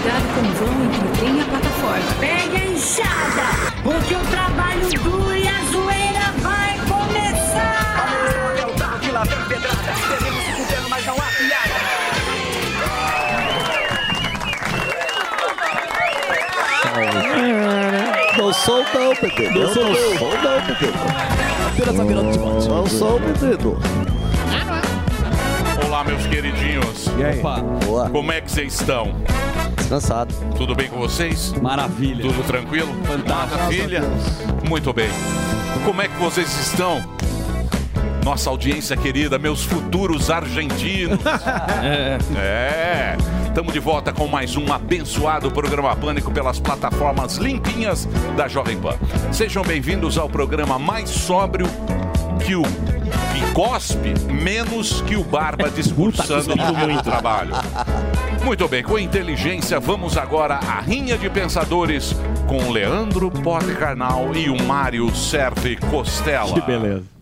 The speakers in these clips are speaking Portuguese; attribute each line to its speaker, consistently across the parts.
Speaker 1: Cuidado com o vão entre o trem e a plataforma.
Speaker 2: Pegue a enxada, porque o trabalho duro e a zoeira vai começar.
Speaker 3: É o carro que lá vem pedrada. Devemos se fudendo, mas não há piada.
Speaker 4: Não sou não, Pedro.
Speaker 5: Não sou não.
Speaker 4: Pedro.
Speaker 5: Apenas a virada de bate.
Speaker 4: Não sou, Pedro.
Speaker 6: Olá, meus queridinhos.
Speaker 5: E aí?
Speaker 4: Boa.
Speaker 6: Como é que vocês estão?
Speaker 4: Descansado.
Speaker 6: Tudo bem com vocês?
Speaker 5: Maravilha.
Speaker 6: Tudo tranquilo?
Speaker 5: Fantástico.
Speaker 6: Maravilha. Muito bem. Como é que vocês estão? Nossa audiência querida, meus futuros argentinos.
Speaker 5: É.
Speaker 6: É. Estamos de volta com mais um abençoado programa Pânico pelas plataformas limpinhas da Jovem Pan. Sejam bem-vindos ao programa mais sóbrio que o que cospe menos que o Barba discursando no trabalho. Muito bem, com inteligência, vamos agora à rinha de pensadores com Leandro Pote Carnal e o Mário Serve Costela.
Speaker 5: Que beleza.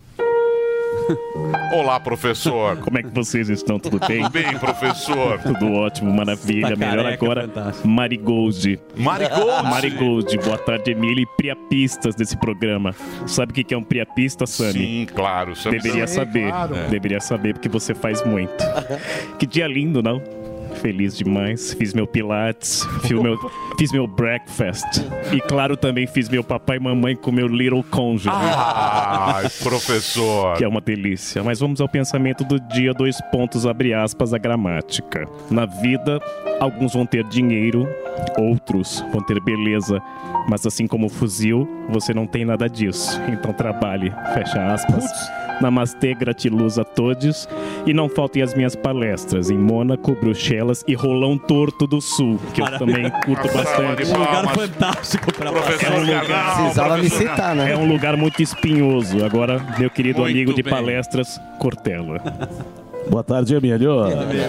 Speaker 6: Olá, professor.
Speaker 7: Como é que vocês estão? Tudo bem?
Speaker 6: Tudo bem, professor?
Speaker 7: Tudo ótimo, maravilha.
Speaker 5: Tá
Speaker 7: Melhor
Speaker 5: careca,
Speaker 7: agora,
Speaker 5: fantástico.
Speaker 7: Marigold.
Speaker 6: Marigold.
Speaker 7: Marigold, boa tarde, Emília. E priapistas desse programa. Sabe o que que é um priapista, Sami?
Speaker 6: Sim, claro. Sabe-
Speaker 7: Deveria saber. Deveria saber porque você faz muito. Que dia lindo, não? Feliz demais. Fiz meu pilates, fiz meu, fiz meu breakfast. E claro, também fiz meu papai e mamãe com meu little conjugal.
Speaker 6: Ai, professor.
Speaker 7: Que é uma delícia. Mas vamos ao pensamento do dia, dois pontos, abre aspas, a gramática. Na vida, alguns vão ter dinheiro, outros vão ter beleza. Mas assim como o fuzil, você não tem nada disso. Então trabalhe, fecha aspas. Namastê, gratiluz a todos. E não faltem as minhas palestras em Mônaco, Bruxelas e Rolão Torto do Sul, que eu também curto bastante.
Speaker 6: de
Speaker 5: Um lugar fantástico pra
Speaker 6: Professor
Speaker 7: É um lugar-
Speaker 6: Carnal,
Speaker 4: Precisava me citar, né?
Speaker 7: É um lugar muito espinhoso. Agora, meu querido
Speaker 5: Muito
Speaker 7: amigo de
Speaker 5: bem.
Speaker 7: palestras, Cortella.
Speaker 8: Boa tarde, Emílio.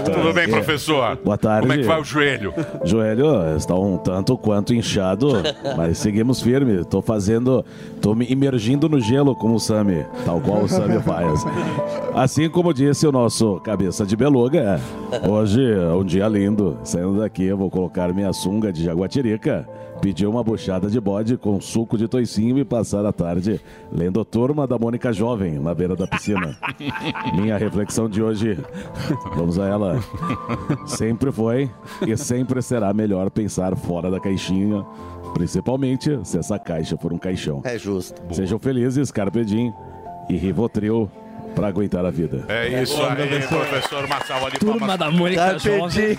Speaker 6: Tudo bem, professor?
Speaker 8: Boa tarde.
Speaker 6: Como é que vai o joelho?
Speaker 8: Joelho está um tanto quanto inchado, mas seguimos firme. Tô fazendo, tô me imergindo no gelo como o Sami, tal qual o Sami faz. Assim como disse o nosso cabeça de beluga, hoje é um dia lindo. Saindo daqui, eu vou colocar minha sunga de jaguatirica, pedir uma buchada de bode com suco de toicinho e passar a tarde lendo Turma da Mônica Jovem na beira da piscina. Minha reflexão de hoje, vamos a ela. Sempre foi e sempre será melhor pensar fora da caixinha, principalmente se essa caixa for um caixão.
Speaker 4: É justo.
Speaker 8: Sejam felizes, Carpe Diem e Rivotril para aguentar a vida.
Speaker 6: É isso aí, professor. Uma salva de
Speaker 5: Turma
Speaker 6: palmas.
Speaker 5: da Mônica
Speaker 4: Carpe
Speaker 5: Jovem.
Speaker 4: diem.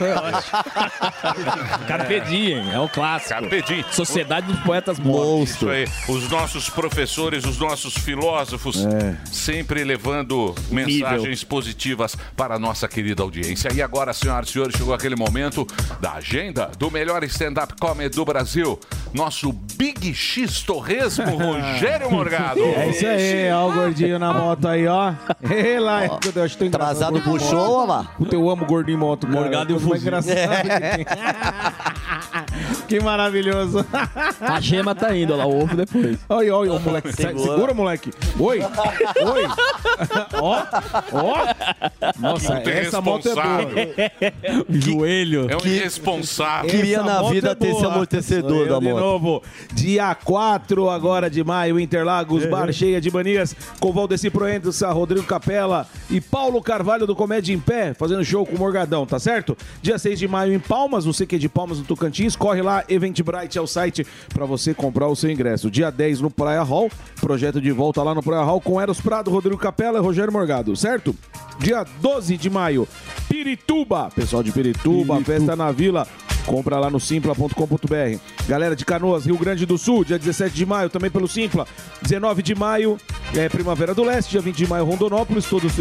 Speaker 5: Carpe Diem, é o clássico.
Speaker 6: Carpe diem.
Speaker 5: Sociedade dos Poetas
Speaker 6: aí. Os nossos professores, os nossos filósofos,
Speaker 8: É.
Speaker 6: sempre levando mensagens positivas para a nossa querida audiência. E agora, senhoras e senhores, chegou aquele momento da agenda do melhor stand-up comedy do Brasil. Nosso Big X Torresmo, Rogério Morgado.
Speaker 9: É isso aí, ó o gordinho na moto aí, ó. Ei lá, eu acho que tô engraçado.
Speaker 4: Atrasado puxou, lá.
Speaker 9: Puta, eu amo gordinho em moto, cara.
Speaker 5: Morgado e o fuzil.
Speaker 9: engraçada que. Que maravilhoso.
Speaker 5: A gema tá indo, ó lá, o ovo depois.
Speaker 9: Olha, olha, o moleque.
Speaker 4: Segura.
Speaker 9: Segura, moleque. Oi. Oi. Ó, ó. Nossa,
Speaker 6: Muito
Speaker 9: essa moto é boa.
Speaker 5: Joelho.
Speaker 6: É um irresponsável.
Speaker 4: Queria na vida
Speaker 9: é
Speaker 4: ter esse amortecedor da
Speaker 9: de
Speaker 4: moto.
Speaker 9: novo. Dia 4 agora de maio, Interlagos, bar cheia de manias, com Valdeci Proença, Rodrigo Capella e Paulo Carvalho do Comédia em Pé, fazendo show com o Morgadão, tá certo? Dia 6 de maio em Palmas, no CQ de Palmas, no Tocantins. Corre lá, Eventbrite é o site para você comprar o seu ingresso. Dia 10 no Praia Hall, projeto de volta lá no Praia Hall com Eros Prado, Rodrigo Capella e Rogério Morgado, certo? Dia 12 de maio, Pirituba, pessoal de Pirituba, festa na Vila. Compra lá no simpla.com.br. Galera de Canoas, Rio Grande do Sul, dia 17 de maio, também pelo Simpla. 19 de maio, é Primavera do Leste, dia 20 de maio, Rondonópolis. Todos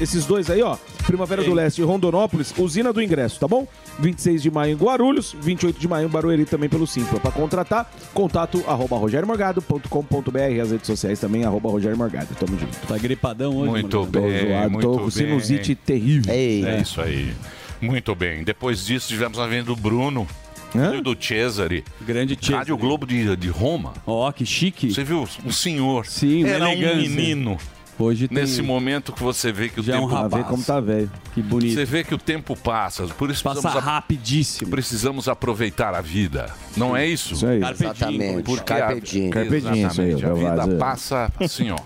Speaker 9: esses dois aí, ó. Primavera do Leste e Rondonópolis, usina do ingresso, tá bom? 26 de maio em Guarulhos, 28 de maio em Barueri, também pelo Simpla. Para contratar, contato arroba rogermorgado.com.br, as redes sociais também, arroba Roger Morgado. Tamo junto.
Speaker 5: Tá gripadão hoje,
Speaker 6: Muito
Speaker 5: mano.
Speaker 6: bem,
Speaker 9: Tô zoado,
Speaker 6: muito
Speaker 9: tô com
Speaker 6: bem.
Speaker 9: sinusite terrível.
Speaker 6: É isso aí. Muito bem. Depois disso, tivemos a venda do Bruno. E do Cesare.
Speaker 5: Grande Cesare.
Speaker 6: Rádio Globo de, de Roma.
Speaker 5: Ó, que chique.
Speaker 6: Você viu? Um senhor.
Speaker 5: Sim,
Speaker 6: Era um
Speaker 5: elegância.
Speaker 6: menino.
Speaker 5: Hoje tem-
Speaker 6: Nesse momento que você vê que o
Speaker 5: Já é um
Speaker 6: tempo
Speaker 5: rapaz.
Speaker 6: passa.
Speaker 5: Como tá
Speaker 9: velho.
Speaker 5: Que bonito.
Speaker 6: Você vê que o tempo passa. Por isso
Speaker 5: Passa
Speaker 6: precisamos a-
Speaker 5: rapidíssimo.
Speaker 6: Precisamos aproveitar a vida. Não é isso?
Speaker 9: Isso aí.
Speaker 5: Carpe
Speaker 4: Exatamente.
Speaker 6: Porque
Speaker 4: Carpe diem.
Speaker 9: Carpe diem, isso aí.
Speaker 6: A vida passa assim, ó.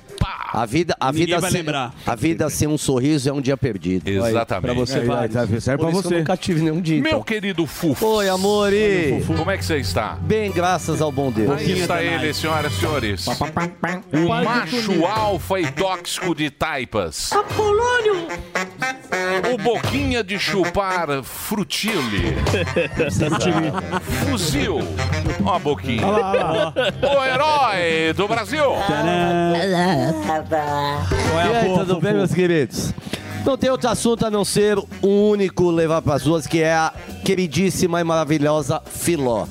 Speaker 4: A vida, a
Speaker 5: Ninguém
Speaker 4: vida,
Speaker 5: vai
Speaker 4: sem,
Speaker 5: lembrar.
Speaker 4: a vida sem um sorriso é um dia perdido.
Speaker 6: Exatamente.
Speaker 5: Pra você vai.
Speaker 9: serve
Speaker 4: Por
Speaker 9: pra
Speaker 4: isso que eu
Speaker 9: você.
Speaker 4: nunca tive nenhum dia.
Speaker 6: Meu
Speaker 4: então.
Speaker 6: querido Fufo.
Speaker 4: Oi, amore.
Speaker 6: Como é que você está?
Speaker 4: Bem, graças ao bom Deus.
Speaker 6: Aí está ele, senhoras e senhores. O macho alfa e tóxico de taipas.
Speaker 2: Apolônio!
Speaker 6: O boquinha de chupar frutile. Fuzil. Ó a boquinha. O herói do Brasil.
Speaker 4: E aí, tudo bem, meus queridos? Não tem outro assunto a não ser o único levar para as ruas, que é a queridíssima e maravilhosa Filó.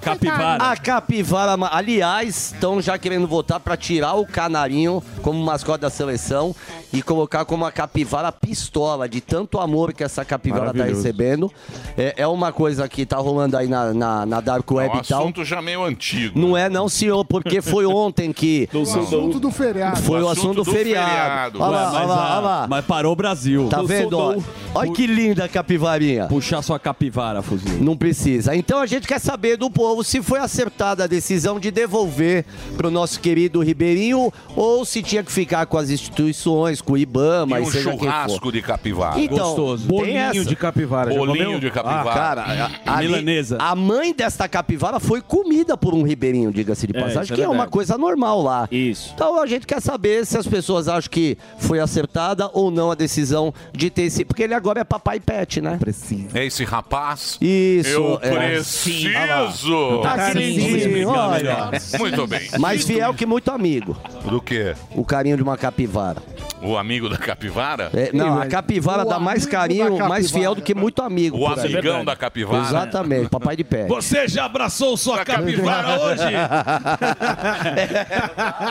Speaker 5: Capivara.
Speaker 4: A capivara, ma- aliás, estão já querendo votar para tirar o canarinho como mascote da seleção e colocar como a capivara pistola, de tanto amor que essa capivara tá
Speaker 9: Maravilhoso.
Speaker 4: recebendo. É, é uma coisa que tá rolando aí na, na, na Dark
Speaker 6: É
Speaker 4: Web
Speaker 6: um
Speaker 4: e tal.
Speaker 6: assunto já meio antigo.
Speaker 4: Não é não, senhor, porque foi ontem que...
Speaker 10: Assunto do feriado.
Speaker 4: Foi o
Speaker 6: O
Speaker 4: assunto do,
Speaker 6: assunto do
Speaker 4: feriado.
Speaker 6: feriado.
Speaker 4: Olha lá, olha lá,
Speaker 5: a-
Speaker 4: olha lá.
Speaker 5: mas parou o Brasil.
Speaker 4: Tá vendo? ó? Olha que linda a capivarinha.
Speaker 5: Puxar sua capivara, fuzil.
Speaker 4: Não precisa. Então a gente quer saber do povo se foi acertada a decisão de devolver pro nosso querido Ribeirinho ou se tinha que ficar com as instituições, com o IBAMA
Speaker 6: E
Speaker 4: e
Speaker 6: um
Speaker 4: seja quem for.
Speaker 6: churrasco de capivara.
Speaker 4: Então,
Speaker 5: Gostoso.
Speaker 4: tem
Speaker 9: Bolinho
Speaker 4: essa.
Speaker 9: de capivara. já
Speaker 6: Bolinho
Speaker 9: comeu?
Speaker 6: de capivara.
Speaker 4: Ah, cara, a, ali- a mãe desta capivara foi comida por um ribeirinho, diga-se de
Speaker 9: É,
Speaker 4: passagem,
Speaker 9: isso é
Speaker 4: que é uma
Speaker 9: verdade.
Speaker 4: coisa normal lá.
Speaker 9: Isso.
Speaker 4: Então a gente quer saber se as pessoas acham que foi acertada ou não a decisão de ter esse. Porque ele agora é papai pet, né?
Speaker 9: Precisa.
Speaker 6: É esse rapaz?
Speaker 4: Isso.
Speaker 6: Eu
Speaker 4: é.
Speaker 6: preciso.
Speaker 4: Tá queridinho, olha.
Speaker 6: Muito bem.
Speaker 4: Mais fiel que muito amigo.
Speaker 6: Do que?
Speaker 4: O carinho de uma capivara.
Speaker 6: O amigo da capivara?
Speaker 4: É, não, a
Speaker 9: mas
Speaker 4: capivara
Speaker 10: o
Speaker 4: dá mais carinho, mais fiel do que muito amigo.
Speaker 6: O amigão da capivara?
Speaker 4: Exatamente, papai de pé.
Speaker 9: Você já abraçou sua capivara hoje?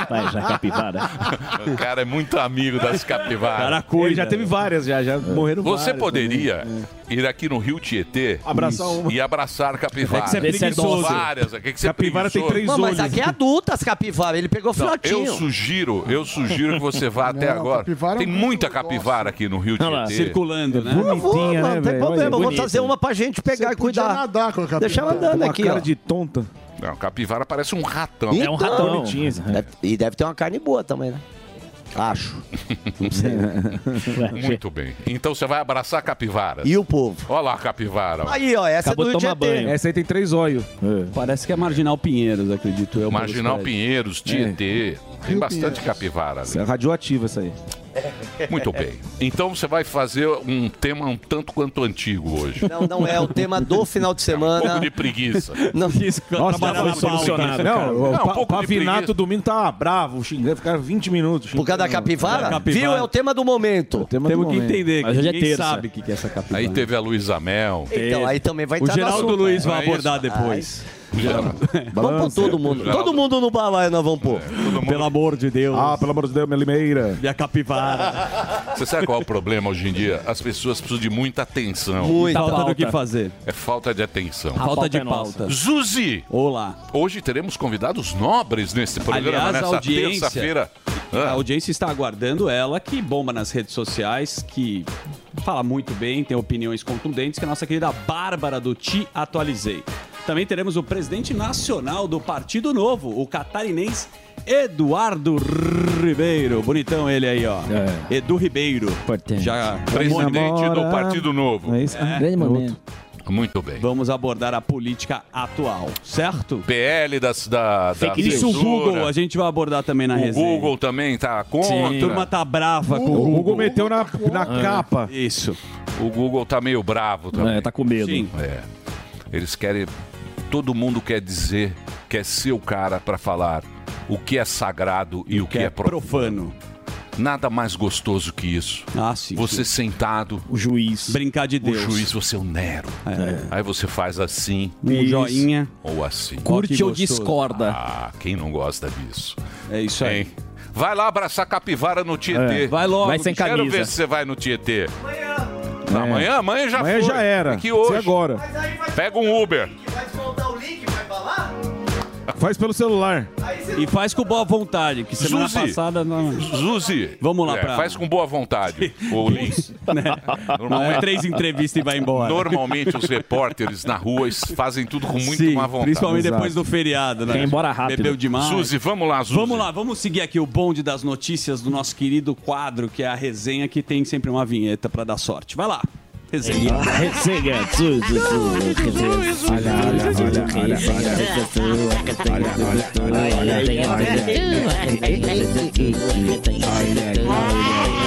Speaker 7: Vai, já capivara.
Speaker 6: O cara é muito amigo das capivaras.
Speaker 5: Cara, cuida.
Speaker 9: Ele já teve várias, já, já morreram
Speaker 6: Você
Speaker 9: várias
Speaker 6: poderia ir aqui no Rio Tietê
Speaker 9: Abraçar uma.
Speaker 6: e abraçar capivara.
Speaker 9: É que você é preguiçoso.
Speaker 6: Várias. É que você é
Speaker 9: Capivara tem três
Speaker 4: Não, mas
Speaker 9: olhos.
Speaker 4: aqui é adulta as capivaras, ele pegou
Speaker 6: Não,
Speaker 4: filhotinho.
Speaker 6: eu sugiro, eu sugiro que você vá até
Speaker 10: Não,
Speaker 6: agora.
Speaker 10: capivara é
Speaker 6: Tem muita capivara aqui no Rio
Speaker 7: Olha lá,
Speaker 6: Tietê.
Speaker 5: Circulando, né?
Speaker 4: Eu vou,
Speaker 9: Bonitinha,
Speaker 4: mano,
Speaker 9: né,
Speaker 4: não tem
Speaker 9: velho?
Speaker 4: problema, eu vou
Speaker 9: bonita.
Speaker 4: trazer uma pra gente pegar e cuidar.
Speaker 10: nadar com a capivara.
Speaker 4: Deixa ela andando
Speaker 9: Uma
Speaker 4: aqui,
Speaker 9: cara
Speaker 4: ó.
Speaker 9: de tonta.
Speaker 6: Não, capivara parece um ratão.
Speaker 4: Então,
Speaker 7: É um ratão.
Speaker 4: Deve- e deve ter uma carne boa também, né? Acho. Não sei.
Speaker 6: Muito bem. Então você vai abraçar capivara.
Speaker 4: E o povo?
Speaker 6: Olha lá a capivara. ó.
Speaker 4: Aí, ó, essa
Speaker 5: Acabou
Speaker 4: é do
Speaker 5: de tomar
Speaker 4: Tietê.
Speaker 5: banho.
Speaker 9: Essa aí tem três olhos.
Speaker 5: Parece que é Marginal Pinheiros, acredito eu.
Speaker 6: Marginal
Speaker 5: pelos
Speaker 6: Pinheiros, Tietê. Tem
Speaker 10: Rio
Speaker 6: bastante
Speaker 10: Pinheiros.
Speaker 6: capivara
Speaker 9: Essa é
Speaker 6: ali.
Speaker 9: radioativa essa aí.
Speaker 6: Muito bem. Então você vai fazer um tema um tanto quanto antigo hoje.
Speaker 4: Não, não é o tema do final de
Speaker 6: Um
Speaker 4: semana.
Speaker 6: pouco de preguiça.
Speaker 4: Não,
Speaker 9: Nossa,
Speaker 5: Trabalhar
Speaker 9: foi
Speaker 5: na
Speaker 9: solucionado.
Speaker 5: pauta.
Speaker 9: Não, o
Speaker 6: Não, um
Speaker 9: Pa-
Speaker 6: pouco de
Speaker 9: Pavinato
Speaker 6: preguiça.
Speaker 9: domingo tava bravo, xingando, ficaram 20 minutos.
Speaker 4: por causa da
Speaker 9: xingando.
Speaker 4: capivara?
Speaker 5: É, capivara.
Speaker 4: Viu? É o tema do momento.
Speaker 9: Tema do
Speaker 5: Temos que
Speaker 9: momento.
Speaker 5: entender, que
Speaker 7: Mas hoje é terça.
Speaker 5: sabe o que é essa capivara.
Speaker 6: Aí teve a Luísa Mel.
Speaker 4: Então, aí também vai
Speaker 5: O
Speaker 4: entrar no
Speaker 5: Geraldo
Speaker 4: assunto,
Speaker 5: Luiz vai
Speaker 6: Não é
Speaker 5: abordar
Speaker 6: isso?
Speaker 4: Vamos pôr todo mundo. Todo mundo no balaio nós vamos pôr.
Speaker 5: Pelo amor de Deus.
Speaker 9: Ah, pelo amor de Deus, minha limeira.
Speaker 5: E a capivara.
Speaker 6: Você sabe qual é o problema hoje em dia? As pessoas precisam de muita atenção.
Speaker 4: Muita
Speaker 5: Falta do que fazer.
Speaker 6: É falta de atenção.
Speaker 5: Falta de
Speaker 7: é
Speaker 5: pauta.
Speaker 6: Zuzi!
Speaker 5: Olá.
Speaker 6: Hoje teremos convidados nobres nesse programa,
Speaker 5: Aliás, a
Speaker 6: nessa
Speaker 5: audiência-
Speaker 6: terça-feira.
Speaker 5: A
Speaker 6: Ah,
Speaker 5: audiência está aguardando ela, que bomba nas redes sociais, que fala muito bem, tem opiniões contundentes, que é a nossa querida Bárbara do Te Atualizei. Também teremos o presidente nacional do Partido Novo, o catarinense Eduardo Ribeiro. Bonitão ele aí, ó. Edu Ribeiro. Já
Speaker 6: presidente do. Partido Novo.
Speaker 9: É isso? Ah,
Speaker 11: Grande
Speaker 9: é outro.
Speaker 11: momento.
Speaker 6: Muito bem.
Speaker 5: Vamos abordar a política atual, certo?
Speaker 6: PL das, da, da
Speaker 5: Isso o. Google, a gente vai abordar também na
Speaker 6: O
Speaker 5: resenha.
Speaker 6: Google também tá contra.
Speaker 5: Sim. A turma tá brava com o
Speaker 9: O
Speaker 5: Google.
Speaker 9: Google meteu na, na
Speaker 6: É.
Speaker 9: capa.
Speaker 5: Isso.
Speaker 6: O Google tá meio bravo também.
Speaker 7: É, tá com medo.
Speaker 5: Sim.
Speaker 6: É. Eles querem. Todo mundo quer dizer, quer ser o cara para falar o que é sagrado e, o que, é profano. Nada mais gostoso que isso.
Speaker 5: Ah, sim.
Speaker 6: Você sentado.
Speaker 7: O juiz.
Speaker 5: Brincar de Deus.
Speaker 6: O juiz, você é o Nero. Aí você faz assim.
Speaker 5: Um joinha.
Speaker 6: Ou assim.
Speaker 5: Curte que ou discorda.
Speaker 6: Ah, quem não gosta disso?
Speaker 5: É isso aí.
Speaker 6: Hein? Vai lá abraçar capivara no Tietê.
Speaker 5: É. Vai logo. Vai sem
Speaker 6: Quero
Speaker 5: camisa.
Speaker 6: ver se você vai no Tietê.
Speaker 9: É.
Speaker 6: Amanhã? Amanhã já
Speaker 9: Amanhã
Speaker 6: foi.
Speaker 9: já era.
Speaker 6: Aqui hoje.
Speaker 9: Se agora.
Speaker 6: Pega um Uber.
Speaker 9: Faz pelo celular.
Speaker 5: E faz com boa vontade, que semana
Speaker 6: Zuzi.
Speaker 5: passada não.
Speaker 6: Zuzi.
Speaker 5: Vamos lá
Speaker 6: É,
Speaker 5: pra.
Speaker 6: Faz com boa vontade o link.
Speaker 5: Não é três entrevistas e vai embora.
Speaker 6: Normalmente os repórteres na rua fazem tudo com muito
Speaker 5: Sim,
Speaker 6: má vontade.
Speaker 5: principalmente depois do feriado, né?
Speaker 7: Quer ir embora rápido.
Speaker 5: Bebeu demais.
Speaker 6: Suzy, vamos lá, Zuzi.
Speaker 5: Vamos lá, vamos seguir aqui o bonde das notícias do nosso querido quadro, que é a resenha, que tem sempre uma vinheta pra dar sorte. Vai lá.
Speaker 7: it's a Is it?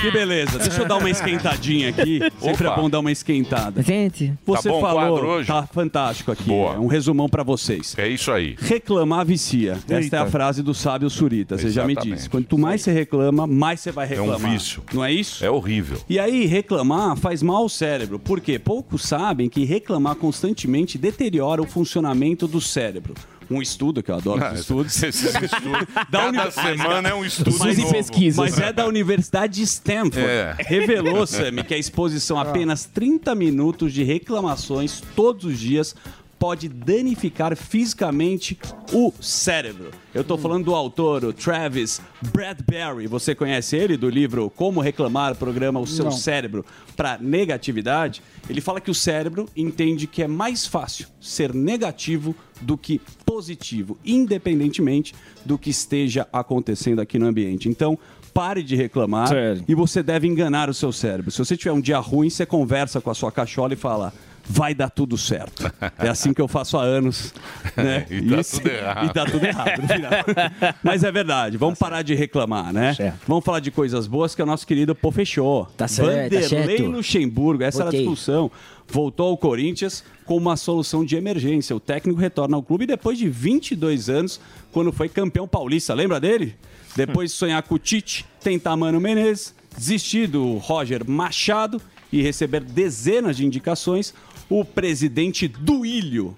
Speaker 5: Que beleza. Deixa eu dar uma esquentadinha aqui. Sempre
Speaker 6: Opa.
Speaker 5: é bom dar uma esquentada.
Speaker 11: Gente,
Speaker 5: Você
Speaker 6: Tá bom o
Speaker 5: falou,
Speaker 6: quadro hoje?
Speaker 5: tá fantástico aqui.
Speaker 6: Boa.
Speaker 5: É um resumão pra vocês.
Speaker 6: É isso aí.
Speaker 5: Reclamar vicia. Esta é
Speaker 6: Eita.
Speaker 5: a frase do sábio Surita. Você já me
Speaker 6: Exatamente.
Speaker 5: disse. Quanto mais você reclama, mais você vai
Speaker 6: É um
Speaker 5: reclamar.
Speaker 6: vício.
Speaker 5: Não é isso?
Speaker 6: É horrível.
Speaker 5: E aí, reclamar faz mal ao cérebro. Por quê? Poucos sabem que reclamar constantemente deteriora o funcionamento do cérebro. Um estudo, que eu adoro
Speaker 6: Ah,
Speaker 5: os estudos.
Speaker 6: esses estudos.
Speaker 5: Da
Speaker 6: Cada semana é um estudo
Speaker 5: Mas,
Speaker 6: novo.
Speaker 5: mas é da Universidade de Stanford.
Speaker 6: É.
Speaker 5: Revelou, Sammy, que a exposição a apenas 30 minutos de reclamações todos os dias pode danificar fisicamente o cérebro. Eu tô falando do autor, o Travis Bradbury. Você conhece ele do livro Como Reclamar Programa o Seu
Speaker 10: Não.
Speaker 5: Cérebro para Negatividade? Ele fala que o cérebro entende que é mais fácil ser negativo do que positivo, independentemente do que esteja acontecendo aqui no ambiente. Então, pare de reclamar
Speaker 7: Sério.
Speaker 5: e você deve enganar o seu cérebro. Se você tiver um dia ruim, você conversa com a sua cachola e fala. Vai dar tudo certo. É assim que eu faço há anos. Né?
Speaker 6: E tá
Speaker 5: Isso-
Speaker 6: tudo errado.
Speaker 5: E tá tudo errado no final. Mas é verdade, vamos parar de reclamar, né? Vamos falar de coisas boas que o nosso querido Pô fechou.
Speaker 11: Tá certo, tá
Speaker 5: Vanderlei
Speaker 11: certo.
Speaker 5: Luxemburgo, essa era a discussão. Voltou ao Corinthians com uma solução de emergência. O técnico retorna ao clube depois de 22 anos, quando foi campeão paulista. Lembra dele? Depois de sonhar com o Tite, tentar Mano Menezes, desistir do Roger Machado e receber dezenas de indicações, o presidente Duílio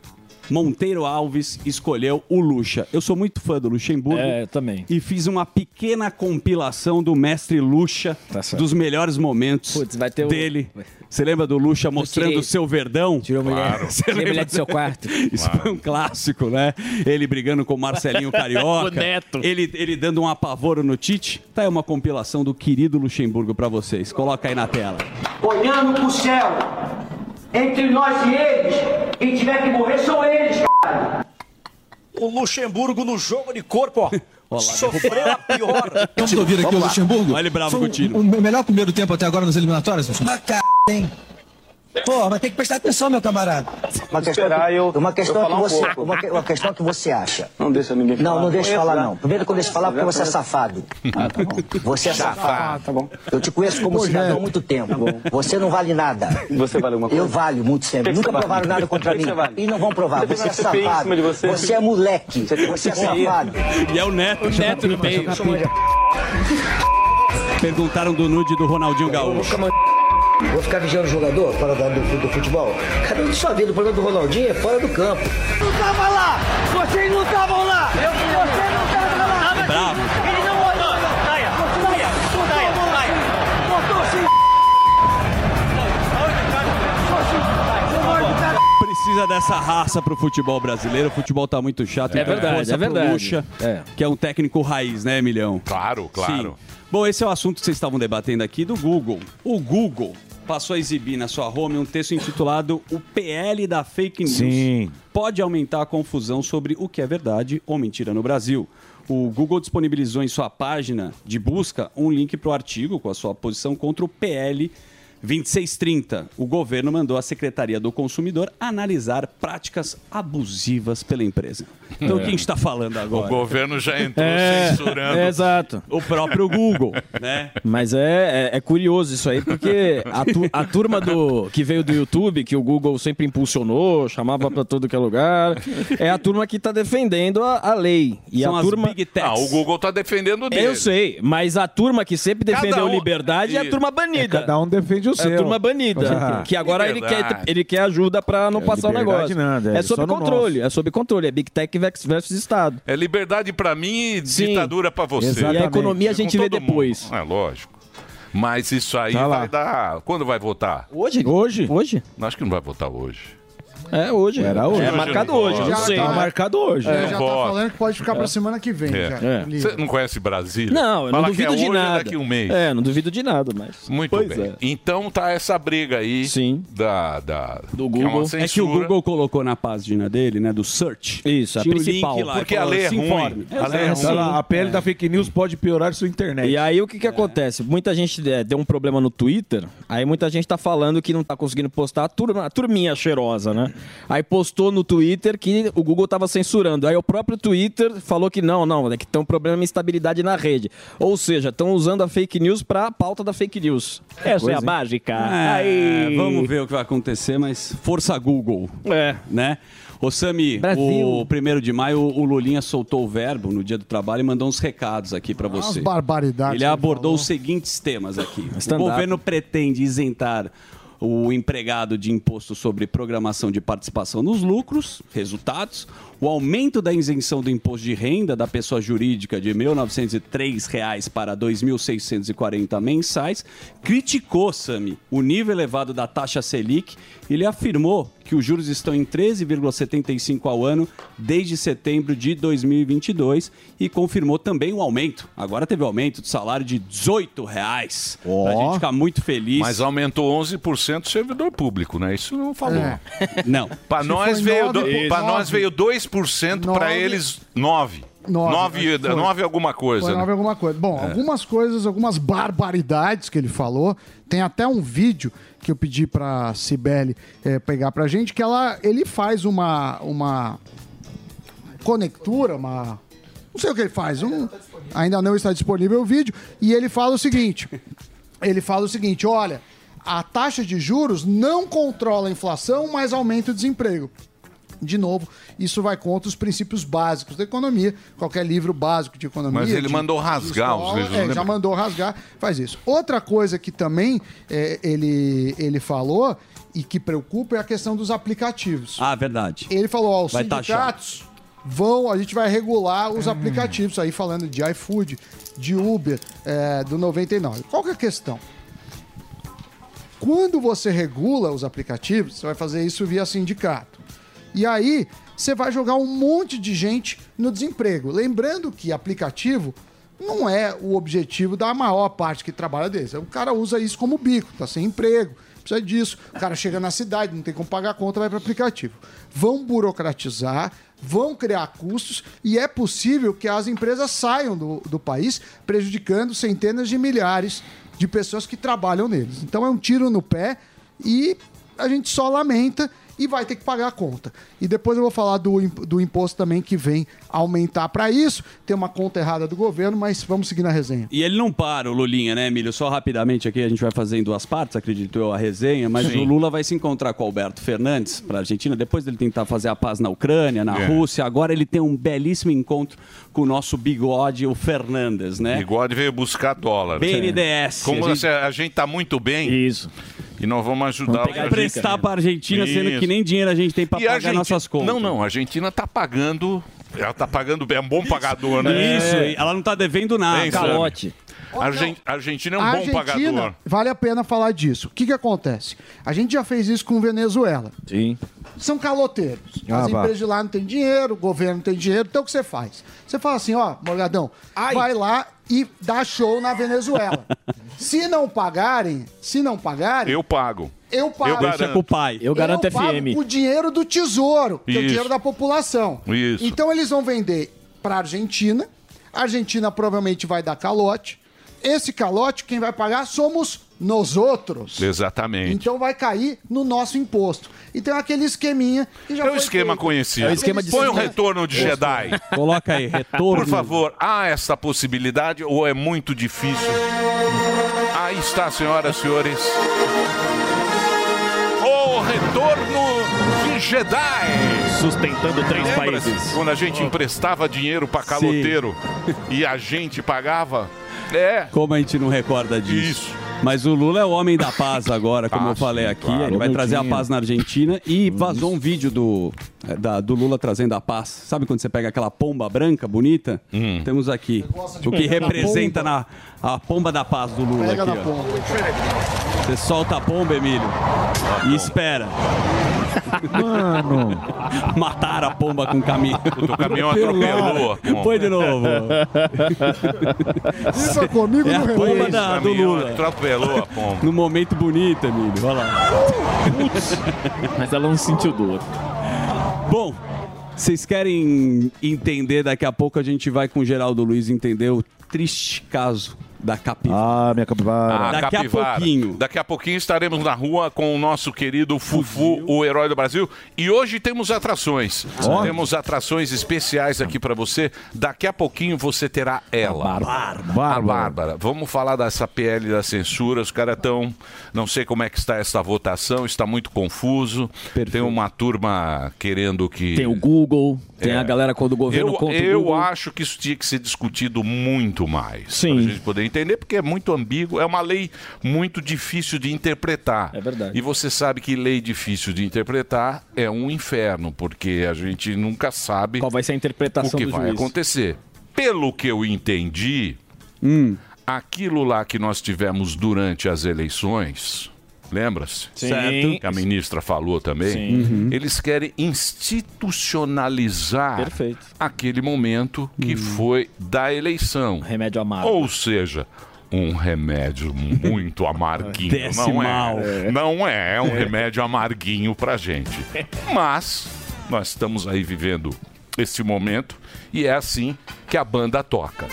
Speaker 5: Monteiro Alves escolheu o Lucha. Eu sou muito fã do Luxemburgo.
Speaker 7: É, eu também.
Speaker 5: E fiz uma pequena compilação do mestre Lucha,
Speaker 7: Tá
Speaker 5: dos melhores momentos
Speaker 11: Putz, vai ter o-
Speaker 5: dele. Você lembra do Lucha mostrando
Speaker 11: tirei-
Speaker 5: o seu verdão?
Speaker 11: tirou a mulher,
Speaker 5: Você
Speaker 11: tirei a
Speaker 5: lembra
Speaker 11: mulher do seu quarto.
Speaker 5: Isso foi um clássico, né? Ele brigando com o Marcelinho Carioca.
Speaker 7: O Neto.
Speaker 5: Ele, ele dando um apavoro no Tite. Tá aí uma compilação do querido Luxemburgo pra vocês. Coloca aí na tela.
Speaker 3: Olhando pro céu, entre nós e eles, quem tiver que morrer são eles, cara.
Speaker 12: O Luxemburgo no jogo de corpo, ó.
Speaker 5: Olha lá,
Speaker 12: sofreu a pior.
Speaker 13: Vamos ouvir aqui o Luxemburgo.
Speaker 5: Olha ele bravo
Speaker 13: Foi
Speaker 5: com o Tino.
Speaker 13: O, o melhor primeiro tempo até agora nas eliminatórias? Uma c... hein? Pô, mas tem que prestar atenção, meu camarada.
Speaker 3: Uma questão, uma questão que você, uma, uma questão que você acha. Não deixa ninguém falar. Não, não deixa falar não. Primeiro que eu deixo falar porque você é safado. Você é safado. Tá bom. Eu te conheço como cidadão há muito tempo. Você não vale nada. Você vale alguma coisa? Eu valho muito sempre. Nunca provaram nada contra mim. E não vão provar. Você é safado. Você é moleque. Você é safado.
Speaker 5: E é o Neto. O Neto no meio. Perguntaram do nude do Ronaldinho Gaúcho.
Speaker 3: Vou ficar vigiando o jogador fora da- do, do futebol? Cada um de sua vida. O problema do Ronaldinho é fora do campo. Não tava lá! Vocês não estavam lá! Eu, você não tava lá!
Speaker 5: Bravo.
Speaker 3: Ele não olhou! Taia! Taia! Taia! Taia! Botou sim!
Speaker 5: Precisa dessa raça pro futebol brasileiro. O futebol tá muito chato.
Speaker 7: É
Speaker 5: então
Speaker 7: verdade,
Speaker 5: força
Speaker 7: é
Speaker 5: pro
Speaker 7: verdade.
Speaker 5: Lucha,
Speaker 7: É.
Speaker 5: que é um técnico raiz, né, Milhão?
Speaker 6: Claro, claro.
Speaker 5: Sim. Bom, esse é o assunto que vocês estavam debatendo aqui do Google. O Google passou a exibir na sua home um texto intitulado O PL da Fake News.
Speaker 9: Sim.
Speaker 5: Pode aumentar a confusão sobre o que é verdade ou mentira no Brasil. O Google disponibilizou em sua página de busca um link para o artigo com a sua posição contra o PL 2630. O governo mandou a Secretaria do Consumidor analisar práticas abusivas pela empresa. Então,
Speaker 6: É.
Speaker 5: o que a gente está falando agora?
Speaker 6: O governo já entrou
Speaker 11: É,
Speaker 6: censurando.
Speaker 11: é, exato.
Speaker 5: O próprio Google, né?
Speaker 11: Mas é, é, é curioso isso aí, porque a, tu- a turma do que veio do YouTube, que o Google sempre impulsionou, chamava pra todo que é lugar, é a turma que tá defendendo a, a lei. E
Speaker 6: São
Speaker 11: a
Speaker 6: as
Speaker 11: turma...
Speaker 6: big techs. Ah, o Google tá defendendo dele.
Speaker 11: Eu sei, mas a turma que sempre defendeu
Speaker 6: um-
Speaker 11: liberdade é a turma banida.
Speaker 9: É, cada um defende o
Speaker 11: É
Speaker 9: seu.
Speaker 11: a turma banida. Que agora ele quer, ele quer ajuda pra não
Speaker 9: É,
Speaker 11: passar o negócio.
Speaker 9: nada, é
Speaker 11: é sob controle, é sob controle. É Big Tech versus- Estado.
Speaker 6: É liberdade pra mim e ditadura pra você.
Speaker 11: E a economia a gente vê
Speaker 6: todo mundo.
Speaker 11: depois.
Speaker 6: É lógico. Mas isso aí
Speaker 11: Tá
Speaker 6: vai dar. Quando vai votar?
Speaker 11: Hoje?
Speaker 9: Hoje?
Speaker 11: Hoje?
Speaker 6: Acho que não vai votar hoje.
Speaker 11: É hoje.
Speaker 9: Era hoje.
Speaker 11: É marcado hoje, não
Speaker 10: Já
Speaker 11: sei.
Speaker 10: tá-
Speaker 9: marcado hoje.
Speaker 10: É, já tá falando que pode ficar pra semana que vem.
Speaker 6: É.
Speaker 10: Já.
Speaker 6: Você não conhece Brasília?
Speaker 11: Não, eu não
Speaker 6: Fala que é
Speaker 11: duvido de nada.
Speaker 6: daqui a um mês.
Speaker 11: É, não duvido de nada, mas.
Speaker 6: Muito bem.
Speaker 11: é.
Speaker 6: Então tá essa briga aí
Speaker 11: Sim.
Speaker 6: da, da
Speaker 11: Do
Speaker 6: que é
Speaker 5: É que o. Google colocou na página dele, né, do search.
Speaker 11: Isso, a
Speaker 5: Tinha
Speaker 11: principal.
Speaker 5: lá,
Speaker 6: Porque a lei é
Speaker 5: "Se
Speaker 6: ruim.
Speaker 5: informe".
Speaker 6: A lei é
Speaker 9: lá, a pele da fake news pode piorar sua internet.
Speaker 11: E aí o que que acontece? Muita gente é, deu um problema no Twitter, aí muita gente tá falando que não tá conseguindo postar a, turma, a turminha cheirosa, né? Aí postou no Twitter que o Google tava censurando. Aí o próprio Twitter falou que não, não, é que tem um problema de instabilidade na rede. Ou seja, estão usando a fake news pra pauta da fake news. Essa é
Speaker 5: Coisa,
Speaker 11: a
Speaker 5: hein?
Speaker 11: mágica.
Speaker 5: É,
Speaker 11: Aí.
Speaker 5: vamos ver o que vai acontecer, mas força Google.
Speaker 11: É.
Speaker 5: Né? Ô Sami, o primeiro de maio, o Lulinha soltou o verbo no dia do trabalho e mandou uns recados aqui pra
Speaker 10: Umas
Speaker 5: você.
Speaker 10: barbaridades.
Speaker 5: Ele abordou
Speaker 10: falou.
Speaker 5: os seguintes temas aqui. O governo pretende isentar o empregado de imposto sobre programação de participação nos lucros, resultados, o aumento da isenção do imposto de renda da pessoa jurídica de 1.903 reais para R$ 2.640 mensais, criticou, Sami, o nível elevado da taxa Selic. Ele afirmou que os juros estão em 13,75 ao ano desde setembro de 2022 e confirmou também o aumento. Agora teve o aumento do salário de 18 reais. Pra gente ficar muito feliz.
Speaker 6: Mas aumentou 11% o servidor público, né? Isso não falou.
Speaker 10: É.
Speaker 5: Não.
Speaker 6: Para nós, veio do- nós veio 2%, para eles 9.
Speaker 10: Nove,
Speaker 6: 9,
Speaker 10: acho que foi.
Speaker 6: 9 alguma coisa.
Speaker 10: Foi
Speaker 6: né?
Speaker 10: nove alguma coisa. Bom, algumas coisas, algumas barbaridades que ele falou. Tem até um vídeo que eu pedi pra Cibele eh, pegar pra gente, que ela, ele faz uma, uma conectura, uma... Não sei o que ele faz. um- ainda não está disponível o vídeo. E ele fala o seguinte. Ele fala o seguinte, olha... A taxa de juros não controla a inflação, mas aumenta o desemprego. De novo, isso vai contra os princípios básicos da economia. Qualquer livro básico de economia.
Speaker 6: Mas ele
Speaker 10: de-
Speaker 6: mandou rasgar os
Speaker 10: escola,
Speaker 6: livros,
Speaker 10: é, já mandou rasgar, faz isso. Outra coisa que também é, ele, ele falou e que preocupa é a questão dos aplicativos.
Speaker 5: Ah, verdade.
Speaker 10: Ele falou, ó, os
Speaker 5: Vai taxar.
Speaker 10: sindicatos vão, a gente vai regular os aplicativos aí, falando de iFood, de Uber, é, do 99. Qual que é a questão? Quando você regula os aplicativos, você vai fazer isso via sindicato. E aí, você vai jogar um monte de gente no desemprego. Lembrando que aplicativo não é o objetivo da maior parte que trabalha deles. O cara usa isso como bico, tá sem emprego, precisa disso. O cara chega na cidade, não tem como pagar a conta, vai para aplicativo. Vão burocratizar, vão criar custos e é possível que as empresas saiam do, do país, prejudicando centenas de milhares de pessoas que trabalham neles. Então é um tiro no pé e a gente só lamenta e vai ter que pagar a conta. E depois eu vou falar do, do imposto também que vem aumentar para isso. Tem uma conta errada do governo, mas vamos seguir na resenha.
Speaker 5: E ele não para, o Lulinha, né, Emílio? Só rapidamente aqui, a gente vai fazer em duas partes, acredito eu, a resenha, mas
Speaker 6: Sim.
Speaker 5: o Lula vai se encontrar com o Alberto Fernandes para a Argentina, depois dele tentar fazer a paz na Ucrânia, na
Speaker 6: É.
Speaker 5: Rússia. Agora ele tem um belíssimo encontro com o nosso bigode, o Fernandes, né?
Speaker 6: Bigode veio buscar dólar.
Speaker 5: BNDES.
Speaker 6: Como
Speaker 5: A
Speaker 6: a
Speaker 5: gente-
Speaker 6: a gente tá muito bem.
Speaker 11: Isso.
Speaker 6: E nós vamos ajudar
Speaker 5: Vai emprestar para a Argentina, sendo
Speaker 6: Isso.
Speaker 5: que nem dinheiro a gente tem para pagar
Speaker 6: Argentina-
Speaker 5: nossas contas.
Speaker 6: Não, não, a Argentina tá pagando. Ela tá pagando bem, é um bom pagador, né?
Speaker 5: Isso, e ela não tá devendo nada.
Speaker 6: Sami. A Argen- a Argentina é um
Speaker 10: A
Speaker 6: bom
Speaker 10: Argentina,
Speaker 6: pagador.
Speaker 10: vale a pena falar disso. O que, que acontece? A gente já fez isso com Venezuela.
Speaker 11: Sim.
Speaker 10: São caloteiros.
Speaker 9: Ah,
Speaker 10: As
Speaker 9: vá.
Speaker 10: empresas de lá não têm dinheiro, o governo não tem dinheiro. Então o que você faz? Você fala assim, ó, Morgadão, vai lá e dá show na Venezuela. se não pagarem, se não pagarem,
Speaker 6: Eu pago.
Speaker 10: eu pago.
Speaker 6: Eu garanto. Deixa com o
Speaker 5: pai.
Speaker 11: Eu garanto
Speaker 10: pago
Speaker 11: FM.
Speaker 10: o dinheiro do tesouro, que é o
Speaker 6: Isso.
Speaker 10: dinheiro da população.
Speaker 6: Isso.
Speaker 10: Então eles vão vender para a Argentina. A Argentina provavelmente vai dar calote. Esse calote, quem vai pagar somos nos outros,
Speaker 6: Exatamente.
Speaker 10: então vai cair no nosso imposto. E tem aquele esqueminha que já
Speaker 6: É o
Speaker 10: foi
Speaker 6: esquema
Speaker 10: feito.
Speaker 6: conhecido.
Speaker 10: É o esquema de
Speaker 6: Põe o retorno de Jedi.
Speaker 5: Coloca aí, retorno.
Speaker 6: Por favor, há essa possibilidade ou é muito difícil? Aí está, senhoras e senhores. O retorno de Jedi.
Speaker 7: Sustentando três
Speaker 6: Lembra-se
Speaker 7: países.
Speaker 6: Quando a gente emprestava dinheiro para caloteiro e a gente pagava? É.
Speaker 5: Como a gente não recorda disso? Mas o Lula é o homem da paz agora, como
Speaker 6: Ah,
Speaker 5: eu falei
Speaker 6: sim,
Speaker 5: aqui.
Speaker 6: claro.
Speaker 5: Ele vai trazer a paz na Argentina e vazou um vídeo do, é, da- do Lula trazendo a paz. Sabe quando você pega aquela pomba branca, bonita?
Speaker 6: Hum.
Speaker 5: Temos aqui o que representa na, a pomba da paz do Lula
Speaker 10: Pega
Speaker 5: aqui. ó. Você solta a pomba, Emílio, e espera.
Speaker 9: Mano.
Speaker 5: Mataram a pomba com o caminhão.
Speaker 6: O caminhão atropelou.
Speaker 5: Põe de novo.
Speaker 10: Isso é comigo
Speaker 5: É
Speaker 10: no
Speaker 5: pomba
Speaker 10: relógio.
Speaker 5: da, do Lula.
Speaker 6: Atropelou a pomba.
Speaker 5: No momento bonito, Emílio. Olha lá.
Speaker 7: Mas ela não sentiu dor.
Speaker 5: Bom, vocês querem entender? Daqui a pouco a gente vai com o Geraldo Luiz entender o triste caso da capivara.
Speaker 9: Ah, minha capivara.
Speaker 5: Daqui a
Speaker 6: capivara.
Speaker 5: pouquinho.
Speaker 6: Daqui a pouquinho estaremos na rua com o nosso querido Fufu, o herói do Brasil. E hoje temos atrações.
Speaker 9: Ó.
Speaker 6: Temos atrações especiais aqui pra você. Daqui a pouquinho você terá ela. A
Speaker 9: Bárbara.
Speaker 6: Bárbara. Vamos falar dessa PL da censura. Os caras estão. Não sei como é que está essa votação, está muito confuso. Tem uma turma querendo que.
Speaker 11: Tem o Google, tem
Speaker 6: É.
Speaker 11: a galera quando o governo
Speaker 6: Eu,
Speaker 11: conta
Speaker 6: eu
Speaker 11: Google.
Speaker 6: acho que isso tinha que ser discutido muito mais.
Speaker 11: Sim.
Speaker 6: Pra gente poder entender, porque é muito ambíguo, é uma lei muito difícil de interpretar.
Speaker 11: É verdade.
Speaker 6: E você sabe que lei difícil de interpretar é um inferno, porque a gente nunca sabe
Speaker 11: Qual vai ser a interpretação
Speaker 6: o que vai
Speaker 11: juiz.
Speaker 6: acontecer. Pelo que eu entendi, aquilo lá que nós tivemos durante as eleições, lembra-se?
Speaker 11: Sim. Certo.
Speaker 6: Que a ministra falou também.
Speaker 11: Sim. Uhum.
Speaker 6: Eles querem institucionalizar
Speaker 11: Perfeito.
Speaker 6: aquele momento que foi da eleição.
Speaker 11: Remédio amargo.
Speaker 6: Ou seja, um remédio muito amarguinho. Não
Speaker 5: mal.
Speaker 6: é. Não é, é um
Speaker 5: É.
Speaker 6: remédio amarguinho pra gente. Mas nós estamos aí vivendo esse momento e é assim que a banda toca.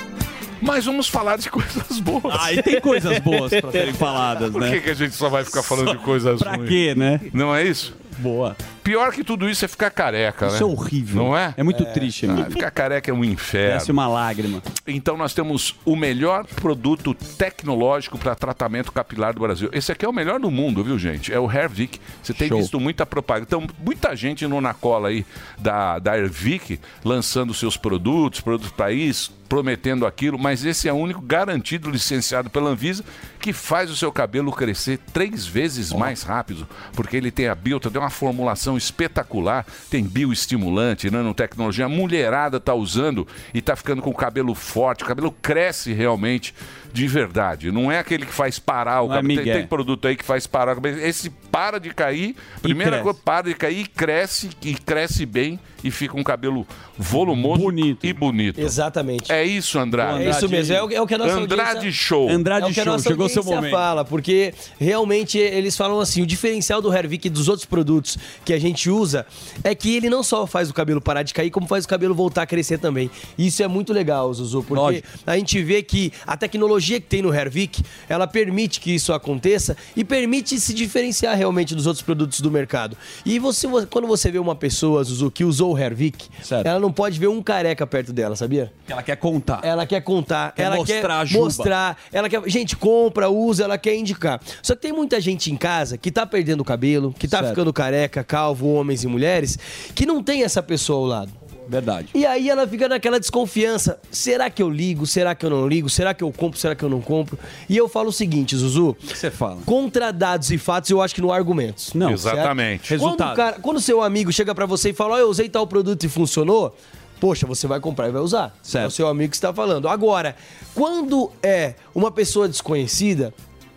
Speaker 6: Mas vamos falar de coisas boas.
Speaker 5: Ah, e tem coisas boas pra serem faladas,
Speaker 6: Por
Speaker 5: né?
Speaker 6: que, que a gente só vai ficar falando
Speaker 5: Só
Speaker 6: de coisas
Speaker 5: pra
Speaker 6: ruins?
Speaker 5: quê, né?
Speaker 6: Não é isso?
Speaker 5: Boa.
Speaker 6: Pior que tudo isso é ficar careca, né?
Speaker 5: Isso é horrível.
Speaker 6: Não é?
Speaker 5: É muito triste,
Speaker 6: Ah,
Speaker 5: amigo.
Speaker 6: ficar careca é um inferno.
Speaker 5: Desce uma lágrima.
Speaker 6: Então nós temos o melhor produto tecnológico para tratamento capilar do Brasil. Esse aqui é o melhor do mundo, viu, gente? É o Hervik. Você tem
Speaker 5: Show.
Speaker 6: visto muita propaganda. Então, muita gente no na cola aí da, da Hervik lançando seus produtos, produtos para isso, prometendo aquilo, mas esse é o único garantido licenciado pela Anvisa que faz o seu cabelo crescer três vezes mais rápido, porque ele tem a Bilta, tem uma formulação espetacular, tem bioestimulante, nanotecnologia. A mulherada tá usando e tá ficando com o cabelo forte, o cabelo cresce realmente de verdade. Não é aquele que faz parar o
Speaker 5: é
Speaker 6: cabelo. tem, tem produto aí que faz parar o cabelo. Esse para de cair, primeira coisa, para de cair e cresce, e cresce bem e fica um cabelo volumoso e bonito.
Speaker 14: Exatamente.
Speaker 6: É isso, Andrade.
Speaker 14: É isso mesmo, é o, é o que a nossa
Speaker 6: Andrade
Speaker 14: audiência...
Speaker 6: Show.
Speaker 14: é o que a nossa audiência fala, porque realmente eles falam assim, o diferencial do Hervik e dos outros produtos que a gente usa é que ele não só faz o cabelo parar de cair, como faz o cabelo voltar a crescer também. Isso é muito legal, Zuzu, porque
Speaker 5: Lógico.
Speaker 14: a gente vê que a tecnologia que tem no Hervik, ela permite que isso aconteça e permite se diferenciar realmente dos outros produtos do mercado. E você, quando você vê uma pessoa, Zuzu, que usou o Hervik, ela não pode ver um careca perto dela, sabia?
Speaker 5: Ela quer contar.
Speaker 14: Ela quer contar,
Speaker 5: Quer
Speaker 14: ela
Speaker 5: mostrar
Speaker 14: quer mostrar, ela quer, gente, compra, usa, ela quer indicar. Só que tem muita gente em casa que tá perdendo o cabelo, que tá
Speaker 5: Certo.
Speaker 14: ficando careca, calvo, homens e mulheres, que não tem essa pessoa ao lado.
Speaker 5: Verdade.
Speaker 14: E aí ela fica naquela desconfiança. Será que eu ligo? Será que eu não ligo? Será que eu compro? Será que eu não compro? E eu falo o seguinte, Zuzu. O
Speaker 5: que você fala?
Speaker 14: Contra dados e fatos, eu acho que não há argumentos.
Speaker 6: Não. Exatamente.
Speaker 14: Certo? Quando, o
Speaker 6: Resultado.
Speaker 14: cara, quando seu amigo chega pra você e fala, ó, eu usei tal produto e funcionou, poxa, você vai comprar e vai usar. É o seu amigo que está falando. Agora, quando é uma pessoa desconhecida,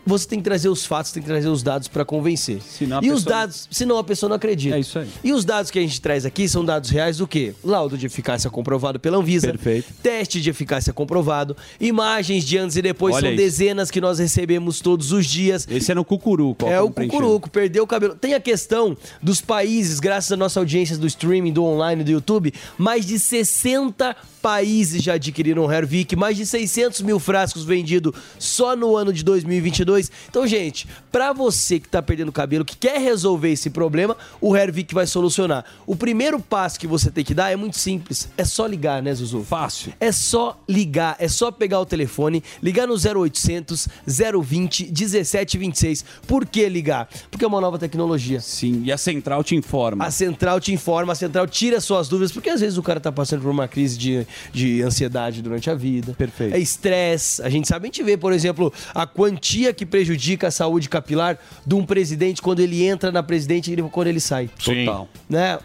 Speaker 14: você tem que trazer os fatos, tem que trazer os dados pra convencer.
Speaker 5: a
Speaker 14: e os
Speaker 5: pessoa-
Speaker 14: dados, senão a pessoa não acredita. É isso aí. E os dados que a gente traz aqui são dados reais do quê? Laudo de eficácia comprovado pela Anvisa. Perfeito. Teste de eficácia comprovado. Imagens de antes e depois
Speaker 5: Olha
Speaker 14: são
Speaker 5: isso.
Speaker 14: dezenas que nós recebemos todos os dias.
Speaker 5: Esse é no cucuruco.
Speaker 14: É o cucuruco, perdeu o cabelo. Tem a questão dos países, graças à nossa audiência do streaming, do online, do YouTube, mais de 60 países já adquiriram o Hervik, mais de 600 mil frascos vendidos só no ano de 2022 2. Então, gente, pra você que tá perdendo cabelo, que quer resolver esse problema, o Hervik vai solucionar. O primeiro passo que você tem que dar é muito simples. É só ligar, né, Zuzu?
Speaker 5: Fácil.
Speaker 14: É só ligar, é só pegar o telefone, ligar no 0800 020 1726. Por que ligar? Porque é uma nova tecnologia.
Speaker 5: Sim, e a central te informa.
Speaker 14: A central te informa, a central tira suas dúvidas, porque às vezes o cara tá passando por uma crise de, de ansiedade durante a vida.
Speaker 5: Perfeito.
Speaker 14: É estresse. A gente sabe, a gente vê, por exemplo, a quantia que prejudica a saúde capilar de um presidente quando ele entra na presidente e quando ele sai.
Speaker 6: Sim.
Speaker 5: Total.
Speaker 14: Né?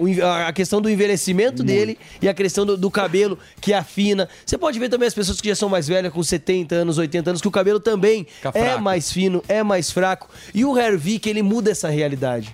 Speaker 14: A questão do envelhecimento dele e a questão do, do cabelo que afina. Você pode ver também as pessoas que já são mais velhas, com 70 anos, 80 anos, que o cabelo também
Speaker 5: Fica
Speaker 14: é
Speaker 5: fraco.
Speaker 14: mais fino, é mais fraco. E o Hervik, ele muda essa realidade.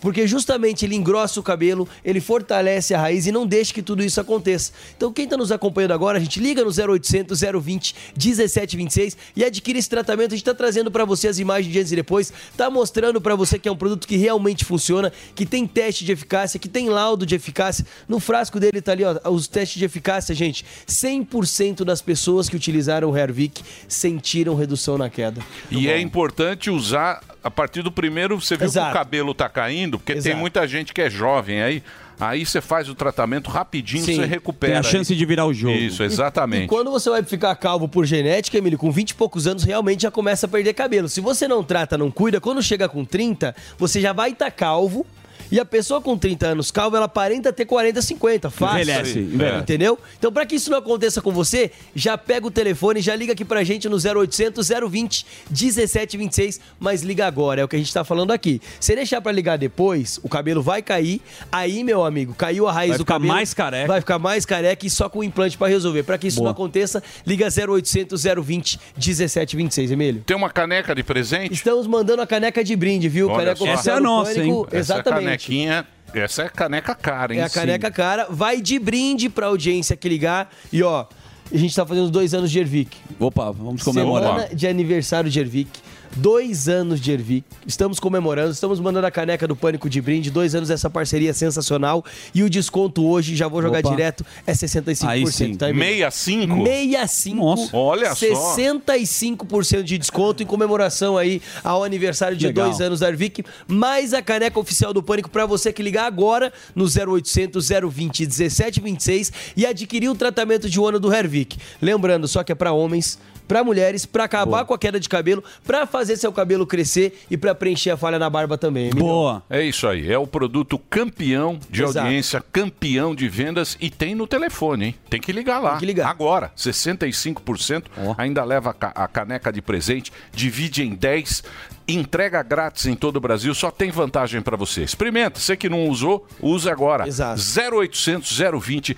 Speaker 14: Porque justamente ele engrossa o cabelo, ele fortalece a raiz e não deixa que tudo isso aconteça. Então quem está nos acompanhando agora, a gente liga no 0800 020 1726 e adquire esse tratamento. A gente está trazendo para você as imagens de antes e depois, tá mostrando para você que é um produto que realmente funciona, que tem teste de eficácia, que tem laudo de eficácia. No frasco dele tá ali, ó, os testes de eficácia, gente. 100% das pessoas que utilizaram o Hervik sentiram redução na queda.
Speaker 6: E é importante usar a partir do primeiro, você viu que
Speaker 14: Exato.
Speaker 6: o cabelo tá caindo, porque tem
Speaker 14: Exato.
Speaker 6: muita gente que é jovem aí. Aí você faz o tratamento rapidinho,
Speaker 14: Sim.
Speaker 6: você recupera.
Speaker 5: Tem a chance
Speaker 6: aí.
Speaker 5: de virar o jogo.
Speaker 6: Isso,
Speaker 14: E
Speaker 6: exatamente.
Speaker 14: quando você vai ficar calvo por genética, Emílio, com 20 e poucos anos, realmente já começa a perder cabelo. Se você não trata, não cuida, quando chega com 30, você já vai estar calvo. E a pessoa com 30 anos calva, ela aparenta ter 40, 50. Fácil.
Speaker 5: Envelhece, envelhece.
Speaker 14: Entendeu? Então, pra que isso não aconteça com você, já pega o telefone, já liga aqui pra gente no 0800 020 1726, mas liga agora, é o que a gente tá falando aqui. Se deixar pra ligar depois, o cabelo vai cair, aí, meu amigo, caiu a raiz
Speaker 5: Vai
Speaker 14: do
Speaker 5: ficar
Speaker 14: cabelo.
Speaker 5: mais careca.
Speaker 14: Vai ficar mais careca e só com implante pra resolver. Pra que isso
Speaker 5: Boa.
Speaker 14: não aconteça, liga 0800 020 1726, Emílio.
Speaker 6: Tem uma caneca de presente?
Speaker 14: Estamos mandando a caneca de brinde, viu?
Speaker 6: Olha
Speaker 14: caneca oficial
Speaker 5: Essa é a nossa,
Speaker 14: Pânico.
Speaker 6: Essa
Speaker 14: Exatamente.
Speaker 6: Canequinha, essa é caneca cara, hein?
Speaker 14: É a caneca cara, vai de brinde pra audiência que ligar. E ó, a gente tá fazendo dois anos de Ervic.
Speaker 5: Opa, vamos comemorar.
Speaker 14: Semana de aniversário de Ervic. Dois anos de Ervic. Estamos comemorando, estamos mandando a caneca do Pânico de brinde. Dois anos dessa parceria sensacional. E o desconto hoje, já vou jogar
Speaker 5: Opa.
Speaker 14: direto, é 65%.
Speaker 5: Aí sim.
Speaker 14: Tá, Emílio?
Speaker 6: 65?
Speaker 14: 65.
Speaker 5: Nossa.
Speaker 6: Olha só.
Speaker 14: 65% de desconto em comemoração aí ao aniversário de
Speaker 5: Legal.
Speaker 14: dois anos da Arvic. Mais a caneca oficial do Pânico pra você que ligar agora no 0800 020 1726 e adquirir o tratamento de um ano do Hervik. Lembrando, só que é pra homens, pra mulheres, pra acabar com a queda de cabelo, pra fazer seu cabelo crescer e pra preencher a falha na barba também. Emílio.
Speaker 5: Boa.
Speaker 6: É isso aí, é o produto campeão de
Speaker 14: Exato.
Speaker 6: audiência, campeão de vendas e tem no telefone, hein? Tem que ligar lá.
Speaker 14: Tem que ligar.
Speaker 6: Agora, 65% ainda leva a ca- a caneca de presente, divide em 10, entrega grátis em todo o Brasil, só tem vantagem para você. Experimenta, você que não usou, use agora.
Speaker 14: Exato.
Speaker 6: 0800 020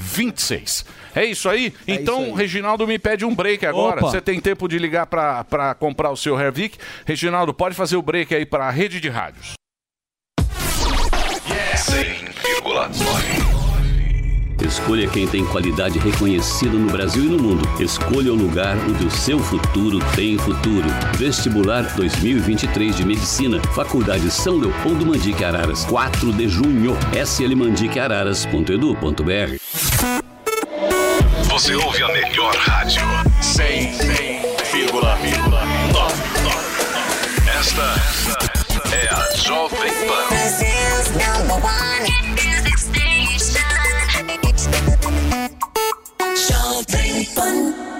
Speaker 6: 1726. É isso aí?
Speaker 14: É
Speaker 6: então,
Speaker 14: isso aí.
Speaker 6: Reginaldo me pede um break agora.
Speaker 5: Opa.
Speaker 6: Você tem tempo de ligar para comprar o seu Hervik. Reginaldo, pode fazer o break aí para a rede de rádios.
Speaker 15: 100,9. Escolha quem tem qualidade reconhecida no Brasil e no mundo. Escolha o lugar onde o seu futuro tem futuro. Vestibular 2023 de Medicina. Faculdade São Leopoldo Mandique Araras. 4 de junho. slmandiqueararas.edu.br
Speaker 16: Você ouve a melhor rádio. 100,9.
Speaker 15: Esta é a Jovem Pan. fun.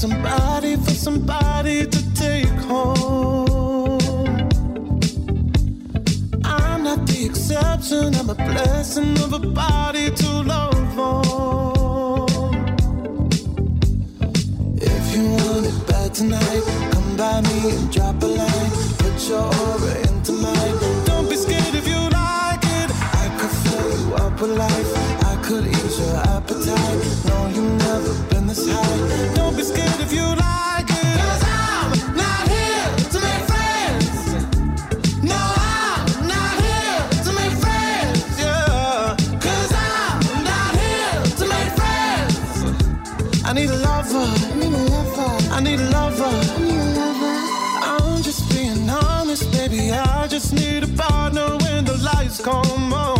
Speaker 17: Somebody, for somebody to take home. I'm not the exception, I'm a blessing of a body to love on. If you want it bad tonight, come by me and drop a line. Put your aura into mine. Don't be scared if you like it. I could fill you up with life. I could ease your appetite. No, you've never been this high. Don't be scared just need a partner when the lights come on.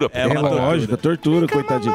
Speaker 6: Tortura.
Speaker 9: É uma lógica, tortura, coitadinho.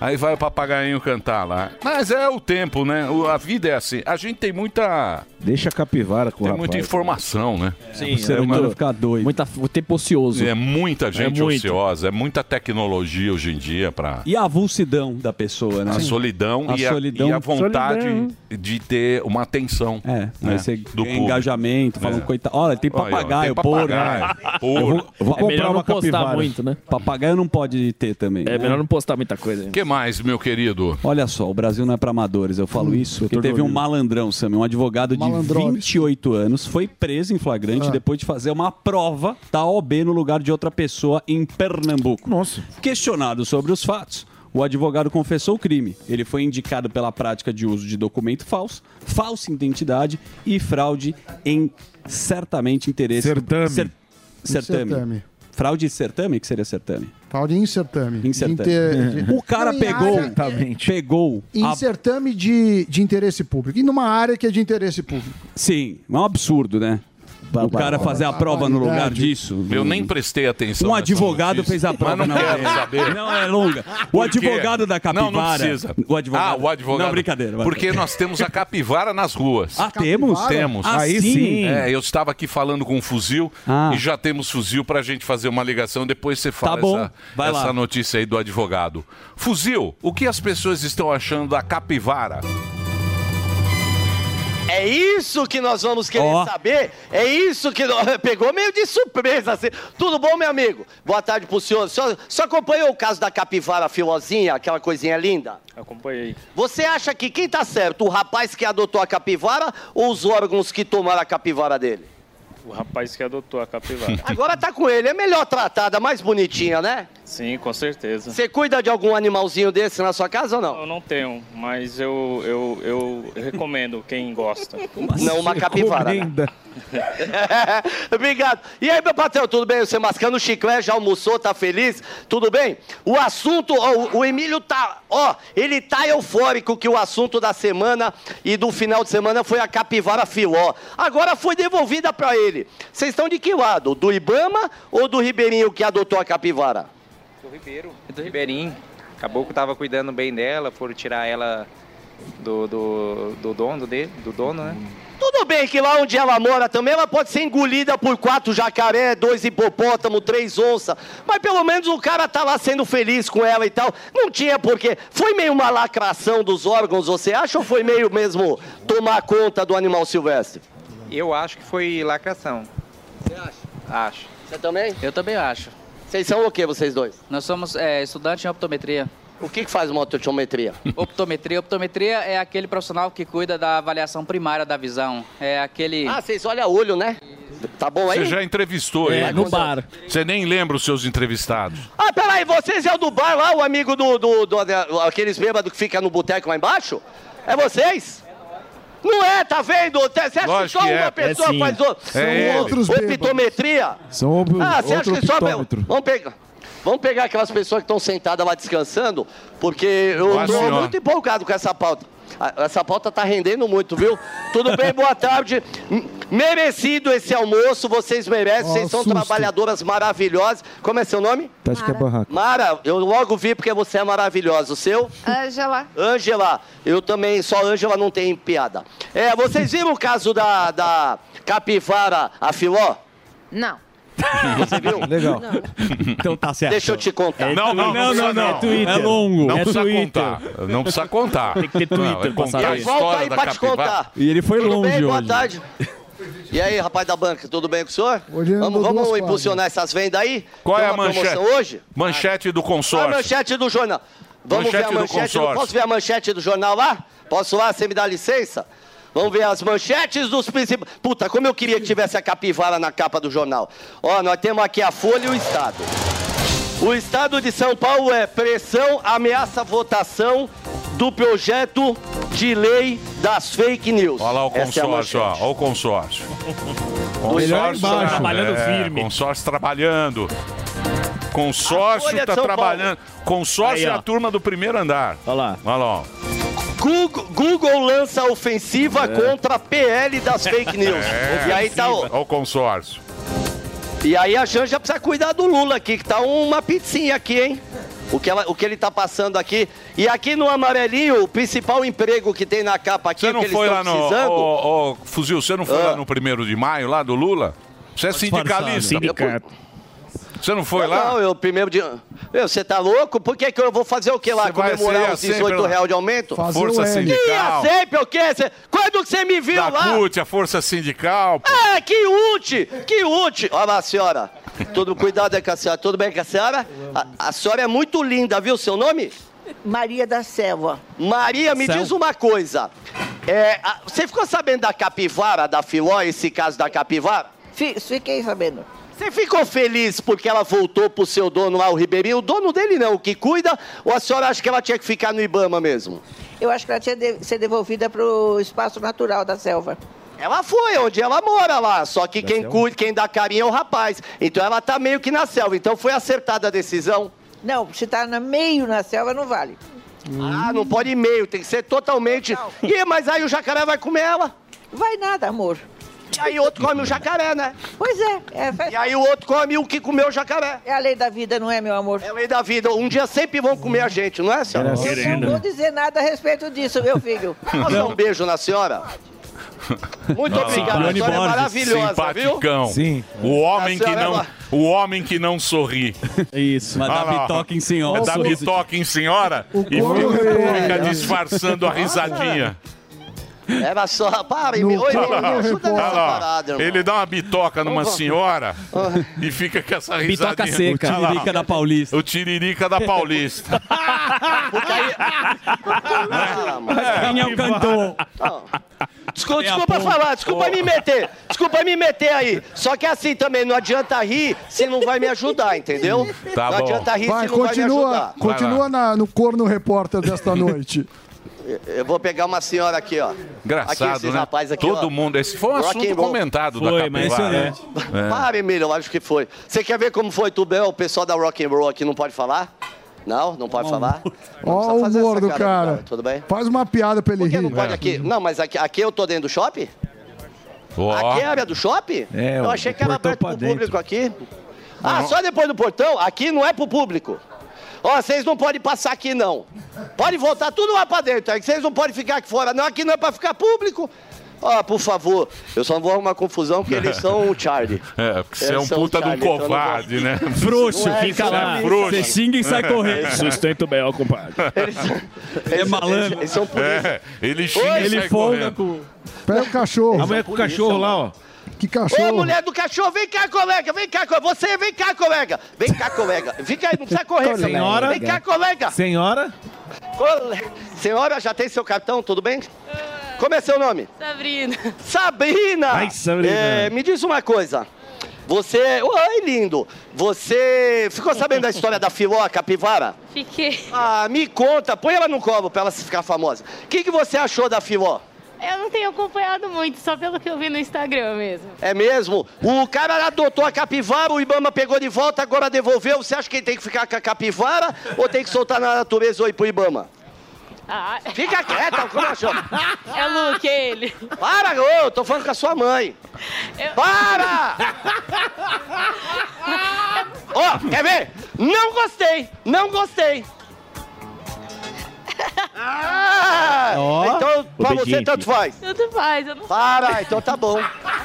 Speaker 6: Aí vai o papagaio cantar lá. Mas é o tempo, né? O- A vida é assim. A gente tem muita.
Speaker 9: Deixa a capivara com o
Speaker 6: Tem
Speaker 9: rapaz.
Speaker 6: muita informação, né?
Speaker 11: Sim, O ser humano fica
Speaker 9: doido.
Speaker 11: Muita, o tempo ocioso.
Speaker 6: É muita gente
Speaker 5: É
Speaker 6: ociosa, é muita tecnologia hoje em dia para
Speaker 5: E a avulsidão da pessoa, né?
Speaker 6: a solidão,
Speaker 5: A
Speaker 6: e, a,
Speaker 5: solidão.
Speaker 6: e a vontade
Speaker 5: Solidão.
Speaker 6: de ter uma atenção
Speaker 5: É,
Speaker 6: né,
Speaker 5: aí você
Speaker 6: do
Speaker 5: engajamento, falando,
Speaker 6: É.
Speaker 5: coitado. Olha, tem
Speaker 6: Olha,
Speaker 5: papagaio,
Speaker 6: tem
Speaker 5: porco.
Speaker 6: papagaio, porco.
Speaker 5: Eu vou, vou
Speaker 6: É
Speaker 5: comprar
Speaker 6: melhor
Speaker 5: uma
Speaker 6: não postar
Speaker 5: capivara.
Speaker 6: muito,
Speaker 11: né?
Speaker 5: Papagaio não pode ter também.
Speaker 11: É melhor não postar muita coisa.
Speaker 6: O que mais, meu querido?
Speaker 5: Olha só, o Brasil não é para amadores, eu falo isso, porque teve um malandrão, Sam, um advogado de
Speaker 10: Malandrones.
Speaker 5: 28 anos, foi preso em flagrante
Speaker 10: Ah.
Speaker 5: depois de fazer uma prova da OB no lugar de outra pessoa em Pernambuco.
Speaker 9: Nossa.
Speaker 5: Questionado sobre os fatos, o advogado confessou o crime. Ele foi indicado pela prática de uso de documento falso, falsa identidade e fraude em certamente interesse.
Speaker 9: Certame.
Speaker 5: Cer- certame.
Speaker 10: Certame.
Speaker 5: Fraude e certame? Que seria certame?
Speaker 10: Certame.
Speaker 5: Em certame.
Speaker 10: De inter- de-
Speaker 5: O cara
Speaker 10: Em
Speaker 5: pegou,
Speaker 10: área-
Speaker 5: pegou
Speaker 10: Em
Speaker 5: a
Speaker 10: certame de, de interesse público. E numa área que é de interesse público.
Speaker 5: Sim, é um absurdo, né? O cara fazer a prova no lugar disso.
Speaker 6: Eu nem prestei atenção.
Speaker 5: Um advogado fez a prova
Speaker 6: Mas não quero saber.
Speaker 5: Não, é longa. O advogado da capivara.
Speaker 6: Não, não precisa.
Speaker 5: O advogado.
Speaker 6: Ah, o advogado.
Speaker 5: Não, brincadeira. vai.
Speaker 6: Porque nós temos a capivara nas ruas.
Speaker 5: Ah, temos?
Speaker 6: Temos.
Speaker 5: Ah, Aí sim.
Speaker 6: É, eu estava aqui falando com um fuzil
Speaker 5: Ah.
Speaker 6: e já temos fuzil pra gente fazer uma ligação. Depois você fala
Speaker 5: Tá bom.
Speaker 6: essa,
Speaker 5: Vai
Speaker 6: essa
Speaker 5: lá.
Speaker 6: notícia aí do advogado. Fuzil, o que as pessoas estão achando da capivara?
Speaker 4: É isso que nós vamos querer
Speaker 6: Ó.
Speaker 4: saber? É isso que nós... pegou meio de surpresa. assim. Tudo bom, meu amigo? Boa tarde pro senhor. O senhor, o senhor acompanhou o caso da capivara filosinha, aquela coisinha linda?
Speaker 18: Acompanhei.
Speaker 4: Você acha que quem tá certo, o rapaz que adotou a capivara ou os órgãos que tomaram a capivara dele?
Speaker 18: O rapaz que adotou a capivara.
Speaker 4: Agora tá com ele, é melhor tratada, mais bonitinha, né?
Speaker 18: Sim, com certeza.
Speaker 4: Você cuida de algum animalzinho desse na sua casa ou não?
Speaker 18: Eu não tenho, mas eu, eu, eu recomendo quem gosta.
Speaker 4: Não, uma capivara. né? Obrigado. E aí, meu patrão, tudo bem? Você mascando chiclete, já almoçou, tá feliz? Tudo bem? O assunto, ó, o- o Emílio tá, ó, ele tá eufórico que o assunto da semana e do final de semana foi a capivara filó. Agora foi devolvida pra ele. Vocês estão de que lado? Do Ibama ou do Ribeirinho que adotou a capivara?
Speaker 19: Do Ribeiro. Do Ribeirinho. Caboclo tava cuidando bem dela, foram tirar ela do, do, do dono dele, do dono, né?
Speaker 4: Tudo bem que lá onde ela mora também ela pode ser engolida por quatro jacaré, dois hipopótamo, três onças. Mas pelo menos o cara tá lá sendo feliz com ela e tal. Não tinha porquê. Foi meio uma lacração dos órgãos, você acha? Ou foi meio mesmo tomar conta do animal silvestre?
Speaker 19: Eu acho que foi lacração.
Speaker 4: Você acha?
Speaker 19: Acho.
Speaker 4: Você também?
Speaker 20: Eu também acho.
Speaker 4: Vocês são o que, vocês dois?
Speaker 20: Nós somos é, estudantes em optometria.
Speaker 4: O que, que faz uma optometria?
Speaker 20: Optometria. Optometria é aquele profissional que cuida da avaliação primária da visão. É aquele.
Speaker 4: Ah, vocês olham a olho, né? Tá bom aí?
Speaker 6: Você já entrevistou
Speaker 20: É,
Speaker 6: ele.
Speaker 20: no bar.
Speaker 6: Você nem lembra os seus entrevistados.
Speaker 4: Ah, peraí, vocês é o do bar lá, o amigo do, do, do- da- aqueles bêbados que fica no boteco lá embaixo? É vocês? Não é, tá vendo? Você acha que
Speaker 9: Lógico
Speaker 4: só
Speaker 9: que
Speaker 4: uma
Speaker 9: é.
Speaker 4: pessoa
Speaker 9: É
Speaker 4: faz o...
Speaker 9: São É outros
Speaker 4: o- optometria?
Speaker 9: São ob-
Speaker 4: Ah, você acha que só... Vamos pegar... Vamos pegar aquelas pessoas que estão sentadas lá descansando, porque eu
Speaker 6: senhor.
Speaker 4: muito empolgado com essa pauta. Ah, Essa pauta tá rendendo muito, viu? Tudo bem, boa tarde. Merecido esse almoço, vocês merecem,
Speaker 9: Ó,
Speaker 4: vocês são
Speaker 9: susto.
Speaker 4: trabalhadoras maravilhosas. Como é seu nome?
Speaker 9: Acho que é barraco.
Speaker 4: Mara, eu logo vi porque você é maravilhosa. O seu?
Speaker 21: Ângela.
Speaker 4: Ângela, eu também, só Ângela não tem piada. É, vocês viram o caso da, da capivara, a filó?
Speaker 21: Não.
Speaker 4: Você viu?
Speaker 9: Legal.
Speaker 22: Então tá certo.
Speaker 4: Deixa eu te contar.
Speaker 6: Não, não, não, não, não.
Speaker 22: É Twitter.
Speaker 6: É longo. Não
Speaker 22: É
Speaker 6: precisa
Speaker 22: Twitter.
Speaker 6: contar. Não precisa contar.
Speaker 22: Tem que ter Twitter
Speaker 6: é
Speaker 22: pra
Speaker 6: contar
Speaker 22: saber.
Speaker 4: Eu volto aí pra te contar.
Speaker 22: E ele foi
Speaker 4: Tudo
Speaker 22: longe
Speaker 4: bem? Boa
Speaker 22: hoje.
Speaker 4: tarde. E aí, rapaz da banca, tudo bem com o senhor? Vamos vamos impulsionar essas vendas aí?
Speaker 6: Qual
Speaker 4: Tem
Speaker 6: é a manchete?
Speaker 4: hoje?
Speaker 6: Manchete do
Speaker 4: A
Speaker 6: consórcio.
Speaker 4: manchete do jornal. Vamos
Speaker 6: Manchete
Speaker 4: ver a manchete do,
Speaker 6: consórcio.
Speaker 4: Posso ver a manchete do jornal lá? Posso lá? Você me dá licença? Vamos ver as manchetes dos principais. Puta, como eu queria que tivesse a capivara na capa do jornal. Ó, nós temos aqui a Folha e o Estado. O Estado de São Paulo é pressão, ameaça votação do projeto de lei das fake news.
Speaker 6: Olha lá o
Speaker 4: é
Speaker 6: consórcio, ó.
Speaker 4: manchete.
Speaker 6: Olha o consórcio.
Speaker 4: Melhor embaixo.
Speaker 6: Trabalhando
Speaker 4: É,
Speaker 6: firme. Consórcio trabalhando. Consórcio tá
Speaker 4: São
Speaker 6: trabalhando. Consórcio
Speaker 4: Aí,
Speaker 6: é
Speaker 4: ó.
Speaker 6: a turma do primeiro andar. Olha
Speaker 22: lá.
Speaker 6: Olha lá, ó.
Speaker 4: Google, Google lança ofensiva
Speaker 6: É.
Speaker 4: contra a PL das fake news.
Speaker 6: É.
Speaker 4: E aí tá o,
Speaker 6: Olha o consórcio.
Speaker 4: E aí a Janja precisa cuidar do Lula aqui, que tá uma pizzinha aqui, hein? O que, ela- o que ele tá passando aqui. E aqui no amarelinho, o principal emprego que tem na capa aqui,
Speaker 6: Você
Speaker 4: que
Speaker 6: não
Speaker 4: eles
Speaker 6: foi
Speaker 4: estão
Speaker 6: lá no.
Speaker 4: precisando.
Speaker 6: Ô, ô, Fuzil, você não foi
Speaker 4: Ah.
Speaker 6: lá no primeiro de maio, lá do Lula? Você é sindicalista.
Speaker 4: Sindicato.
Speaker 6: Você não foi
Speaker 4: não,
Speaker 6: lá?
Speaker 4: Não, eu primeiro dia. Meu, você tá louco? Por que, que eu vou fazer o que lá?
Speaker 6: Você
Speaker 4: Comemorar os
Speaker 6: sempre
Speaker 4: 18
Speaker 6: lá.
Speaker 4: reais de aumento?
Speaker 6: Fazer Força o sindical.
Speaker 4: Ia sempre o quê? Cê- Quando que você me viu
Speaker 6: Da
Speaker 4: lá?
Speaker 6: CUT, a Força Sindical. pô.
Speaker 4: Ah, que útil! Que útil! Olha lá, senhora. Tudo cuidado aí com a senhora. Tudo bem com a senhora? A, a senhora é muito linda, viu? Seu nome?
Speaker 23: Maria da Selva.
Speaker 4: Maria, me
Speaker 23: Selva.
Speaker 4: diz uma coisa. É, a- você ficou sabendo da capivara, da filó, esse caso da capivara?
Speaker 23: Fiquei sabendo.
Speaker 4: Você ficou feliz porque ela voltou pro seu dono lá, o Ribeirinho? O dono dele não, o que cuida? Ou a senhora acha que ela tinha que ficar no Ibama mesmo?
Speaker 23: Eu acho que ela tinha de ser devolvida para o espaço natural da selva.
Speaker 4: Ela foi onde ela mora lá, só que quem cuida, quem dá carinho é o rapaz. Então ela tá meio que na selva. Então foi acertada a decisão.
Speaker 23: Não, se tá no meio na selva, não vale.
Speaker 4: Ah, não pode ir meio, tem que ser totalmente. Ih, mas aí o jacaré vai comer ela.
Speaker 23: Vai nada, amor.
Speaker 4: E aí o outro come o jacaré, né?
Speaker 23: Pois é. é
Speaker 4: E aí o outro come o que comeu o jacaré.
Speaker 23: É a lei da vida, não é, meu amor?
Speaker 4: É a lei da vida. Um dia sempre vão comer a gente, não é, senhora?
Speaker 23: Eu não vou dizer nada a respeito disso, meu filho.
Speaker 4: Posso dar um beijo na senhora? Muito obrigado, a senhora é maravilhosa,
Speaker 6: Simpaticão.
Speaker 4: viu?
Speaker 6: Sim. O homem que
Speaker 4: é
Speaker 6: não,
Speaker 4: uma-
Speaker 6: o homem que não sorri.
Speaker 22: Isso.
Speaker 5: Mas dá
Speaker 6: ó.
Speaker 5: bitoca em senhora.
Speaker 6: É da
Speaker 5: Sorriso.
Speaker 6: bitoca em senhora e
Speaker 10: corno
Speaker 6: fica, fica disfarçando a risadinha.
Speaker 4: Era só. Para, me, oi, me, me ajuda nessa parada, irmão.
Speaker 6: Ele dá uma bitoca numa senhora e fica com essa risadinha.
Speaker 5: Bitoca seca.
Speaker 6: Lá.
Speaker 5: Tiririca da Paulista.
Speaker 6: O tiririca da Paulista.
Speaker 4: Ah, mano.
Speaker 6: É,
Speaker 5: Quem é o cantor?
Speaker 4: Desculpa, desculpa falar, desculpa me meter. Desculpa me meter aí. Só que assim também, não adianta rir se não vai me ajudar, entendeu?
Speaker 6: Tá
Speaker 4: não
Speaker 6: bom.
Speaker 4: adianta rir
Speaker 10: Vai,
Speaker 4: se não vai me
Speaker 10: continua,
Speaker 4: ajudar.
Speaker 10: continua na- no corno repórter desta noite.
Speaker 4: Eu vou pegar uma senhora aqui, ó.
Speaker 6: Engraçado,
Speaker 4: aqui, esses
Speaker 6: né?
Speaker 4: rapazes aqui,
Speaker 6: Todo
Speaker 4: ó.
Speaker 6: mundo. Esse foi um
Speaker 4: Rock
Speaker 6: assunto comentado da
Speaker 5: Foi, mas
Speaker 6: capivara. É.
Speaker 4: Para, Emílio, eu acho que foi. Você quer ver como foi tudo bem? O pessoal da Rock and Roll aqui não pode falar? Não? Não pode falar? Não
Speaker 10: Ó o humor
Speaker 4: essa
Speaker 10: do cara.
Speaker 4: Tudo bem?
Speaker 10: Faz uma piada pra ele
Speaker 4: Por que
Speaker 10: rir.
Speaker 4: não pode aqui? Não, mas aqui, aqui eu tô dentro do shopping?
Speaker 6: Ó.
Speaker 4: Aqui é a área do shopping?
Speaker 9: É,
Speaker 4: eu achei que era aberto pro
Speaker 9: dentro.
Speaker 4: público aqui. Ah, só depois do portão? Aqui não é pro público. Ó, vocês não podem passar aqui, não. Pode voltar tudo lá pra dentro. É que vocês não podem ficar aqui fora, não. Aqui não é pra ficar público. Ó, por favor, eu só não vou arrumar confusão porque eles são o Charlie.
Speaker 6: É, porque você é um
Speaker 4: Eles
Speaker 6: puta de um
Speaker 4: então
Speaker 6: covarde,
Speaker 4: vou-
Speaker 6: né?
Speaker 5: Frouxo,
Speaker 4: é,
Speaker 5: fica
Speaker 4: isso
Speaker 5: lá.
Speaker 4: é
Speaker 6: frouxo.
Speaker 5: Você xinga e sai correndo.
Speaker 7: Sustenta o Bel, compadre.
Speaker 5: É malandro.
Speaker 4: Eles são polícia.
Speaker 6: É, ele xinga e
Speaker 5: Ele
Speaker 6: sai
Speaker 5: folga
Speaker 6: correndo.
Speaker 5: com.
Speaker 10: Pega o cachorro.
Speaker 9: A mulher com o cachorro lá, ó.
Speaker 10: Que
Speaker 4: Ô,
Speaker 10: cachorro.
Speaker 4: mulher do cachorro, vem cá, colega, vem cá, colega. Você, vem cá, colega. Vem cá, colega. Fica aí, não precisa correr, colega.
Speaker 9: Senhora?
Speaker 4: Vem cá, colega.
Speaker 9: Senhora?
Speaker 4: Cole- Senhora, já tem seu cartão, tudo bem? Como é seu nome?
Speaker 24: Sabrina.
Speaker 4: Sabrina!
Speaker 9: Ai, Sabrina.
Speaker 4: É, me diz uma coisa. Você. Oi, lindo! Você ficou sabendo da história da filó, a capivara?
Speaker 24: Fiquei.
Speaker 4: Ah, me conta, põe ela no colo pra ela ficar famosa. O que, que você achou da filó?
Speaker 24: Eu não tenho acompanhado muito, só pelo que eu vi no Instagram mesmo.
Speaker 4: É mesmo? O cara adotou a capivara, o Ibama pegou de volta, agora devolveu. Você acha que ele tem que ficar com a capivara ou tem que soltar na natureza ou ir pro Ibama?
Speaker 24: Ah,
Speaker 4: Fica quieta, como
Speaker 24: é o Luke, ele.
Speaker 4: Para, ô, eu tô falando com a sua mãe. Para! Ó, quer ver? Não gostei, não gostei. Ah,
Speaker 9: Ó.
Speaker 4: então, pra você, tanto faz.
Speaker 24: Tudo faz, eu não
Speaker 4: Para, então tá bom.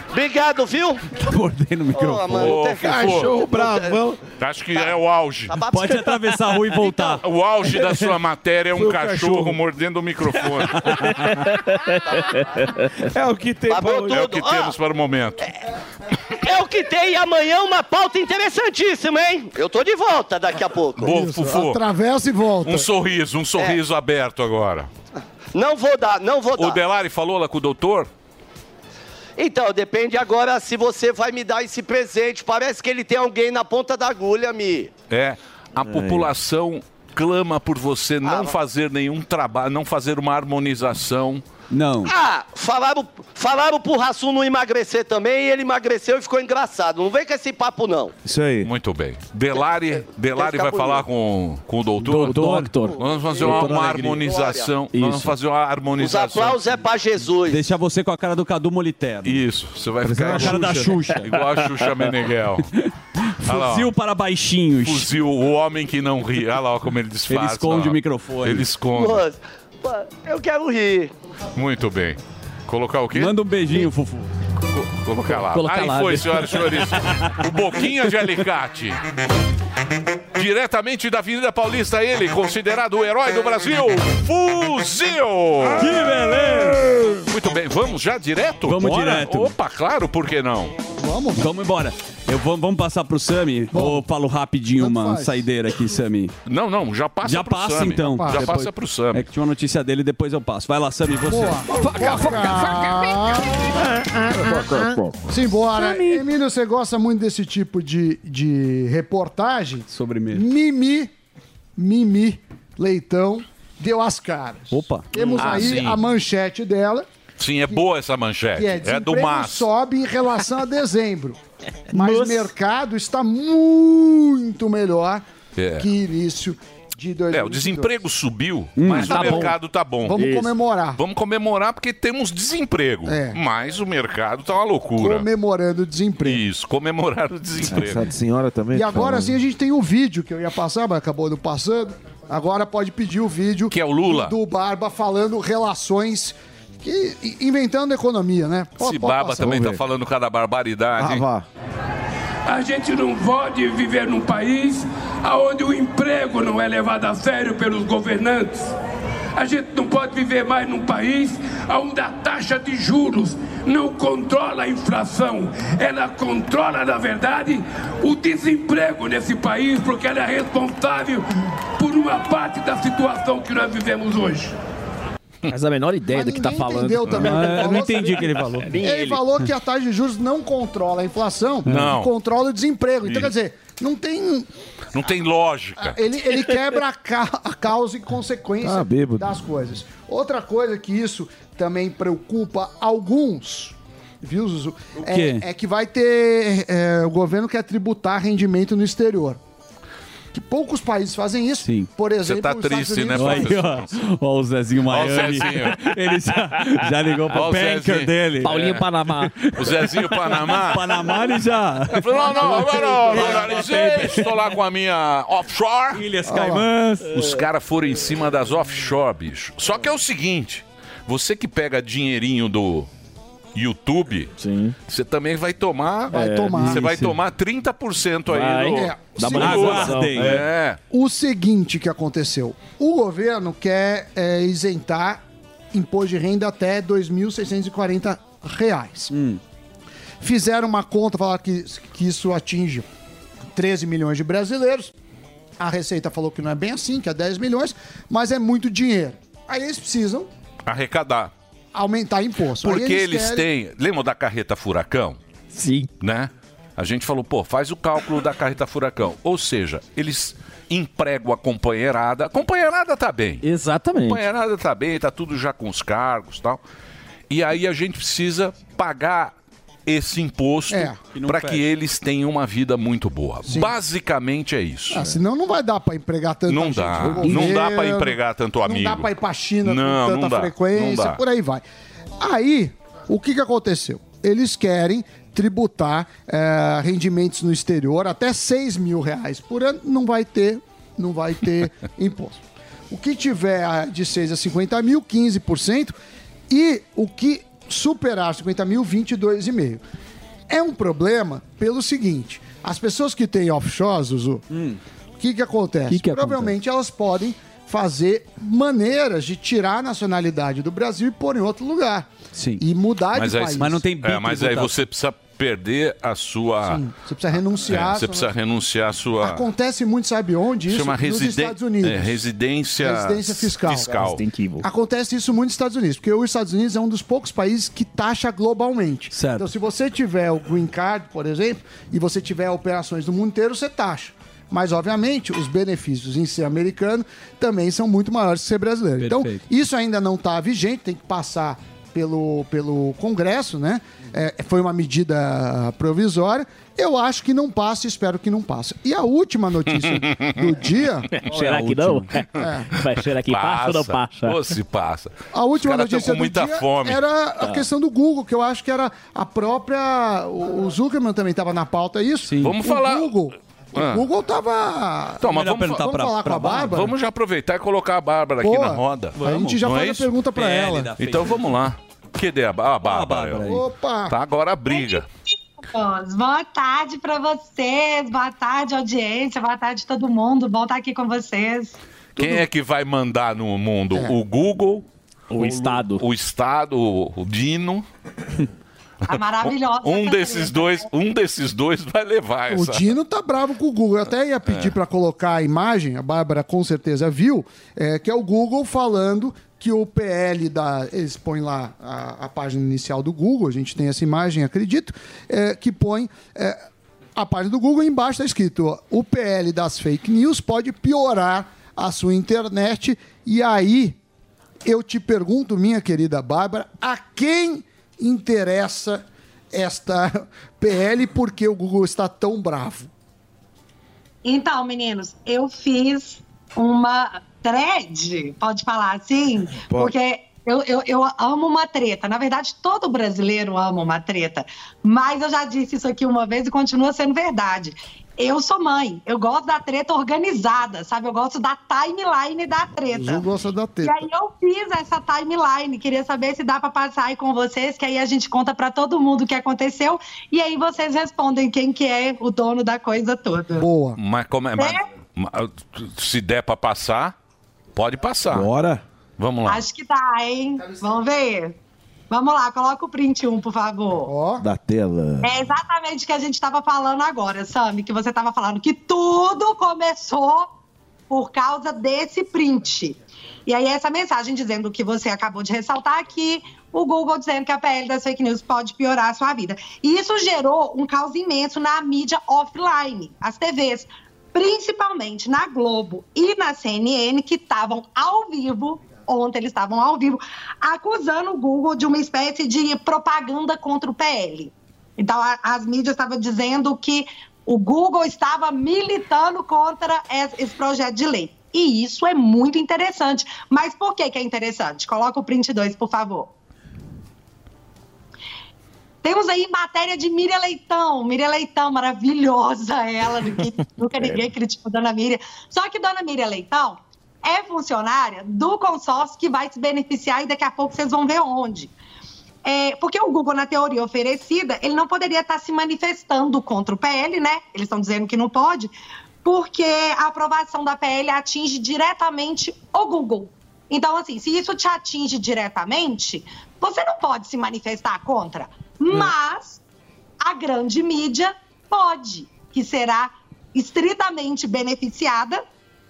Speaker 4: Obrigado, viu?
Speaker 9: Tá mordendo o
Speaker 4: Ô,
Speaker 9: microfone.
Speaker 4: mano,
Speaker 6: Ô,
Speaker 4: tem.
Speaker 9: Cachorro bravão.
Speaker 6: Acho que é o auge.
Speaker 4: Tá
Speaker 5: Pode atravessar a rua e voltar.
Speaker 6: O auge da sua matéria é um
Speaker 9: o
Speaker 6: cachorro,
Speaker 9: cachorro.
Speaker 6: mordendo o microfone.
Speaker 9: É o que tem
Speaker 4: Babou
Speaker 9: pra hoje.
Speaker 6: É o
Speaker 4: tudo.
Speaker 6: que
Speaker 4: Ó,
Speaker 6: temos para o momento.
Speaker 4: É o que tem amanhã uma pauta interessantíssima, hein? Eu tô de volta daqui a pouco.
Speaker 10: Isso,
Speaker 6: Fufu,
Speaker 10: Atravessa e volta.
Speaker 6: um sorriso, um sorriso aberto agora.
Speaker 4: Não vou dar, não vou
Speaker 6: O
Speaker 4: dar.
Speaker 6: Delari falou lá com o doutor?
Speaker 4: Então, depende agora se você vai me dar esse presente. Parece que ele tem alguém na ponta da agulha, Mi.
Speaker 6: É. A população clama por você não fazer nenhum trabalho, não fazer uma harmonização.
Speaker 5: Não.
Speaker 4: Ah, falaram, falaram pro Rassum não emagrecer também e ele emagreceu e ficou engraçado. Não vem com esse papo, não.
Speaker 9: Isso aí.
Speaker 6: Muito bem. Delari, Delari
Speaker 4: ficar
Speaker 6: vai falar com, com o doutor?
Speaker 11: Doutor.
Speaker 6: Nós vamos fazer uma,
Speaker 5: Doutor
Speaker 6: uma harmonização. Nós vamos
Speaker 5: Isso.
Speaker 6: fazer uma
Speaker 4: Os
Speaker 6: harmonização.
Speaker 4: aplausos é pra Jesus.
Speaker 5: Deixar você com a cara do Cadu Moliterno.
Speaker 6: Isso, você vai ficar
Speaker 5: a cara da Xuxa.
Speaker 6: igual a Xuxa Meneghel. Olha lá.
Speaker 5: Fuzil para baixinhos.
Speaker 6: Fuzil, o homem que não ri. Olha lá como ele disfarça.
Speaker 5: Ele esconde o microfone.
Speaker 6: Ele esconde.
Speaker 4: Pô, eu quero rir.
Speaker 6: Muito bem. Colocar o quê?
Speaker 5: Manda um beijinho, Fufu.
Speaker 6: Co- Colocar lá.
Speaker 11: Colocar
Speaker 6: Aí
Speaker 11: lá,
Speaker 6: foi, senhoras e senhores. O Boquinha de Alicate. Diretamente da Avenida Paulista, ele, considerado o herói do Brasil, Fuzil!
Speaker 5: Que beleza!
Speaker 6: Muito bem, vamos já direto?
Speaker 5: Vamos
Speaker 6: Bora?
Speaker 5: direto.
Speaker 6: Opa, claro, por que não?
Speaker 10: Vamos.
Speaker 5: Vamos embora. Eu vou, vamos passar pro Sami? Ou falo rapidinho
Speaker 10: Tanto
Speaker 5: uma
Speaker 10: faz.
Speaker 5: saideira aqui, Sami?
Speaker 6: Não, não, já passa
Speaker 5: Já
Speaker 6: pro
Speaker 5: passa
Speaker 6: Sami.
Speaker 5: então.
Speaker 6: Já
Speaker 5: Depois-
Speaker 6: passa pro Sami.
Speaker 5: É que tinha uma notícia dele, depois eu passo. Vai lá, Sami, você.
Speaker 10: Simbora. Emílio, você gosta muito desse tipo de, de reportagem?
Speaker 5: Sobremesa.
Speaker 10: Mimi, Mimi Leitão deu as caras.
Speaker 5: Opa.
Speaker 10: Temos
Speaker 6: Ah,
Speaker 10: aí
Speaker 6: sim.
Speaker 10: a manchete dela,
Speaker 6: Sim, é boa essa manchete.
Speaker 10: que é
Speaker 6: É, do Márcio.
Speaker 10: sobe em relação a dezembro. Mas o mercado está muito melhor
Speaker 6: É.
Speaker 10: que início de 2022.
Speaker 6: É, o desemprego subiu,
Speaker 5: Hum,
Speaker 6: mas
Speaker 10: tá
Speaker 6: o
Speaker 10: bom.
Speaker 6: mercado tá bom.
Speaker 10: Vamos comemorar.
Speaker 6: Vamos comemorar porque temos desemprego.
Speaker 10: É.
Speaker 6: Mas o mercado tá uma loucura.
Speaker 10: Comemorando o desemprego.
Speaker 6: Isso, comemorar o desemprego.
Speaker 9: Essa senhora também.
Speaker 10: E agora
Speaker 9: falando.
Speaker 10: sim a gente tem o vídeo que eu ia passar, mas acabou não passando. Agora pode pedir o vídeo.
Speaker 6: Que é o Lula.
Speaker 10: Do Barba falando relações. Que, inventando economia, né? Pode-
Speaker 6: Esse Baba
Speaker 10: passar.
Speaker 6: também tá falando cada barbaridade.
Speaker 9: Ah, vá.
Speaker 25: A gente não pode viver num país onde o emprego não é levado a sério pelos governantes. A gente não pode viver mais num país onde a taxa de juros não controla a inflação. Ela controla, na verdade, o desemprego nesse país, porque ela é responsável por uma parte da situação que nós vivemos hoje.
Speaker 11: Mas a menor ideia do que tá falando.
Speaker 10: entendeu também ele
Speaker 11: Ah,
Speaker 10: falou,
Speaker 11: Eu não entendi
Speaker 10: sabe?
Speaker 11: o que ele falou.
Speaker 10: Ele, falou que a taxa de juros não controla a inflação,
Speaker 6: Não.
Speaker 10: controla o desemprego. Então,
Speaker 6: Isso.
Speaker 10: quer dizer, não tem.
Speaker 6: Não tem lógica.
Speaker 10: Ele, ele quebra a, ca- a causa e consequência
Speaker 9: Ah, bêbado.
Speaker 10: das coisas. Outra coisa que isso também preocupa alguns, viu, Zuzu? É-
Speaker 5: quê?
Speaker 10: É, que vai ter. é, o governo quer tributar rendimento no exterior. Que poucos países fazem isso.
Speaker 5: Sim.
Speaker 10: Por exemplo,
Speaker 6: tá
Speaker 10: os Estados
Speaker 6: triste, né,
Speaker 10: Unidos
Speaker 5: aí, ó, o Zezinho
Speaker 6: Ó o
Speaker 5: Miami.
Speaker 6: Zezinho.
Speaker 5: Ele já, já ligou pro
Speaker 6: Ó o
Speaker 5: banker
Speaker 6: Zezinho.
Speaker 5: dele.
Speaker 11: Paulinho
Speaker 6: É.
Speaker 11: Panamá.
Speaker 6: O Zezinho Panamá.
Speaker 5: Panamá ele já.
Speaker 6: Ele falou, não, não, agora eu analisei, estou lá com a minha offshore.
Speaker 5: Ilhas Caimãs.
Speaker 6: Os caras foram em cima das offshore, bicho. Só que é o seguinte, você que pega dinheirinho do YouTube, você também vai tomar...
Speaker 10: Vai tomar.
Speaker 6: Você vai tomar 30% aí
Speaker 11: Vai.
Speaker 6: do...
Speaker 10: É,
Speaker 11: uma
Speaker 5: Aguardem.
Speaker 6: É.
Speaker 10: O seguinte que aconteceu. O governo quer é, isentar imposto de renda até 2.640 reais. Fizeram uma conta, falaram que, que isso atinge 13 milhões de brasileiros. A Receita falou que não é bem assim, que é 10 milhões, mas é muito dinheiro. Aí eles precisam
Speaker 6: Arrecadar.
Speaker 10: Aumentar imposto. Aí
Speaker 6: Porque eles,
Speaker 10: querem-
Speaker 6: têm... Lembra da carreta furacão?
Speaker 11: Sim.
Speaker 6: né? A gente falou, pô, faz o cálculo da carreta furacão. Ou seja, eles empregam a companheirada. A companheirada tá bem. A
Speaker 11: Exatamente.
Speaker 6: companheirada tá bem, tá tudo já com os cargos e tal. E aí a gente precisa pagar esse imposto
Speaker 10: É.
Speaker 6: Para que eles tenham uma vida muito boa. Basicamente é isso.
Speaker 10: Ah, senão não vai dar pra empregar tanta
Speaker 6: Não
Speaker 10: gente.
Speaker 6: dá. Não dá pra
Speaker 10: governo,
Speaker 6: empregar tanto amigo.
Speaker 10: Não dá pra ir pra China
Speaker 6: Não,
Speaker 10: com tanta
Speaker 6: dá,
Speaker 10: frequência, por aí vai. Aí, o que que aconteceu? Eles querem tributar eh, rendimentos no exterior até 6 mil reais por ano, não vai ter, não vai ter imposto. O que tiver de 6 a 50 mil, 15%, e o que superar 50 mil, 22,5%. É um problema pelo seguinte: as pessoas que têm offshore, Zuzu, o que, que acontece?
Speaker 11: Que que
Speaker 10: Provavelmente elas podem fazer maneiras de tirar a nacionalidade do Brasil e pôr em outro lugar.
Speaker 5: Sim.
Speaker 10: E mudar
Speaker 6: Mas,
Speaker 10: de
Speaker 6: aí,
Speaker 10: país.
Speaker 5: Mas não tem
Speaker 6: é, mas aí você precisa perder a sua.
Speaker 10: Sim, você precisa
Speaker 6: É,
Speaker 10: renunciar.
Speaker 6: você precisa renunciar a sua.
Speaker 10: Acontece muito, sabe onde? Isso
Speaker 6: chama
Speaker 10: nos
Speaker 6: residen-
Speaker 10: Estados Unidos.
Speaker 6: é, residência,
Speaker 10: Residência fiscal.
Speaker 7: Evil.
Speaker 10: Acontece isso muito nos Estados Unidos, porque os Estados Unidos é um dos poucos países que taxa globalmente.
Speaker 5: Certo.
Speaker 10: Então, se você tiver o Green Card, por exemplo, e você tiver operações no mundo inteiro, você taxa. Mas, obviamente, os benefícios em ser americano também são muito maiores que ser brasileiro.
Speaker 5: Perfeito.
Speaker 10: Então, isso ainda não está vigente, tem que passar pelo, pelo Congresso, né? É, foi uma medida provisória. Eu acho que não passa e espero que não passe. E a última notícia do dia.
Speaker 7: Será que não?
Speaker 10: É.
Speaker 7: Vai ser aqui passa ou não passa?
Speaker 6: Ou se passa.
Speaker 10: A última notícia
Speaker 6: com muita
Speaker 10: do dia
Speaker 6: fome.
Speaker 10: era a
Speaker 6: Ah.
Speaker 10: questão do Google, que eu acho que era a própria. O Zuckerman também estava na pauta, é isso?
Speaker 6: Vamos
Speaker 10: o
Speaker 6: falar-
Speaker 10: Google.
Speaker 6: Ah.
Speaker 10: O Google tava.
Speaker 6: Então, mas vamos,
Speaker 10: perguntar
Speaker 6: vamos
Speaker 10: pra-
Speaker 6: falar
Speaker 10: pra
Speaker 6: com a Bárbara.
Speaker 10: Bárbara?
Speaker 6: Vamos já aproveitar e colocar a Bárbara aqui na roda.
Speaker 10: A gente já
Speaker 6: Não
Speaker 10: faz
Speaker 6: é
Speaker 10: a
Speaker 6: isso?
Speaker 10: pergunta pra ela.
Speaker 6: Então vamos lá. Cadê a, a Bárbara?
Speaker 10: Opa!
Speaker 6: Tá agora a briga.
Speaker 26: Boa tarde para vocês, boa tarde, audiência, boa tarde todo mundo. Bom estar aqui com vocês.
Speaker 6: Quem é que vai mandar no mundo?
Speaker 10: É.
Speaker 6: O Google?
Speaker 7: O Estado.
Speaker 6: O Estado, o Dino.
Speaker 26: A maravilhosa.
Speaker 6: Um desses dois, um desses dois vai levar
Speaker 10: O
Speaker 6: essa.
Speaker 10: Dino tá bravo com o Google. Eu até ia pedir
Speaker 6: É.
Speaker 10: pra colocar a imagem, a Bárbara com certeza viu, é, que é o Google falando que o PL da. Eles põem lá a, a página inicial do Google, a gente tem essa imagem, acredito, é, que põe. é, a página do Google embaixo está escrito: ó, o PL das fake news pode piorar a sua internet. E aí, eu te pergunto, minha querida Bárbara, a quem interessa esta PL porque o Google está tão bravo?
Speaker 26: Então, meninos, eu fiz uma thread, pode falar assim?
Speaker 10: Pode.
Speaker 26: Porque eu, eu, eu amo uma treta. Na verdade, todo brasileiro ama uma treta. Mas eu já disse isso aqui uma vez e continua sendo verdade. Eu sou mãe, eu gosto da treta organizada, sabe? Eu gosto da timeline da treta.
Speaker 10: Eu gosto da
Speaker 26: E
Speaker 10: teta.
Speaker 26: aí eu fiz essa timeline, queria saber se dá para passar aí com vocês, que aí a gente conta para todo mundo o que aconteceu e aí vocês respondem quem que é o dono da coisa toda.
Speaker 10: Boa.
Speaker 6: Mas como é? mas- mas, se der pra passar, pode passar.
Speaker 9: Bora.
Speaker 6: Vamos lá.
Speaker 26: Acho que dá, hein? Vamos ver. Vamos lá, coloca o print 1, por favor.
Speaker 9: Da tela.
Speaker 26: É exatamente o que a gente estava falando agora, Sami, que você estava falando que tudo começou por causa desse print. E aí essa mensagem dizendo o que você acabou de ressaltar aqui, o Google dizendo que a PL das fake news pode piorar a sua vida. E isso gerou um caos imenso na mídia offline, as TVs, principalmente na Globo e na CNN, que estavam ao vivo, ontem eles estavam ao vivo, acusando o Google de uma espécie de propaganda contra o PL. Então, a- as mídias estavam dizendo que o Google estava militando contra es- esse projeto de lei. E isso é muito interessante. Mas por que, que é interessante? Coloca o print 2, por favor. Temos aí matéria de Miriam Leitão. Miriam Leitão, maravilhosa ela, nunca ninguém criticou Dona Miriam. Só que Dona Miriam Leitão é funcionária do consórcio que vai se beneficiar e daqui a pouco vocês vão ver onde. É, porque o Google, na teoria oferecida, ele não poderia estar se manifestando contra o PL, né? Eles estão dizendo que não pode, porque a aprovação da PL atinge diretamente o Google. Então, assim, se isso te atinge diretamente, você não pode se manifestar contra. Mas a grande mídia pode, que será estritamente beneficiada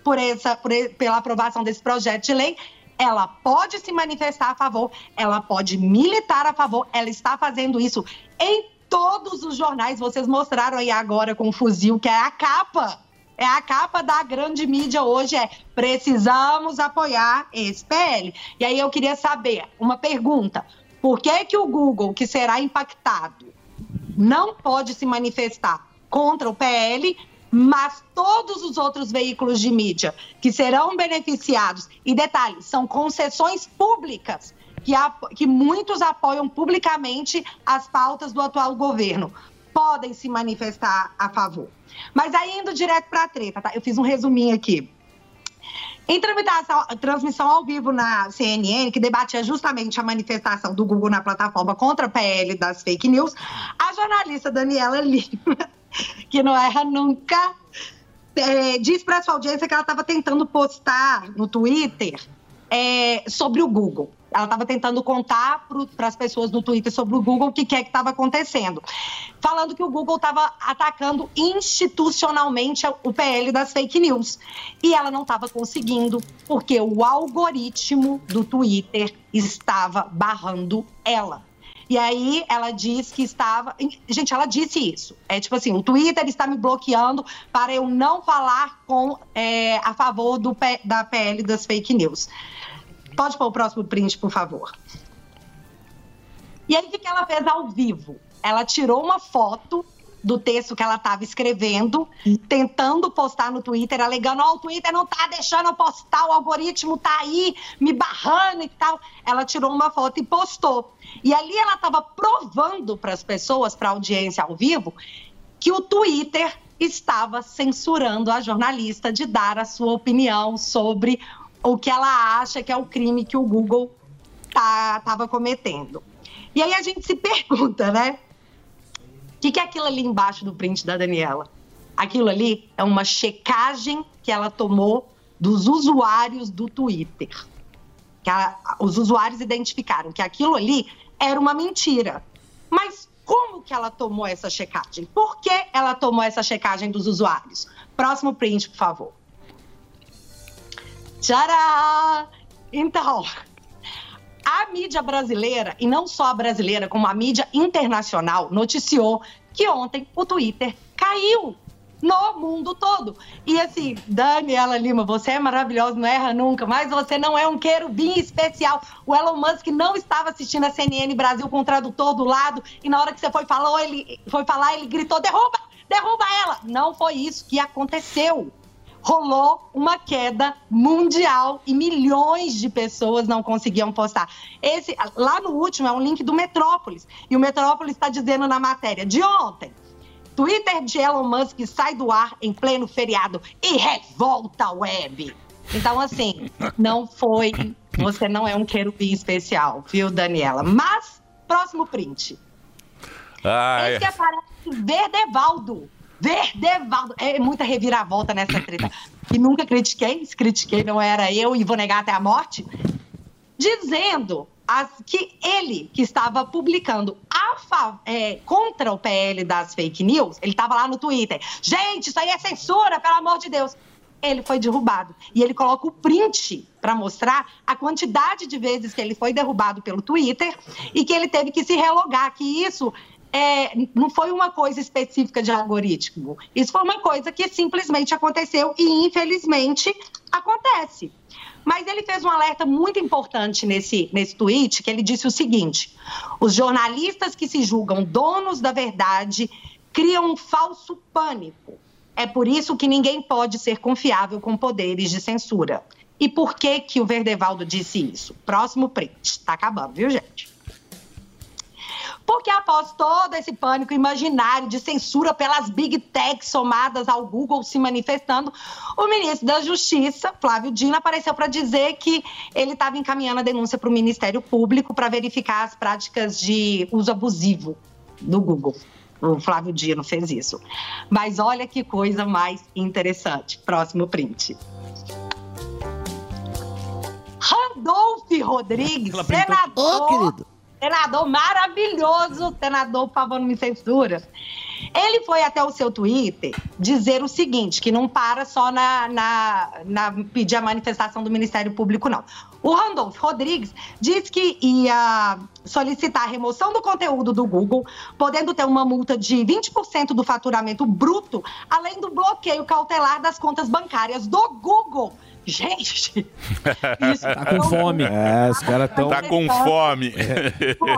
Speaker 26: por essa, por pela aprovação desse projeto de lei. Ela pode se manifestar a favor, ela pode militar a favor, ela está fazendo isso em todos os jornais. Vocês mostraram aí agora com o fuzil, que é a capa. É a capa da grande mídia hoje, é precisamos apoiar esse PL. E aí eu queria saber, uma pergunta, por que que o Google, que será impactado, não pode se manifestar contra o PL, mas todos os outros veículos de mídia que serão beneficiados, e detalhe, são concessões públicas que, que muitos apoiam publicamente as pautas do atual governo, podem se manifestar a favor. Mas aí indo direto para a treta, tá? Eu fiz um resuminho aqui. Em transmissão ao vivo na CNN, que debatia justamente a manifestação do Google na plataforma contra a PL das fake news, a jornalista Daniela Lima, que não erra nunca, é, disse para sua audiência que ela estava tentando postar no Twitter é, sobre o Google. Ela estava tentando contar para as pessoas no Twitter sobre o Google o que, que é que estava acontecendo. Falando que o Google estava atacando institucionalmente o PL das fake news. E ela não estava conseguindo, porque o algoritmo do Twitter estava barrando ela. E aí ela diz que estava. Gente, ela disse isso. É tipo assim: o Twitter está me bloqueando para eu não falar com é, a favor do, da PL das fake news. Pode pôr o próximo print, por favor. E aí, o que ela fez ao vivo? Ela tirou uma foto do texto que ela estava escrevendo, tentando postar no Twitter, alegando: Ó, o Twitter não tá deixando eu postar, o algoritmo tá aí me barrando e tal. Ela tirou uma foto e postou. E ali ela estava provando para as pessoas, para a audiência ao vivo, que o Twitter estava censurando a jornalista de dar a sua opinião sobre o que ela acha que é o crime que o Google estava cometendo. E aí a gente se pergunta, né? O que, que é aquilo ali embaixo do print da Daniela? Aquilo ali é uma checagem que ela tomou dos usuários do Twitter. Que a- os usuários identificaram que aquilo ali era uma mentira. Mas como que ela tomou essa checagem? Por que ela tomou essa checagem dos usuários? Próximo print, por favor. Tcharam! Então, a mídia brasileira, e não só a brasileira, como a mídia internacional, noticiou que ontem o Twitter caiu no mundo todo. E assim, Daniela Lima, você é maravilhosa, não erra nunca, mas você não é um querubim especial. O Elon Musk não estava assistindo a CNN Brasil com o tradutor do lado, e na hora que você foi falar, ele, foi falar, ele gritou: derruba, derruba ela. Não foi isso que aconteceu rolou uma queda mundial e milhões de pessoas não conseguiam postar. Esse lá no último é um link do Metrópolis e o Metrópolis está dizendo na matéria de ontem. Twitter de Elon Musk sai do ar em pleno feriado e revolta a web. Então, assim, não foi. Você não é um querubim especial, viu, Daniela? Mas, próximo print.
Speaker 6: Ai,
Speaker 26: Esse aparece Verdevaldo. Verdevaldo. É muita reviravolta nessa treta. E nunca critiquei, se critiquei não era eu e vou negar até a morte. Dizendo as- que ele, que estava publicando a é, contra o PL das fake news, ele estava lá no Twitter. Gente, isso aí é censura, pelo amor de Deus. ele foi derrubado. E ele coloca o print para mostrar a quantidade de vezes que ele foi derrubado pelo Twitter e que ele teve que se relogar, que isso é, não foi uma coisa específica de algoritmo. Isso foi uma coisa que simplesmente aconteceu e, infelizmente, acontece. Mas ele fez um alerta muito importante nesse, nesse tweet, que ele disse o seguinte: os jornalistas que se julgam donos da verdade criam um falso pânico. É por isso que ninguém pode ser confiável com poderes de censura. E por que que o Verdevaldo disse isso? Próximo print. Tá acabando, viu, gente? Porque após todo esse pânico imaginário de censura pelas big techs somadas ao Google se manifestando, o ministro da Justiça, Flávio Dino, apareceu para dizer que ele estava encaminhando a denúncia para o Ministério Público para verificar as práticas de uso abusivo do Google. O Flávio Dino fez isso. Mas olha que coisa mais interessante. Próximo print. Randolph Rodrigues, senador, senador maravilhoso, senador, por favor, não me censura. Ele foi até o seu Twitter dizer o seguinte, que não para só na, na, na pedir a manifestação do Ministério Público, não. O Randolph Rodrigues disse que ia solicitar a remoção do conteúdo do Google, podendo ter uma multa de 20% do faturamento bruto, além do bloqueio cautelar das contas bancárias do Google. Gente,
Speaker 9: Tá com fome. É, os caras estão.
Speaker 6: Tá com fome.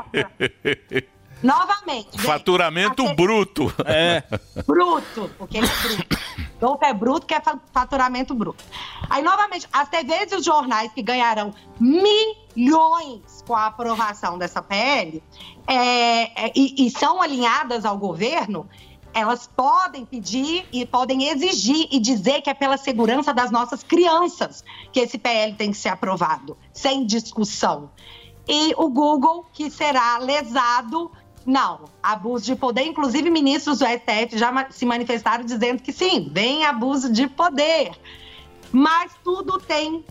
Speaker 26: novamente, gente,
Speaker 6: Faturamento bruto.
Speaker 5: É.
Speaker 26: bruto, porque ele é bruto. Golpe é bruto, que é fa- faturamento bruto. Aí, novamente, as TVs e os jornais que ganharão milhões com a aprovação dessa PL é, é, e, e são alinhadas ao governo, elas podem pedir e podem exigir e dizer que é pela segurança das nossas crianças que esse PL tem que ser aprovado, sem discussão. E o Google, que será lesado não, abuso de poder. Inclusive, ministros do STF já se manifestaram dizendo que sim, vem abuso de poder. Mas tudo tem,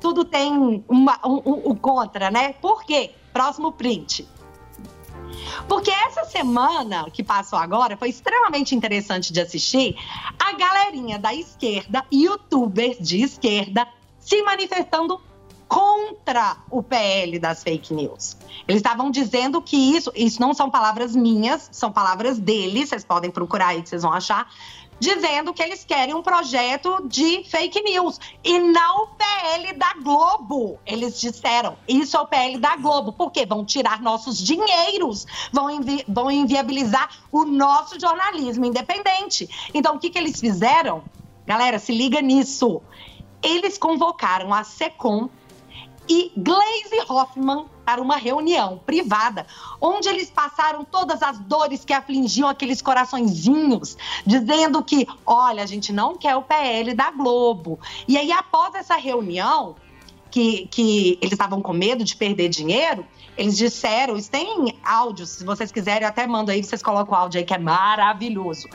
Speaker 26: tudo tem uma, um, um- um contra, né? Por quê? Próximo print. Porque essa semana que passou agora foi extremamente interessante de assistir a galerinha da esquerda, youtubers de esquerda, se manifestando contra o PL das fake news. Eles estavam dizendo que isso, isso não são palavras minhas, são palavras deles, vocês podem procurar aí que vocês vão achar, dizendo que eles querem um projeto de fake news e não o PL da Globo. Eles disseram, isso é o PL da Globo, porque vão tirar nossos dinheiros, vão, invi- vão inviabilizar o nosso jornalismo independente. Então, o que, que eles fizeram? Galera, se liga nisso. Eles convocaram a SECOM e Glaze Hoffman para uma reunião privada, onde eles passaram todas as dores que afligiam aqueles coraçõezinhos, dizendo que, olha, a gente não quer o PL da Globo. E aí, após essa reunião, que, que eles estavam com medo de perder dinheiro, eles disseram, isso tem áudios, se vocês quiserem, eu até mando aí, vocês colocam o áudio aí, que é maravilhoso.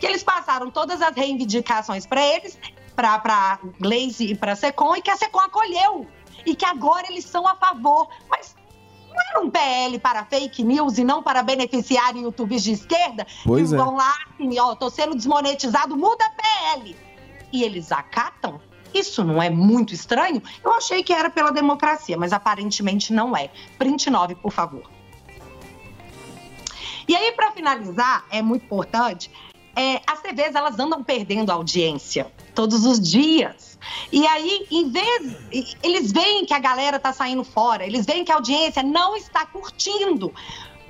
Speaker 26: Que eles passaram todas as reivindicações para eles, para Glaze e para Secom, e que a Secom acolheu. E que agora eles são a favor. Mas não era um PL para fake news e não para beneficiar youtubers de esquerda?
Speaker 9: Pois
Speaker 26: que
Speaker 9: é.
Speaker 26: vão lá assim, ó, tô sendo desmonetizado, muda PL. E eles acatam? Isso não é muito estranho? Eu achei que era pela democracia, mas aparentemente não é. Print 9, por favor. E aí, para finalizar, é muito importante, é, as TVs elas andam perdendo audiência todos os dias. E aí, em vez. Eles veem que a galera tá saindo fora, eles veem que a audiência não está curtindo.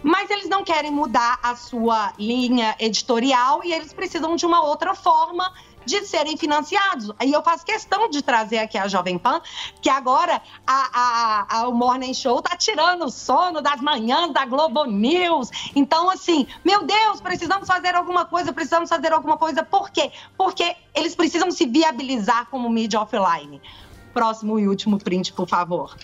Speaker 26: Mas eles não querem mudar a sua linha editorial e eles precisam de uma outra forma de serem financiados. Aí eu faço questão de trazer aqui a Jovem Pan, que agora a, a- a- o Morning Show tá tirando o sono das manhãs da Globo News. Então, assim, meu Deus, precisamos fazer alguma coisa, precisamos fazer alguma coisa. Por quê? Porque eles precisam se viabilizar como mídia offline. Próximo e último print, por favor.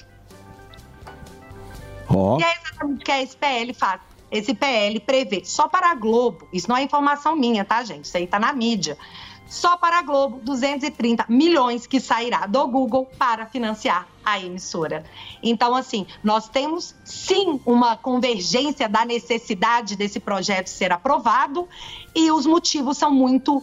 Speaker 9: Ó.
Speaker 26: E é exatamente o que esse PL faz. Esse PL prevê só para a Globo, isso não é informação minha, tá, gente? Isso aí tá na mídia. Só para a Globo, 230 milhões que sairá do Google para financiar a emissora. Então, assim, nós temos sim uma convergência da necessidade desse projeto ser aprovado e os motivos são muito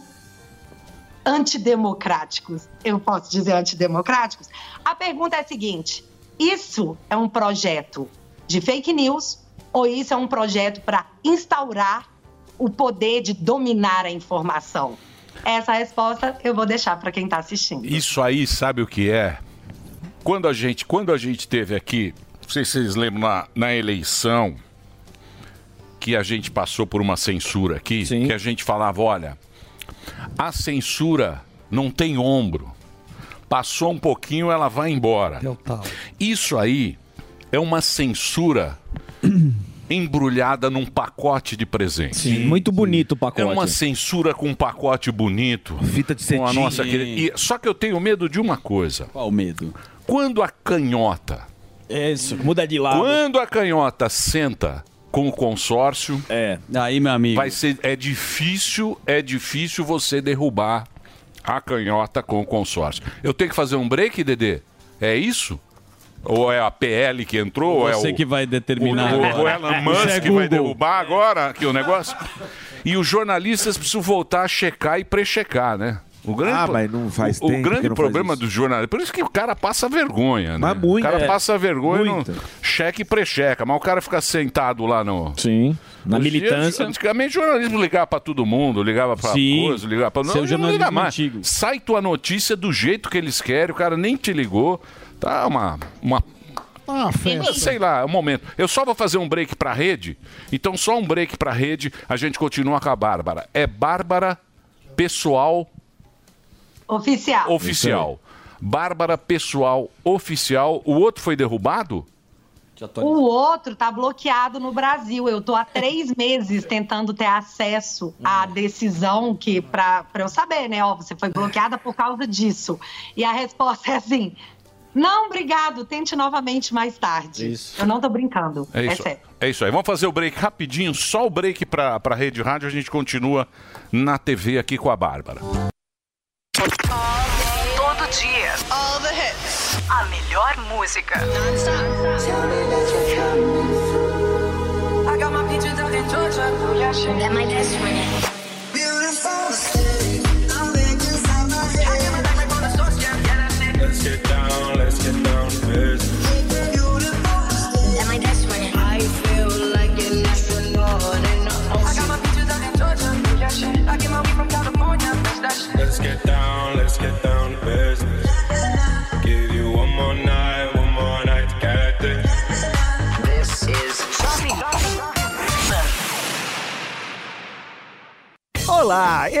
Speaker 26: antidemocráticos. Eu posso dizer antidemocráticos? A pergunta é a seguinte: isso é um projeto de fake news ou isso é um projeto para instaurar o poder de dominar a informação? Essa resposta eu vou deixar para quem está assistindo.
Speaker 6: Isso aí, sabe o que é? Quando a gente, quando a gente teve aqui, não sei se vocês lembram na, na eleição que a gente passou por uma censura aqui, que a gente falava, olha, a censura não tem ombro. Passou um pouquinho, ela vai embora. Isso aí é uma censura embrulhada num pacote de presentes.
Speaker 11: Sim, muito bonito o pacote.
Speaker 6: É uma censura com um pacote bonito. Fita de Com a
Speaker 11: cetim.
Speaker 6: nossa querida- e- Só que eu tenho medo de uma coisa.
Speaker 5: Qual o medo?
Speaker 6: Quando a canhota.
Speaker 11: Isso, muda de lado.
Speaker 6: Quando a canhota senta com o consórcio.
Speaker 11: É.
Speaker 5: Aí, meu amigo.
Speaker 6: Vai ser, é difícil, é difícil você derrubar a canhota com o consórcio. Eu tenho que fazer um break, Dedê? É isso? Ou é a PL que entrou? ou é
Speaker 5: Você
Speaker 6: o-
Speaker 5: que vai determinar
Speaker 6: o, o, o Elon
Speaker 5: Isso
Speaker 6: Musk
Speaker 5: é
Speaker 6: que vai derrubar agora aqui o negócio. E os jornalistas precisam voltar a checar e prechecar, né? O grande,
Speaker 9: Ah, mas não faz
Speaker 6: o,
Speaker 9: tempo
Speaker 6: o grande
Speaker 9: não faz
Speaker 6: problema dos jornalistas. Por isso que o cara passa vergonha, né?
Speaker 9: Mas muito,
Speaker 6: o cara
Speaker 9: é.
Speaker 6: passa vergonha
Speaker 9: Muito.
Speaker 6: no cheque e precheca. Mas o cara fica sentado lá no.
Speaker 11: Sim. Na
Speaker 6: Nos
Speaker 11: militância.
Speaker 6: dias- antigamente o jornalismo ligava pra todo mundo, ligava pra
Speaker 5: Sim.
Speaker 6: coisa, ligava pra. Não,
Speaker 5: Seu
Speaker 6: não liga mais.
Speaker 5: antigo.
Speaker 6: Sai tua notícia do jeito que eles querem, o cara nem te ligou. Tá uma. uma
Speaker 10: Ah.
Speaker 6: Sei lá, é um momento. Eu só vou fazer um break pra rede. Então, só um break pra rede. A gente continua com a Bárbara. É Bárbara Pessoal
Speaker 26: Oficial.
Speaker 6: Oficial. Bárbara Pessoal Oficial. O outro foi derrubado?
Speaker 26: O outro tá bloqueado no Brasil. Eu tô há três meses tentando ter acesso à decisão que para eu saber, né? Ó, você foi bloqueada por causa disso. E a resposta é assim: não, obrigado. Tente novamente mais tarde. Eu não tô brincando.
Speaker 6: É isso,
Speaker 26: sério.
Speaker 6: é isso aí. Vamos fazer o break rapidinho, só o break pra, pra Rede Rádio. A gente continua na TV aqui com a Bárbara.
Speaker 27: Todo dia. All the hits. A melhor música.
Speaker 17: I got my peaches out in Georgia. That my best friend. Beautiful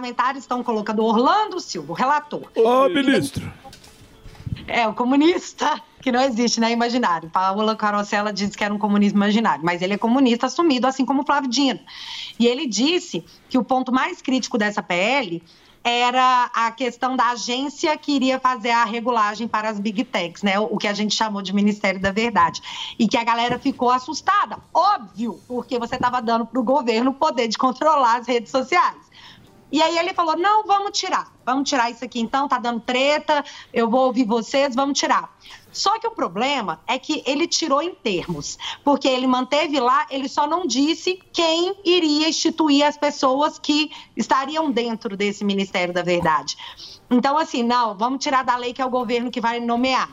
Speaker 26: Parlamentares estão colocando Orlando Silva, o relator.
Speaker 9: Ô, ministro.
Speaker 26: É, o comunista, que não existe, né? Imaginário. Paola Carosella disse que era um comunismo imaginário, mas ele é comunista assumido, assim como o Flávio Dino. E ele disse que o ponto mais crítico dessa PL era a questão da agência que iria fazer a regulagem para as big techs, né? O que a gente chamou de Ministério da Verdade. E que a galera ficou assustada. Óbvio, porque você estava dando para o governo o poder de controlar as redes sociais. E aí ele falou: não, vamos tirar. Vamos tirar isso aqui então, tá dando treta, eu vou ouvir vocês, vamos tirar. Só que o problema é que ele tirou em termos, porque ele manteve lá, ele só não disse quem iria instituir as pessoas que estariam dentro desse Ministério da Verdade. Então, assim, não, vamos tirar da lei que é o governo que vai nomear.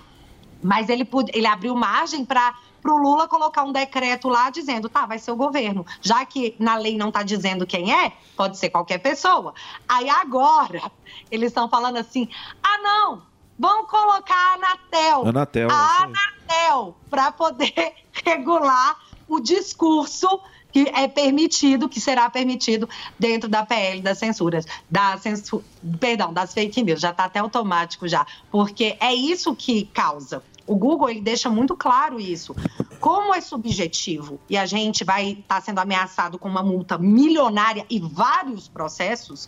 Speaker 26: Mas ele, ele abriu margem para o Lula colocar um decreto lá dizendo, tá, vai ser o governo. Já que na lei não está dizendo quem é, pode ser qualquer pessoa. Aí agora, eles estão falando assim, ah, não, vamos colocar a Anatel.
Speaker 9: Anatel,
Speaker 26: A. Anatel, para poder regular o discurso que é permitido, que será permitido dentro da PL das censuras, da censu... perdão, das fake news, já está até automático já, porque é isso que causa. O Google ele deixa muito claro isso. Como é subjetivo e a gente vai estar sendo ameaçado com uma multa milionária e vários processos,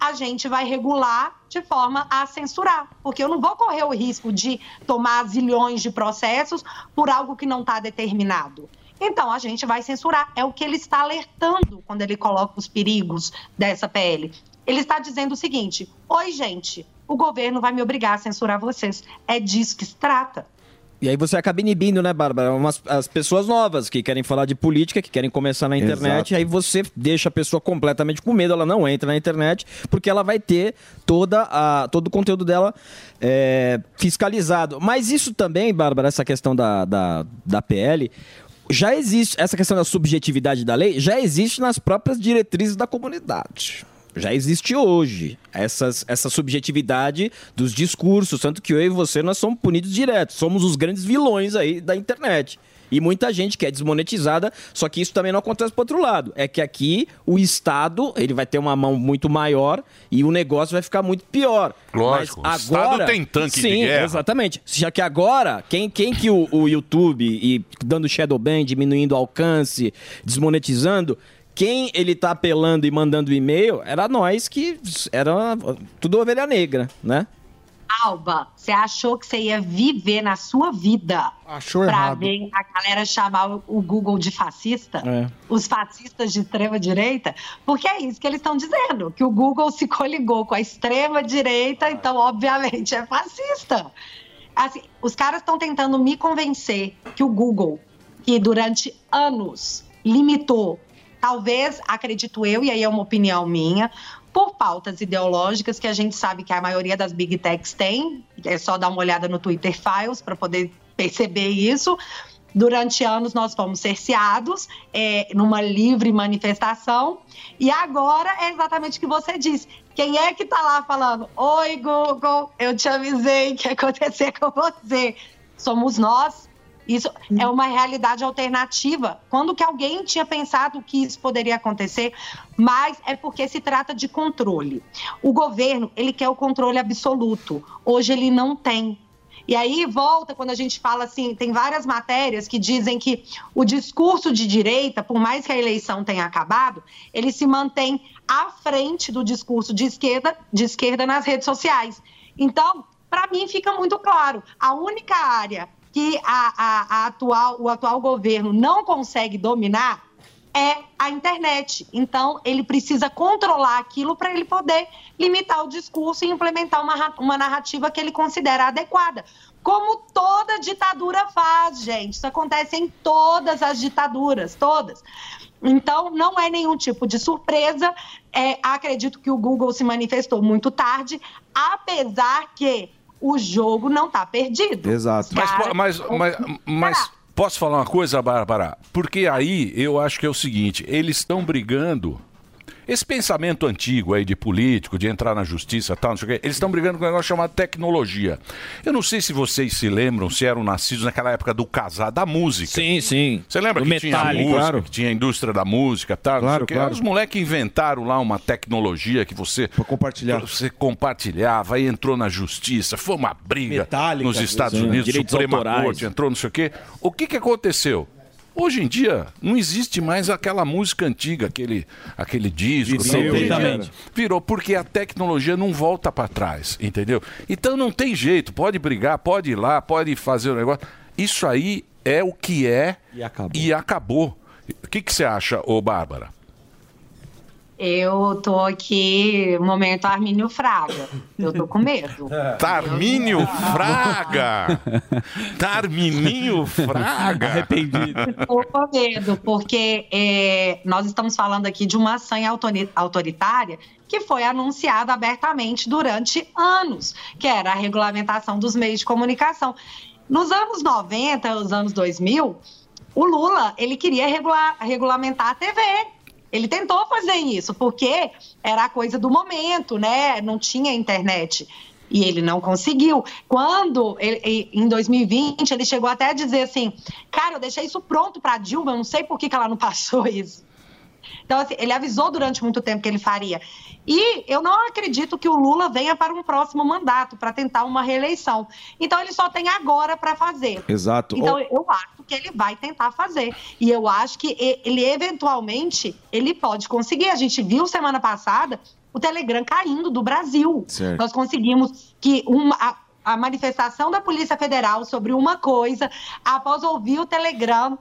Speaker 26: a gente vai regular de forma a censurar. Porque eu não vou correr o risco de tomar zilhões de processos por algo que não está determinado. Então, a gente vai censurar. É o que ele está alertando quando ele coloca os perigos dessa PL. Ele está dizendo o seguinte: Oi, gente, o governo vai me obrigar a censurar vocês. É disso que se trata.
Speaker 11: E aí você acaba inibindo, né, Bárbara? Umas, as pessoas novas que querem falar de política, que querem começar na internet,
Speaker 9: Exato.
Speaker 11: aí você deixa a pessoa completamente com medo, ela não entra na internet, porque ela vai ter toda a, todo o conteúdo dela é, fiscalizado. Mas isso também, Bárbara, essa questão da, da, da PL, já existe, essa questão da subjetividade da lei, já existe nas próprias diretrizes da comunidade. Já existe hoje essas, essa subjetividade dos discursos, tanto que eu e você nós somos punidos direto, somos os grandes vilões aí da internet. E muita gente que é desmonetizada, só que isso também não acontece pro outro lado. É que aqui o Estado, ele vai ter uma mão muito maior e o negócio vai ficar muito pior.
Speaker 6: Lógico,
Speaker 11: Mas
Speaker 6: o Estado
Speaker 11: agora,
Speaker 6: tem tanque de
Speaker 11: sim,
Speaker 6: guerra.
Speaker 11: Exatamente. Já que agora, quem, quem que o, o YouTube, e dando shadow ban, diminuindo o alcance, desmonetizando, quem ele tá apelando e mandando e-mail, era nós que era tudo ovelha negra, né?
Speaker 26: Alba, você achou que você ia viver na sua vida
Speaker 10: Achou
Speaker 26: pra
Speaker 10: errado.
Speaker 26: ver a galera chamar o- Google de fascista?
Speaker 11: É.
Speaker 26: Os fascistas de extrema direita? Porque é isso que eles estão dizendo, que o Google se coligou com a extrema direita, então obviamente é fascista. Assim, os caras estão tentando me convencer que o Google, que durante anos limitou, talvez, acredito eu, e aí é uma opinião minha, por pautas ideológicas que a gente sabe que a maioria das big techs tem, é só dar uma olhada no Twitter Files para poder perceber isso. Durante anos nós fomos cerceados é, numa livre manifestação e agora é exatamente o que você disse. Quem é que tá lá falando? Oi, Google, eu te avisei que ia acontecer com você. Somos nós. Isso é uma realidade alternativa. Quando que alguém tinha pensado que isso poderia acontecer? Mas é porque se trata de controle. O governo, ele quer o controle absoluto. Hoje ele não tem. E aí volta quando a gente fala assim, tem várias matérias que dizem que o discurso de direita, por mais que a eleição tenha acabado, ele se mantém à frente do discurso de esquerda, de esquerda nas redes sociais. Então, para mim fica muito claro, a única área que a, a- a atual, o atual governo não consegue dominar é a internet. Então, ele precisa controlar aquilo para ele poder limitar o discurso e implementar uma, uma narrativa que ele considera adequada. Como toda ditadura faz, gente. Isso acontece em todas as ditaduras, todas. Então, não é nenhum tipo de surpresa. É, acredito que o Google se manifestou muito tarde, apesar que o jogo não está perdido.
Speaker 9: Exato.
Speaker 6: Mas,
Speaker 26: Cara,
Speaker 6: mas, mas, mas posso falar uma coisa, Bárbara? Porque aí eu acho que é o seguinte: eles estão brigando Esse pensamento antigo aí de político, de entrar na justiça tal, não sei o quê, eles estão brigando com um negócio chamado tecnologia. Eu não sei se vocês se lembram, se eram nascidos naquela época do casar, da música.
Speaker 11: Sim, sim.
Speaker 6: Você lembra
Speaker 11: Do
Speaker 6: que tinha a
Speaker 11: Metallica,
Speaker 6: música,
Speaker 11: claro.
Speaker 6: que tinha a indústria da música tal? não sei
Speaker 9: Claro,
Speaker 6: o quê.
Speaker 9: claro.
Speaker 6: Os moleques inventaram lá uma tecnologia que você.
Speaker 9: compartilhar.
Speaker 6: Você compartilhava, aí entrou na justiça, foi uma briga
Speaker 9: Metallica,
Speaker 6: nos Estados
Speaker 9: sim.
Speaker 6: Unidos, Suprema
Speaker 9: autorais.
Speaker 6: Corte, entrou não sei o quê. O que, que aconteceu? Hoje em dia, não existe mais aquela música antiga, aquele, aquele disco.
Speaker 9: Virou.
Speaker 6: Virou, porque a tecnologia não volta para trás, entendeu? Então não tem jeito, pode brigar, pode ir lá, pode fazer o negócio. Isso aí é o que é
Speaker 5: E acabou.
Speaker 6: e acabou. O que, que você acha, ô Bárbara?
Speaker 26: Eu tô aqui, momento Armínio Fraga. Eu tô com medo.
Speaker 6: Tarmínio Fraga! Tarmininho Fraga!
Speaker 5: Arrependido.
Speaker 26: Tô com medo, porque é, nós estamos falando aqui de uma ação autori- autoritária que foi anunciada abertamente durante anos, que era a regulamentação dos meios de comunicação. Nos anos 90, os anos 2000, o Lula, ele queria regular- regulamentar a TV. Ele tentou fazer isso, porque era a coisa do momento, né? Não tinha internet. E ele não conseguiu. Quando, ele- em 2020, ele chegou até a dizer assim: Cara, eu deixei isso pronto para Dilma, eu não sei por que, que ela não passou isso. Então, assim, ele avisou durante muito tempo que ele faria. E eu não acredito que o Lula venha para um próximo mandato, para tentar uma reeleição. Então, ele só tem agora para fazer.
Speaker 9: Exato.
Speaker 26: Então, eu acho que ele vai tentar fazer. E eu acho que ele, eventualmente, ele pode conseguir. A gente viu semana passada o Telegram caindo do Brasil.
Speaker 9: Certo.
Speaker 26: Nós conseguimos que uma, a, a manifestação da Polícia Federal sobre uma coisa, após ouvir o Telegram,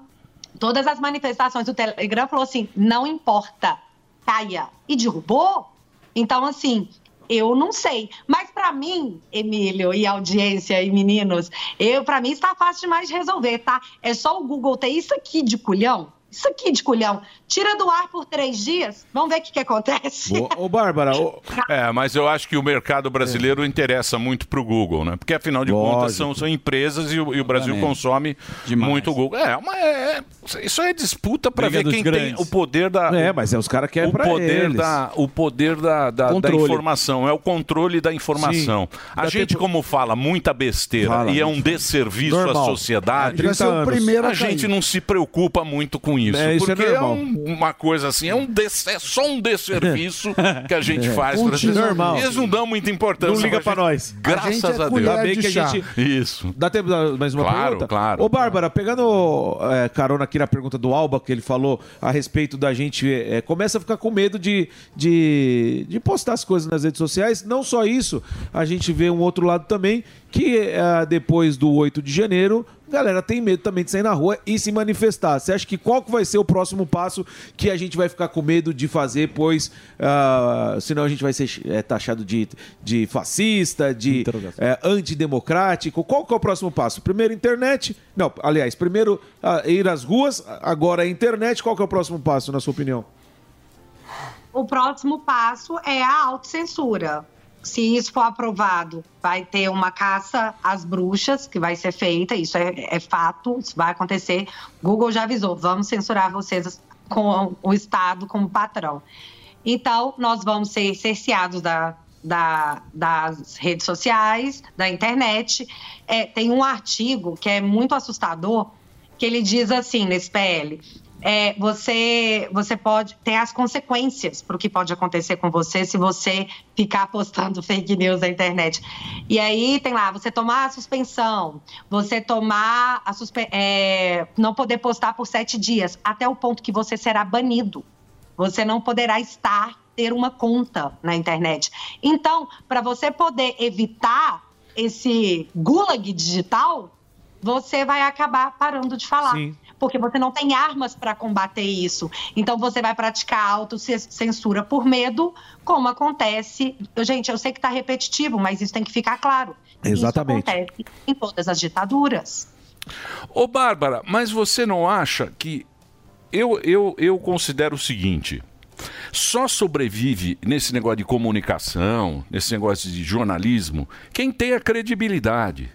Speaker 26: todas as manifestações do Telegram falou assim: não importa, caia. E derrubou. Então, assim, eu não sei. Mas para mim, Emílio e audiência e meninos, eu para mim está fácil demais de resolver, tá? É só o Google ter isso aqui de culhão. Isso aqui de culhão. Tira do ar por três dias, vamos ver o que, que acontece.
Speaker 9: Ô, ô, Bárbara, ô-
Speaker 6: É, mas eu acho que o mercado brasileiro interessa muito pro Google, né? Porque afinal de
Speaker 9: Lógico.
Speaker 6: contas são, são empresas e o, e o Brasil consome muito o Google. É, mas é, isso aí é disputa para ver quem
Speaker 5: grandes.
Speaker 6: tem o poder da.
Speaker 9: É, mas é os caras querem
Speaker 6: o
Speaker 9: pra
Speaker 6: poder
Speaker 9: eles.
Speaker 6: da o poder da, da, da informação é o controle da informação
Speaker 9: Sim.
Speaker 6: a
Speaker 9: Dá
Speaker 6: gente
Speaker 9: tempo-
Speaker 6: como fala muita besteira
Speaker 9: Fala,
Speaker 6: e é um desserviço
Speaker 9: Normal.
Speaker 6: à sociedade
Speaker 9: É, 30 Vai ser o anos. primeiro a
Speaker 6: a gente não se preocupa muito com isso
Speaker 9: É, isso é
Speaker 6: porque é,
Speaker 9: normal.
Speaker 6: um- uma coisa assim é um des- é só um desserviço que a gente
Speaker 9: É.
Speaker 6: faz
Speaker 9: Um
Speaker 6: pra
Speaker 9: normal.
Speaker 6: eles não dão muita importância
Speaker 9: Não liga
Speaker 6: pra
Speaker 9: pra
Speaker 6: gente.
Speaker 9: nós.
Speaker 6: graças
Speaker 9: A gente é
Speaker 6: a, Deus
Speaker 9: Ainda bem de que a gente-
Speaker 6: isso
Speaker 9: Dá tempo de mais uma
Speaker 6: Claro,
Speaker 9: pergunta?
Speaker 6: claro.
Speaker 9: Ô, Bárbara, pegando é, carona aqui na pergunta do Alba, que ele falou a respeito da gente, é, começa a ficar com medo de, de, de postar as coisas nas redes sociais. Não só isso, a gente vê um outro lado também, que é, depois do 8 de janeiro, galera tem medo também de sair na rua e se manifestar. Você acha que qual que vai ser o próximo passo que a gente vai ficar com medo de fazer, pois ah, senão a gente vai ser é, taxado de, de fascista, de é, antidemocrático? Qual que é o próximo passo? Primeiro internet? Não, aliás, primeiro ah, ir às ruas, agora a internet. Qual que é o próximo passo, na sua opinião?
Speaker 26: O próximo passo é a autocensura. Se isso for aprovado, vai ter uma caça às bruxas que vai ser feita, isso é, é fato, isso vai acontecer. Google já avisou, vamos censurar vocês com o Estado como patrão. Então, nós vamos ser cerceados da, da- das redes sociais, da internet. É, tem um artigo que é muito assustador, que ele diz assim nesse PL. É, você, você pode ter as consequências para o que pode acontecer com você se você ficar postando fake news na internet. E aí tem lá, você tomar a suspensão, você tomar a suspe é, não poder postar por sete dias, até o ponto que você será banido. Você não poderá estar, ter uma conta na internet. Então, para você poder evitar esse gulag digital, você vai acabar parando de falar.
Speaker 9: Sim.
Speaker 26: Porque você não tem armas para combater isso. Então você vai praticar autocensura por medo, como acontece. Gente, eu sei que está repetitivo, mas isso tem que ficar claro.
Speaker 9: Exatamente.
Speaker 26: Isso acontece em todas as ditaduras.
Speaker 6: Ô, Bárbara, mas você não acha que. Eu, eu, eu considero o seguinte: só sobrevive nesse negócio de comunicação, nesse negócio de jornalismo, quem tem a credibilidade.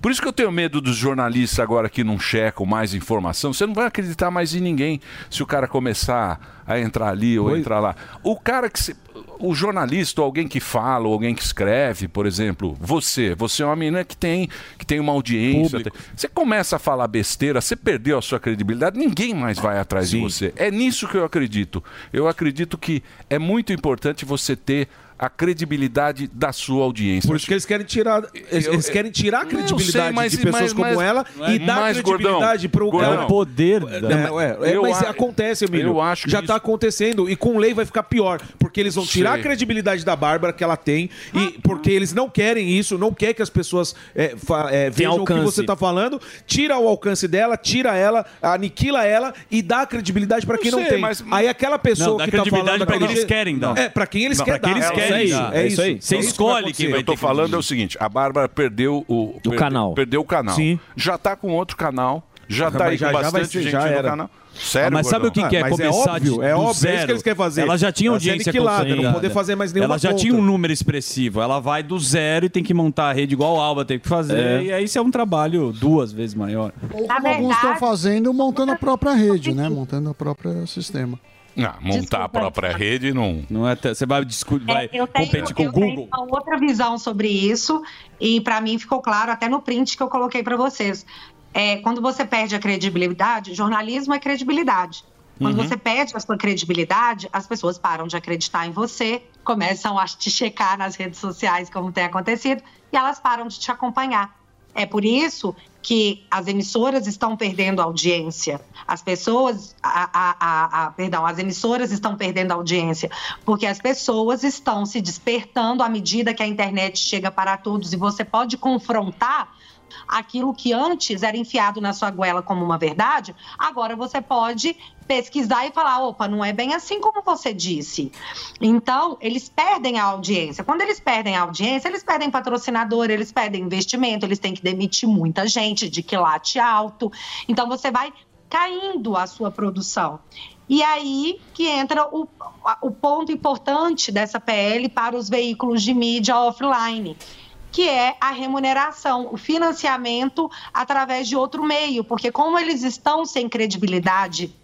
Speaker 6: Por isso que eu tenho medo dos jornalistas agora que não checam mais informação. Você não vai acreditar mais em ninguém se o cara começar a entrar ali ou entrar lá. O cara que se- o jornalista, ou alguém que fala, ou alguém que escreve, por exemplo, você, você é uma menina que tem, que tem uma audiência. tem- Você começa a falar besteira, você perdeu a sua credibilidade, ninguém mais vai atrás de você. É nisso que eu acredito. Eu acredito que é muito importante você ter a credibilidade da sua audiência.
Speaker 9: Por isso que eles querem tirar, eles,
Speaker 6: Eu-
Speaker 9: eles querem tirar a
Speaker 6: Não,
Speaker 9: credibilidade
Speaker 6: sei, mas-
Speaker 9: de pessoas
Speaker 6: mas-
Speaker 9: como
Speaker 6: mas-
Speaker 9: ela e dar
Speaker 6: mas,
Speaker 9: credibilidade para o.
Speaker 6: É o poder da-
Speaker 9: é, é, mas
Speaker 6: a-
Speaker 9: acontece, Emílio.
Speaker 6: eu acho que
Speaker 9: Já
Speaker 6: isso-
Speaker 9: está acontecendo e com lei vai ficar pior, porque eles vão tirar
Speaker 6: Sei.
Speaker 9: a credibilidade da Bárbara que ela tem e porque eles não querem isso, não quer que as pessoas é, fa- é, vejam o que você está falando, tira o alcance dela, tira ela, aniquila ela e dá a credibilidade para quem não
Speaker 6: sei,
Speaker 9: tem.
Speaker 6: mas-
Speaker 9: Aí aquela pessoa
Speaker 5: Não, dá
Speaker 9: que tá
Speaker 5: credibilidade
Speaker 9: falando
Speaker 5: pra
Speaker 9: aquele
Speaker 5: quem eles querem dar.
Speaker 9: É, para quem eles
Speaker 5: Não,
Speaker 9: querem dar. É isso,
Speaker 5: dar.
Speaker 9: é
Speaker 5: É
Speaker 9: isso
Speaker 5: aí.
Speaker 9: É
Speaker 5: Você escolhe quem vai
Speaker 6: Eu tô falando é o seguinte, a Bárbara perdeu o, per-
Speaker 11: canal.
Speaker 6: Perdeu o canal.
Speaker 9: Sim.
Speaker 6: Já tá com outro canal, já
Speaker 9: Mas
Speaker 6: tá aí
Speaker 9: já-
Speaker 6: com bastante gente
Speaker 9: já
Speaker 6: no
Speaker 9: era.
Speaker 6: canal. Sério,
Speaker 5: Ah, mas sabe o que,
Speaker 6: Gordão?
Speaker 5: que é
Speaker 9: mas é
Speaker 5: começar
Speaker 9: óbvio,
Speaker 5: de,
Speaker 9: é óbvio, é isso
Speaker 5: zero?
Speaker 9: que eles querem fazer.
Speaker 5: Ela já tinha audiência
Speaker 9: aniquilada, não poder fazer mais nenhuma
Speaker 5: Ela já
Speaker 9: conta.
Speaker 5: tinha um número expressivo. Ela vai do zero e tem que montar a rede igual o Alba tem que fazer.
Speaker 11: É.
Speaker 5: E aí isso é um trabalho duas vezes maior.
Speaker 10: Ou como alguns estão fazendo, montando a própria rede, né? Montando o próprio sistema.
Speaker 6: Não, montar a própria rede não.
Speaker 5: Não é. Você vai, discu- vai
Speaker 26: É, eu tenho,
Speaker 5: competir com o
Speaker 26: eu tenho
Speaker 5: Google.
Speaker 26: uma outra visão sobre isso e para mim ficou claro até no print que eu coloquei para vocês. É, quando você perde a credibilidade, jornalismo é credibilidade. Quando
Speaker 28: Uhum.
Speaker 26: você perde a sua credibilidade, as pessoas param de acreditar em você, começam a te checar nas redes sociais, como tem acontecido, e elas param de te acompanhar. É por isso que as emissoras estão perdendo audiência. As pessoas, a, a- a- perdão, as emissoras estão perdendo audiência, porque as pessoas estão se despertando à medida que a internet chega para todos e você pode confrontar aquilo que antes era enfiado na sua goela como uma verdade, agora você pode pesquisar e falar, opa, não é bem assim como você disse. Então, eles perdem a audiência. Quando eles perdem a audiência, eles perdem patrocinador, eles perdem investimento, eles têm que demitir muita gente de quilate alto. Então, você vai caindo a sua produção. E aí que entra o, o ponto importante dessa PL para os veículos de mídia offline que é a remuneração, o financiamento através de outro meio, porque como eles estão sem credibilidade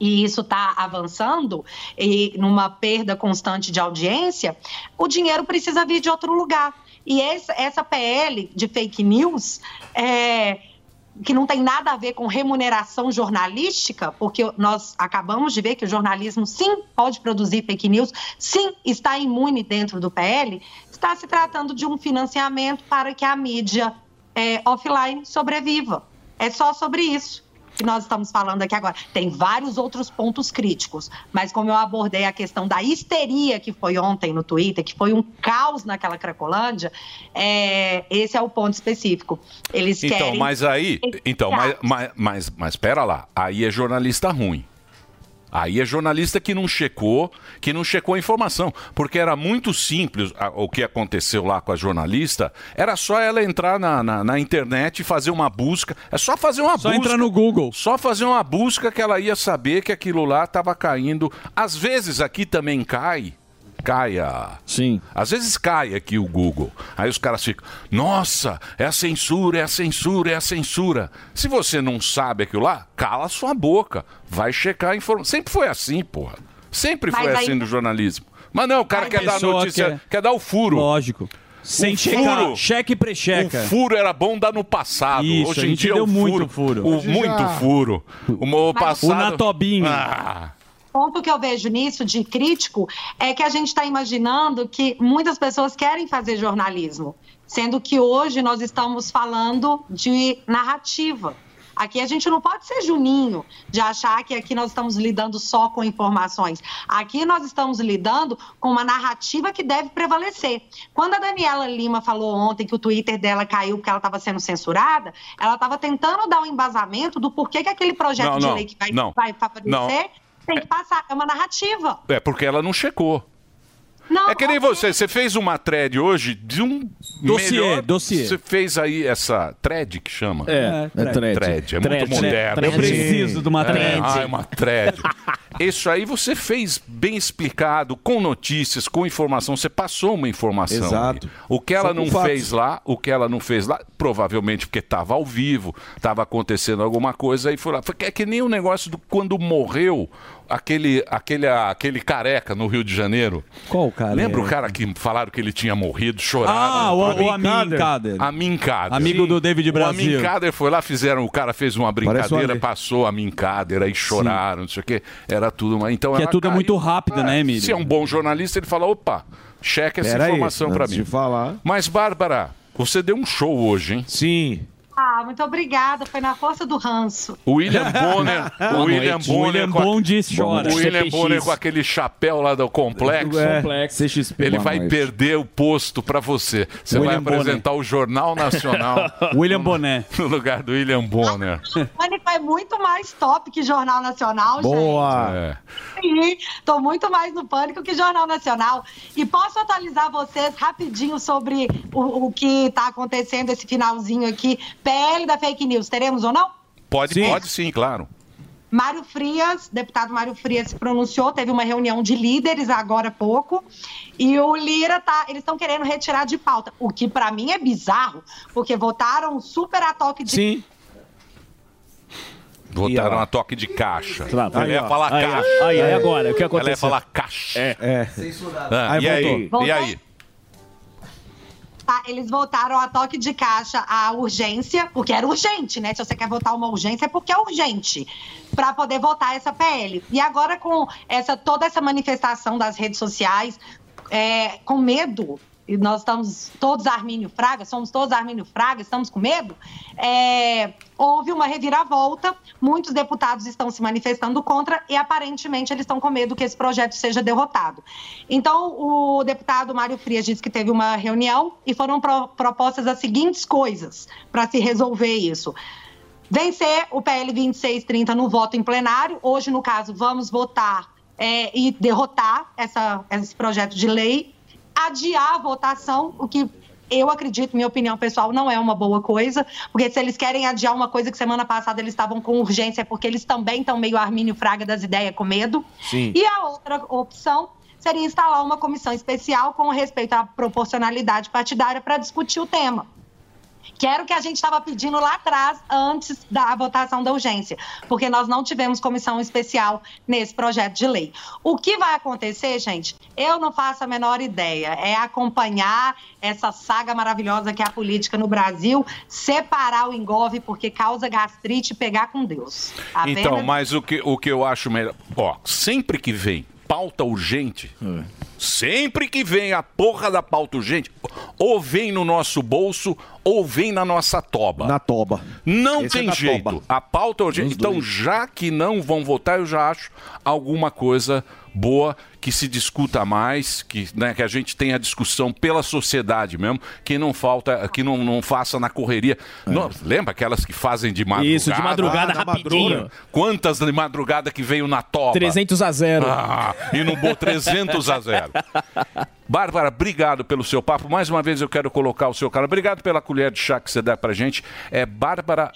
Speaker 26: e isso está avançando e numa perda constante de audiência, o dinheiro precisa vir de outro lugar. E essa, PL de fake news é, que não tem nada a ver com remuneração jornalística, porque nós acabamos de ver que o jornalismo sim pode produzir fake news, sim está imune dentro do PL, está se tratando de um financiamento para que a mídia é, offline sobreviva. É só sobre isso que nós estamos falando aqui agora. Tem vários outros pontos críticos, mas como eu abordei a questão da histeria que foi ontem no Twitter, que foi um caos naquela Cracolândia, é, esse é o ponto específico. Eles
Speaker 6: Então,
Speaker 26: querem.
Speaker 6: mas aí. Então, mas, mas, mas, mas pera lá. Aí é jornalista ruim. Aí é jornalista que não checou, que não checou a informação. Porque era muito simples a- o que aconteceu lá com a jornalista. Era só ela entrar na, na, na internet e fazer uma busca. É só fazer uma
Speaker 5: Só
Speaker 6: busca.
Speaker 5: entrar no Google.
Speaker 6: Só fazer uma busca que ela ia saber que aquilo lá estava caindo. Às vezes aqui também cai. Caia.
Speaker 11: Sim.
Speaker 6: Às vezes cai aqui o Google. Aí os caras ficam, nossa, é a censura, é a censura, é a censura. Se você não sabe aquilo lá, cala sua boca. Vai checar a informação. Sempre foi assim, porra. Sempre
Speaker 5: Mas
Speaker 6: foi
Speaker 5: aí-
Speaker 6: assim no jornalismo. Mas não, o cara
Speaker 5: A
Speaker 6: quer dar
Speaker 5: pessoa
Speaker 6: notícia,
Speaker 5: quer-
Speaker 6: quer... dar o furo.
Speaker 5: Lógico. Sem
Speaker 6: o
Speaker 5: checar.
Speaker 6: furo,
Speaker 5: Cheque e precheca.
Speaker 6: O furo era bom dar no passado.
Speaker 5: Isso,
Speaker 6: Hoje
Speaker 5: a
Speaker 6: em
Speaker 5: gente
Speaker 6: dia
Speaker 5: deu
Speaker 6: o
Speaker 5: muito
Speaker 6: furo,
Speaker 5: furo.
Speaker 6: O,
Speaker 5: Hoje
Speaker 6: muito
Speaker 5: já-
Speaker 6: furo. O, o passado.
Speaker 5: O na tobinho.
Speaker 6: Ah,
Speaker 26: ponto que eu vejo nisso de crítico é que a gente está imaginando que muitas pessoas querem fazer jornalismo, sendo que hoje nós estamos falando de narrativa. Aqui a gente não pode ser juninho de achar que aqui nós estamos lidando só com informações. Aqui nós estamos lidando com uma narrativa que deve prevalecer. Quando a Daniela Lima falou ontem que o Twitter dela caiu porque ela estava sendo censurada, ela estava tentando dar um embasamento do porquê que aquele projeto
Speaker 6: Não,
Speaker 26: de
Speaker 6: não,
Speaker 26: lei que vai,
Speaker 6: não,
Speaker 26: vai favorecer. Tem que passar. É uma narrativa.
Speaker 6: é porque ela não checou.
Speaker 26: Não,
Speaker 6: É que nem você, você fez uma thread hoje de um
Speaker 5: Dossiê,
Speaker 6: melhor...
Speaker 5: dossiê.
Speaker 6: Você fez aí essa thread que chama?
Speaker 5: É, é thread.
Speaker 6: thread. É
Speaker 5: Thread.
Speaker 6: muito moderno.
Speaker 5: Eu preciso de uma
Speaker 6: É,
Speaker 5: thread.
Speaker 6: Ah, é uma thread. Isso aí você fez bem explicado, com notícias, com informação. Você passou uma informação.
Speaker 9: Exato.
Speaker 6: ali. O que ela
Speaker 9: Só
Speaker 6: não fez lá, o que ela não fez lá, provavelmente porque estava ao vivo, estava acontecendo alguma coisa e foi lá. É que nem o negócio do quando morreu aquele, aquele, aquele careca no Rio de Janeiro.
Speaker 9: Qual cara?
Speaker 6: Lembra o cara que falaram que ele tinha morrido, choraram?
Speaker 5: Ah, o- o Amin Kader.
Speaker 6: Amin Kader.
Speaker 5: Amigo do David Brasil.
Speaker 6: O Amin Kader foi lá, fizeram, o cara fez uma
Speaker 5: o
Speaker 6: brincadeira, passou a Amin Kader, aí choraram, não sei o quê. Era tudo uma... Então
Speaker 5: Que é tudo
Speaker 6: caiu.
Speaker 5: muito rápido, né, Emílio?
Speaker 6: Se é um bom jornalista, ele fala, opa, checa essa
Speaker 9: Pera
Speaker 6: informação pra
Speaker 9: antes
Speaker 6: mim.
Speaker 9: falar.
Speaker 6: Mas, Bárbara, você deu um show hoje, hein?
Speaker 9: Sim.
Speaker 26: Ah, muito obrigada. Foi na força do ranço.
Speaker 6: O William Bonner, o William
Speaker 5: noite.
Speaker 6: Bonner,
Speaker 5: William
Speaker 6: com a-
Speaker 5: Bonde chora.
Speaker 6: O William
Speaker 5: CPX.
Speaker 6: Bonner com aquele chapéu lá do complexo.
Speaker 9: É, CXP.
Speaker 6: Ele
Speaker 9: Boa
Speaker 6: vai
Speaker 9: noite.
Speaker 6: perder o posto pra você. Você
Speaker 5: William
Speaker 6: vai apresentar o Jornal Nacional.
Speaker 5: William Boné.
Speaker 6: No lugar do William Bonner.
Speaker 26: Pânico é muito mais top que Jornal Nacional,
Speaker 9: Boa.
Speaker 6: É.
Speaker 26: gente. Sim, tô muito mais no Pânico que Jornal Nacional. E posso atualizar vocês rapidinho sobre o, o que tá acontecendo esse finalzinho aqui. PL da fake news, teremos ou não?
Speaker 6: Pode, pode sim, claro.
Speaker 26: Mário Frias, deputado Mário Frias se pronunciou, teve uma reunião de líderes agora há pouco, e o Lira tá, eles estão querendo retirar de pauta, o que pra mim é bizarro, porque votaram super a toque de
Speaker 9: Sim.
Speaker 6: Votaram a toque de caixa.
Speaker 7: Lá,
Speaker 6: Ela
Speaker 7: aí,
Speaker 6: ia
Speaker 7: ó.
Speaker 6: falar
Speaker 7: Aí,
Speaker 6: caixa.
Speaker 7: Aí, aí, agora, o que
Speaker 6: Ela ia
Speaker 7: aconteceu?
Speaker 6: falar caixa.
Speaker 7: É.
Speaker 9: É.
Speaker 6: Ah,
Speaker 9: Aí
Speaker 6: e aí?
Speaker 9: voltou.
Speaker 6: E aí?
Speaker 26: Tá, eles votaram a toque de caixa a urgência, porque era urgente, né? Se você quer votar uma urgência, é porque é urgente, para poder votar essa PL. E agora, com essa toda essa manifestação das redes sociais, é, com medo, e nós estamos todos Armínio Fraga, somos todos Armínio Fraga, estamos com medo, é, houve uma reviravolta, muitos deputados estão se manifestando contra e aparentemente eles estão com medo que esse projeto seja derrotado. Então, o deputado Mário Frias disse que teve uma reunião e foram pro- propostas as seguintes coisas para se resolver isso. Vencer o PL 2630 no voto em plenário. Hoje, no caso, vamos votar é, e derrotar essa- esse projeto de lei. Adiar a votação, o que eu acredito, minha opinião pessoal, não é uma boa coisa, porque se eles querem adiar uma coisa que semana passada eles estavam com urgência, é porque eles também estão meio Armínio Fraga das ideias com medo.
Speaker 9: Sim.
Speaker 26: E a outra opção seria instalar uma comissão especial com respeito à proporcionalidade partidária para discutir o tema. Que era o que a gente estava pedindo lá atrás, antes da votação da urgência, porque nós não tivemos comissão especial nesse projeto de lei. O que vai acontecer, gente, eu não faço a menor ideia. É acompanhar essa saga maravilhosa que é a política no Brasil, separar o engove, porque causa gastrite e pegar com Deus. Tá
Speaker 6: Então, mas o que, o que eu acho melhor. Ó, sempre que vem pauta urgente, sempre que vem a porra da pauta urgente, ou vem no nosso bolso, ou vem na nossa toba.
Speaker 9: Na toba.
Speaker 6: Não
Speaker 9: Esse é
Speaker 6: tem
Speaker 9: da
Speaker 6: jeito.
Speaker 9: toba.
Speaker 6: A pauta é urgente. Então,
Speaker 9: dois.
Speaker 6: já que não vão votar, eu já acho alguma coisa boa que se discuta mais, que, né, que a gente tenha discussão pela sociedade mesmo, que não falta, que não, não faça na correria. Não, lembra aquelas que fazem de madrugada?
Speaker 7: Isso, de madrugada,
Speaker 6: Ah,
Speaker 7: rapidinho.
Speaker 6: madrugada. Quantas de madrugada que veio na toba?
Speaker 11: 300 a 0.
Speaker 6: Ah, e não bom 300 a 0. Bárbara, obrigado pelo seu papo. Mais uma vez eu quero colocar o seu cara. Obrigado pela colher de chá que você dá pra gente. É Bárbara.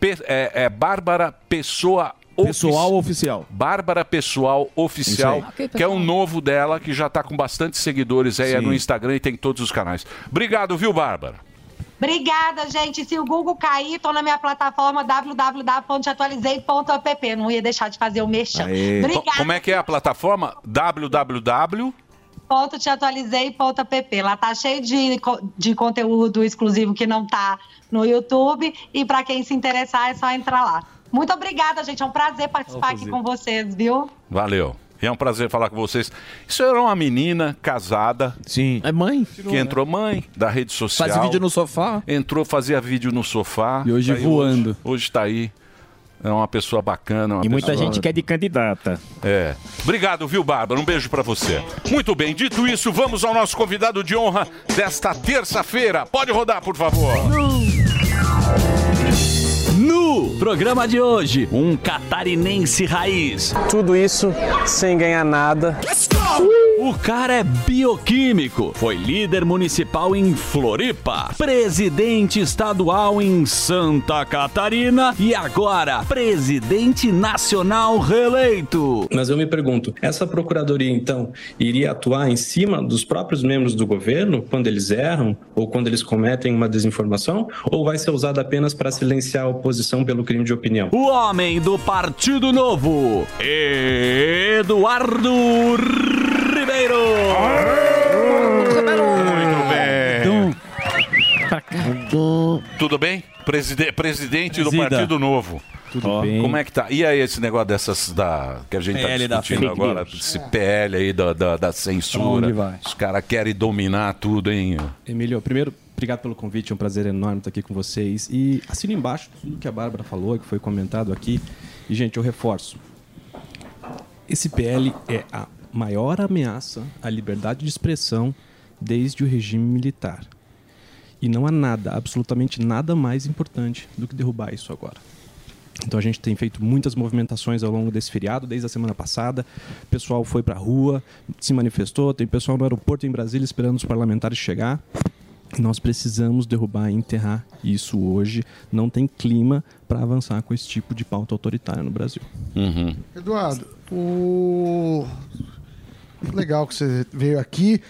Speaker 6: Pe- é, é Bárbara Pessoa
Speaker 9: Pessoal oficial.
Speaker 6: Bárbara Pessoal Oficial, que é o novo dela, que já tá com bastante seguidores aí é no Instagram e tem em todos os canais. Obrigado, viu, Bárbara?
Speaker 26: Obrigada, gente. Se o Google cair, estou na minha plataforma www.atualizei.app. Não ia deixar de fazer o merchan. Obrigada.
Speaker 6: Como é que é a plataforma? www.
Speaker 26: Ponto te atualizei ponto app. Lá tá cheio de, de conteúdo exclusivo que não tá no YouTube. E para quem se interessar, é só entrar lá. Muito obrigada, gente. É um prazer participar aqui com vocês, viu?
Speaker 6: Valeu. É um prazer falar com vocês. Isso era uma menina casada.
Speaker 9: Sim.
Speaker 11: É mãe.
Speaker 6: Que entrou mãe da rede social.
Speaker 11: Faz vídeo no sofá.
Speaker 6: Entrou, fazia vídeo no sofá.
Speaker 11: E hoje
Speaker 6: Tá
Speaker 11: voando.
Speaker 6: Hoje, hoje tá aí. É uma pessoa bacana. Uma
Speaker 7: E muita
Speaker 6: pessoa-
Speaker 7: gente quer de candidata.
Speaker 6: É. Obrigado, viu, Bárbara? Um beijo pra você. Muito bem, dito isso, vamos ao nosso convidado de honra desta terça-feira. Pode rodar, por favor.
Speaker 5: Programa de hoje, um catarinense raiz.
Speaker 28: Tudo isso sem ganhar nada.
Speaker 5: O cara é bioquímico, foi líder municipal em Floripa, presidente estadual em Santa Catarina e agora presidente nacional reeleito.
Speaker 28: Mas eu me pergunto, essa procuradoria então iria atuar em cima dos próprios membros do governo quando eles erram ou quando eles cometem uma desinformação ou vai ser usada apenas para silenciar a oposição pelo crime de opinião?
Speaker 5: O homem do Partido Novo, Eduardo Ribeiro.
Speaker 6: Muito bem. Tudo bem? Preside- presidente do
Speaker 5: Presida.
Speaker 6: Partido Novo.
Speaker 5: Tudo
Speaker 6: Ó,
Speaker 5: bem.
Speaker 6: Como é que tá? E aí esse negócio dessas da que a gente
Speaker 5: PL
Speaker 6: tá discutindo agora,
Speaker 5: news.
Speaker 6: esse PL aí da, da, da censura. Os caras querem dominar tudo, hein?
Speaker 29: Emílio, primeiro, obrigado pelo convite, é um prazer enorme estar aqui com vocês. E assino embaixo tudo que a Bárbara falou, que foi comentado aqui. E, gente, eu reforço. Esse PL é a maior ameaça à liberdade de expressão desde o regime militar. E não há nada, absolutamente nada mais importante do que derrubar isso agora. Então a gente tem feito muitas movimentações ao longo desse feriado, desde a semana passada. O pessoal foi para a rua, se manifestou, tem pessoal no aeroporto em Brasília esperando os parlamentares chegar. Nós precisamos derrubar e enterrar isso hoje. Não tem clima para avançar com esse tipo de pauta autoritária no Brasil.
Speaker 10: Eduardo, o... legal que você veio aqui.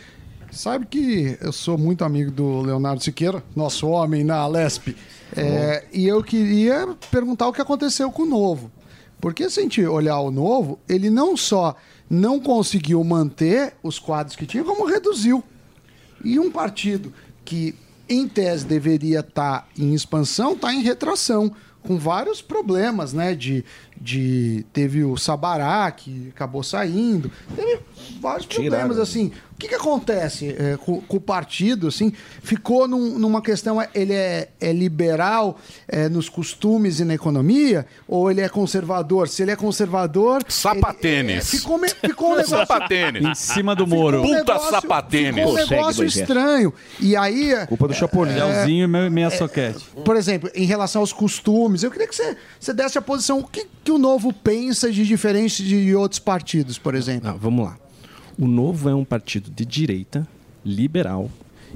Speaker 10: Sabe que eu sou muito amigo do Leonardo Siqueira, nosso homem na Lesp. É, e eu queria perguntar o que aconteceu com o Novo. Porque se a gente olhar o Novo, ele não só não conseguiu manter os quadros que tinha, como reduziu. E um partido que, em tese, deveria estar em expansão, está em retração, com vários problemas, né? De, de teve o Sabará, que acabou saindo, teve vários
Speaker 9: Tiraram,
Speaker 10: problemas,
Speaker 9: né?
Speaker 10: assim. O que, que acontece é, com, com o partido, assim? Ficou num- numa questão, é, ele é, é liberal é, nos costumes e na economia, ou ele é conservador? Se ele é conservador...
Speaker 6: Sapatênis.
Speaker 10: ele- é, ficou, me- ficou um negócio...
Speaker 6: Sapatênis.
Speaker 5: Em cima do muro.
Speaker 10: Um
Speaker 6: Puta
Speaker 10: negócio-
Speaker 6: sapatênis.
Speaker 10: Ficou um negócio estranho. E aí...
Speaker 29: Culpa do Chapolin. Leozinho e meia- meia soquete.
Speaker 10: Por exemplo, em relação aos costumes, eu queria que você, você desse a posição. O que, que o Novo pensa de diferente de outros partidos, por exemplo?
Speaker 29: Ah, vamos lá. O Novo é um partido de direita, liberal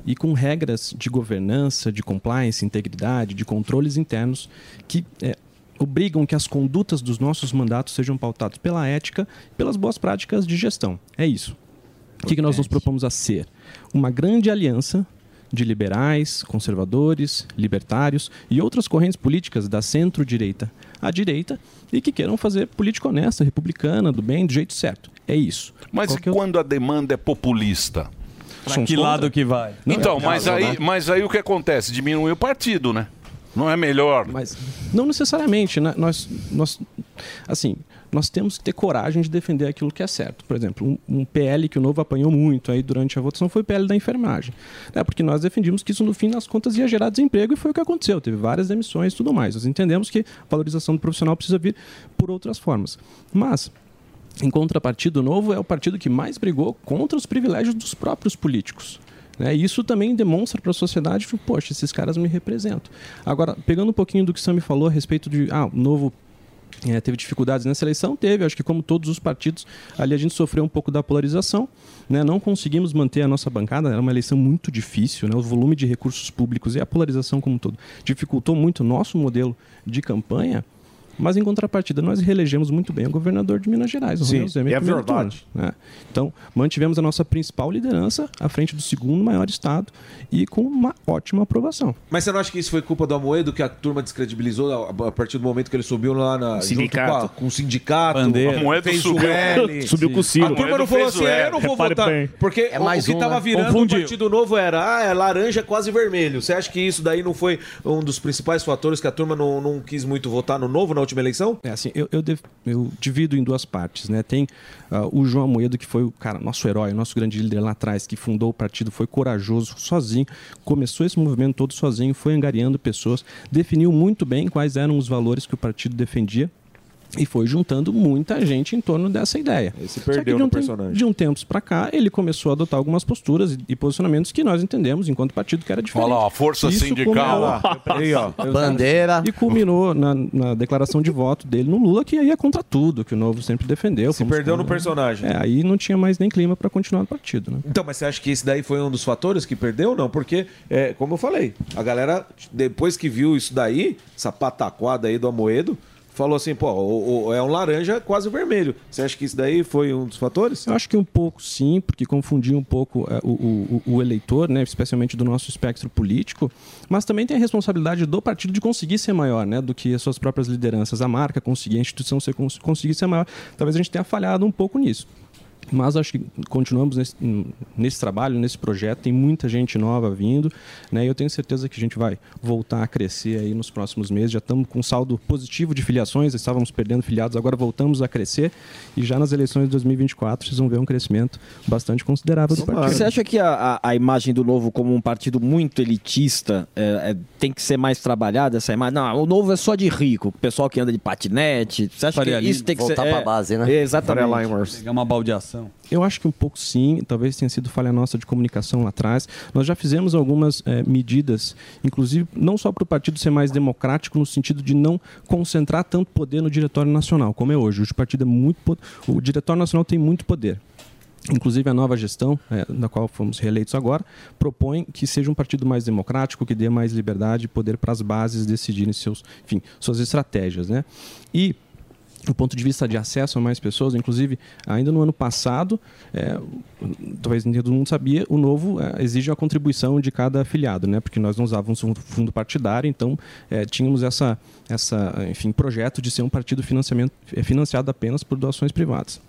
Speaker 29: e com regras de governança, de compliance, integridade, de controles internos que é, obrigam que as condutas dos nossos mandatos sejam pautadas pela ética e pelas boas práticas de gestão. É isso. O que, que nós nos propomos a ser? Uma grande aliança de liberais, conservadores, libertários e outras correntes políticas da centro-direita à direita e que queiram fazer política honesta, republicana, do bem, do jeito certo. É isso.
Speaker 6: Mas e quando a demanda é populista?
Speaker 29: Pra que lado
Speaker 5: que vai?
Speaker 6: Então,
Speaker 29: Não,
Speaker 6: mas
Speaker 29: não,
Speaker 6: aí,
Speaker 29: não.
Speaker 6: mas aí o que acontece? Diminui o partido, né? Não é melhor?
Speaker 29: Mas não necessariamente, né? Nós, nós, assim, nós temos que ter coragem de defender aquilo que é certo. Por exemplo, um, um PL que o Novo apanhou muito aí durante a votação foi o PL da enfermagem. Né? Porque nós defendimos que isso, no fim das contas, ia gerar desemprego e foi o que aconteceu. Teve várias demissões e tudo mais. Nós entendemos que a valorização do profissional precisa vir por outras formas. Mas, em contrapartida, o Novo é o partido que mais brigou contra os privilégios dos próprios políticos. Né? Isso também demonstra para a sociedade que, poxa, esses caras me representam. Agora, pegando um pouquinho do que o Sam me falou a respeito de, ah, o Novo é, teve dificuldades nessa eleição? Teve, acho que como todos os partidos, ali a gente sofreu um pouco da polarização, né? não conseguimos manter a nossa bancada, era uma eleição muito difícil, né? o volume de recursos públicos e a polarização como um todo dificultou muito o nosso modelo de campanha, mas em contrapartida nós reelegemos muito bem o governador de Minas Gerais, o
Speaker 9: Sim,
Speaker 29: Romeu Zema, em
Speaker 9: é verdade.
Speaker 29: turno, né? Então, mantivemos a nossa principal liderança à frente do segundo maior estado e com uma ótima aprovação.
Speaker 9: Mas você não acha que isso foi culpa do Amoedo, que a turma descredibilizou a partir do momento que ele subiu lá na,
Speaker 29: Sindicato.
Speaker 9: junto com, a- com o sindicato?
Speaker 29: Bandeira.
Speaker 9: Amoedo
Speaker 29: Fez o
Speaker 9: subiu,
Speaker 29: L. Subiu com o Ciro.
Speaker 9: A turma
Speaker 29: Amoedo
Speaker 9: não falou
Speaker 29: fez
Speaker 9: assim,
Speaker 29: o
Speaker 9: "Ah,
Speaker 29: L."
Speaker 9: eu não vou
Speaker 29: Repare
Speaker 9: votar.
Speaker 29: bem.
Speaker 9: Porque
Speaker 29: É mais
Speaker 9: o que
Speaker 29: um,
Speaker 9: tava
Speaker 29: né?
Speaker 9: virando
Speaker 29: Confundiu.
Speaker 9: o Partido Novo era, ah, é laranja quase vermelho. Você acha que isso daí não foi um dos principais fatores que a turma não, não quis muito votar no Novo na última eleição?
Speaker 29: É assim, eu, eu, eu divido em duas partes, né? Tem ah, o João Amoedo, que foi o cara, nosso herói, nosso grande líder lá atrás, que fundou o partido, foi corajoso, sozinho, começou esse movimento todo sozinho, foi angariando pessoas, definiu muito bem quais eram os valores que o partido defendia. E foi juntando muita gente em torno dessa ideia.
Speaker 9: se
Speaker 29: Só que
Speaker 9: perdeu
Speaker 29: de um
Speaker 9: no personagem.
Speaker 29: De um tempo para cá, ele começou a adotar algumas posturas e, e posicionamentos que nós entendemos, enquanto partido, que era diferente.
Speaker 6: Olha lá, a força
Speaker 29: Isso
Speaker 6: sindical.
Speaker 29: culminou-
Speaker 6: Aí,
Speaker 4: Bandeira.
Speaker 29: E culminou na, na declaração de voto dele no Lula, que aí é contra tudo, que o Novo sempre defendeu.
Speaker 9: Se perdeu no personagem.
Speaker 29: É, aí não tinha mais nem clima para continuar no partido, né?
Speaker 9: Então, mas você acha que esse daí foi um dos fatores que perdeu? Não, porque, é, como eu falei, a galera, depois que viu isso daí, essa pataquada aí do Amoedo, falou assim, pô, o- o- é um laranja quase vermelho. Você acha que isso daí foi um dos fatores?
Speaker 29: Eu acho que um pouco sim, porque confundiu um pouco é, o, o- eleitor, né, especialmente do nosso espectro político, mas também tem a responsabilidade do partido de conseguir ser maior né, do que as suas próprias lideranças, a marca conseguir, a instituição ser, cons- conseguir ser maior. Talvez a gente tenha falhado um pouco nisso. Mas acho que continuamos nesse, nesse trabalho, nesse projeto, tem muita gente nova vindo, né? E eu tenho certeza que a gente vai voltar a crescer aí nos próximos meses. Já estamos com saldo positivo de filiações, estávamos perdendo filiados, agora voltamos a crescer e já nas eleições de 2024 vocês vão ver um crescimento bastante considerável do partido.
Speaker 11: Você acha que a, a- a imagem do Novo como um partido muito elitista é, é, tem que ser mais trabalhada, essa imagem? Não, o Novo é só de rico, o pessoal que anda de patinete. Você acha
Speaker 5: Faria
Speaker 11: que isso tem que
Speaker 5: voltar
Speaker 11: ser...
Speaker 5: pra
Speaker 11: é,
Speaker 5: base, né?
Speaker 11: Exatamente.
Speaker 5: Faria. Pegar uma baldeação.
Speaker 29: Eu acho que um pouco sim, talvez tenha sido falha nossa de comunicação lá atrás. Nós já fizemos algumas eh, medidas, inclusive não só para o partido ser mais democrático, no sentido de não concentrar tanto poder no Diretório Nacional, como é hoje. O partido é muito. O Diretório Nacional tem muito poder. Inclusive a nova gestão, eh, da qual fomos reeleitos agora, propõe que seja um partido mais democrático, que dê mais liberdade e poder para as bases decidirem seus, enfim, suas estratégias. Né? E do ponto de vista de acesso a mais pessoas, inclusive ainda no ano passado, é, talvez nem todo mundo sabia, o novo é, exige a contribuição de cada afiliado, né? Porque nós não usávamos um fundo partidário, então é, tínhamos essa, essa, enfim, projeto de ser um partido financiamento, é, financiado apenas por doações privadas.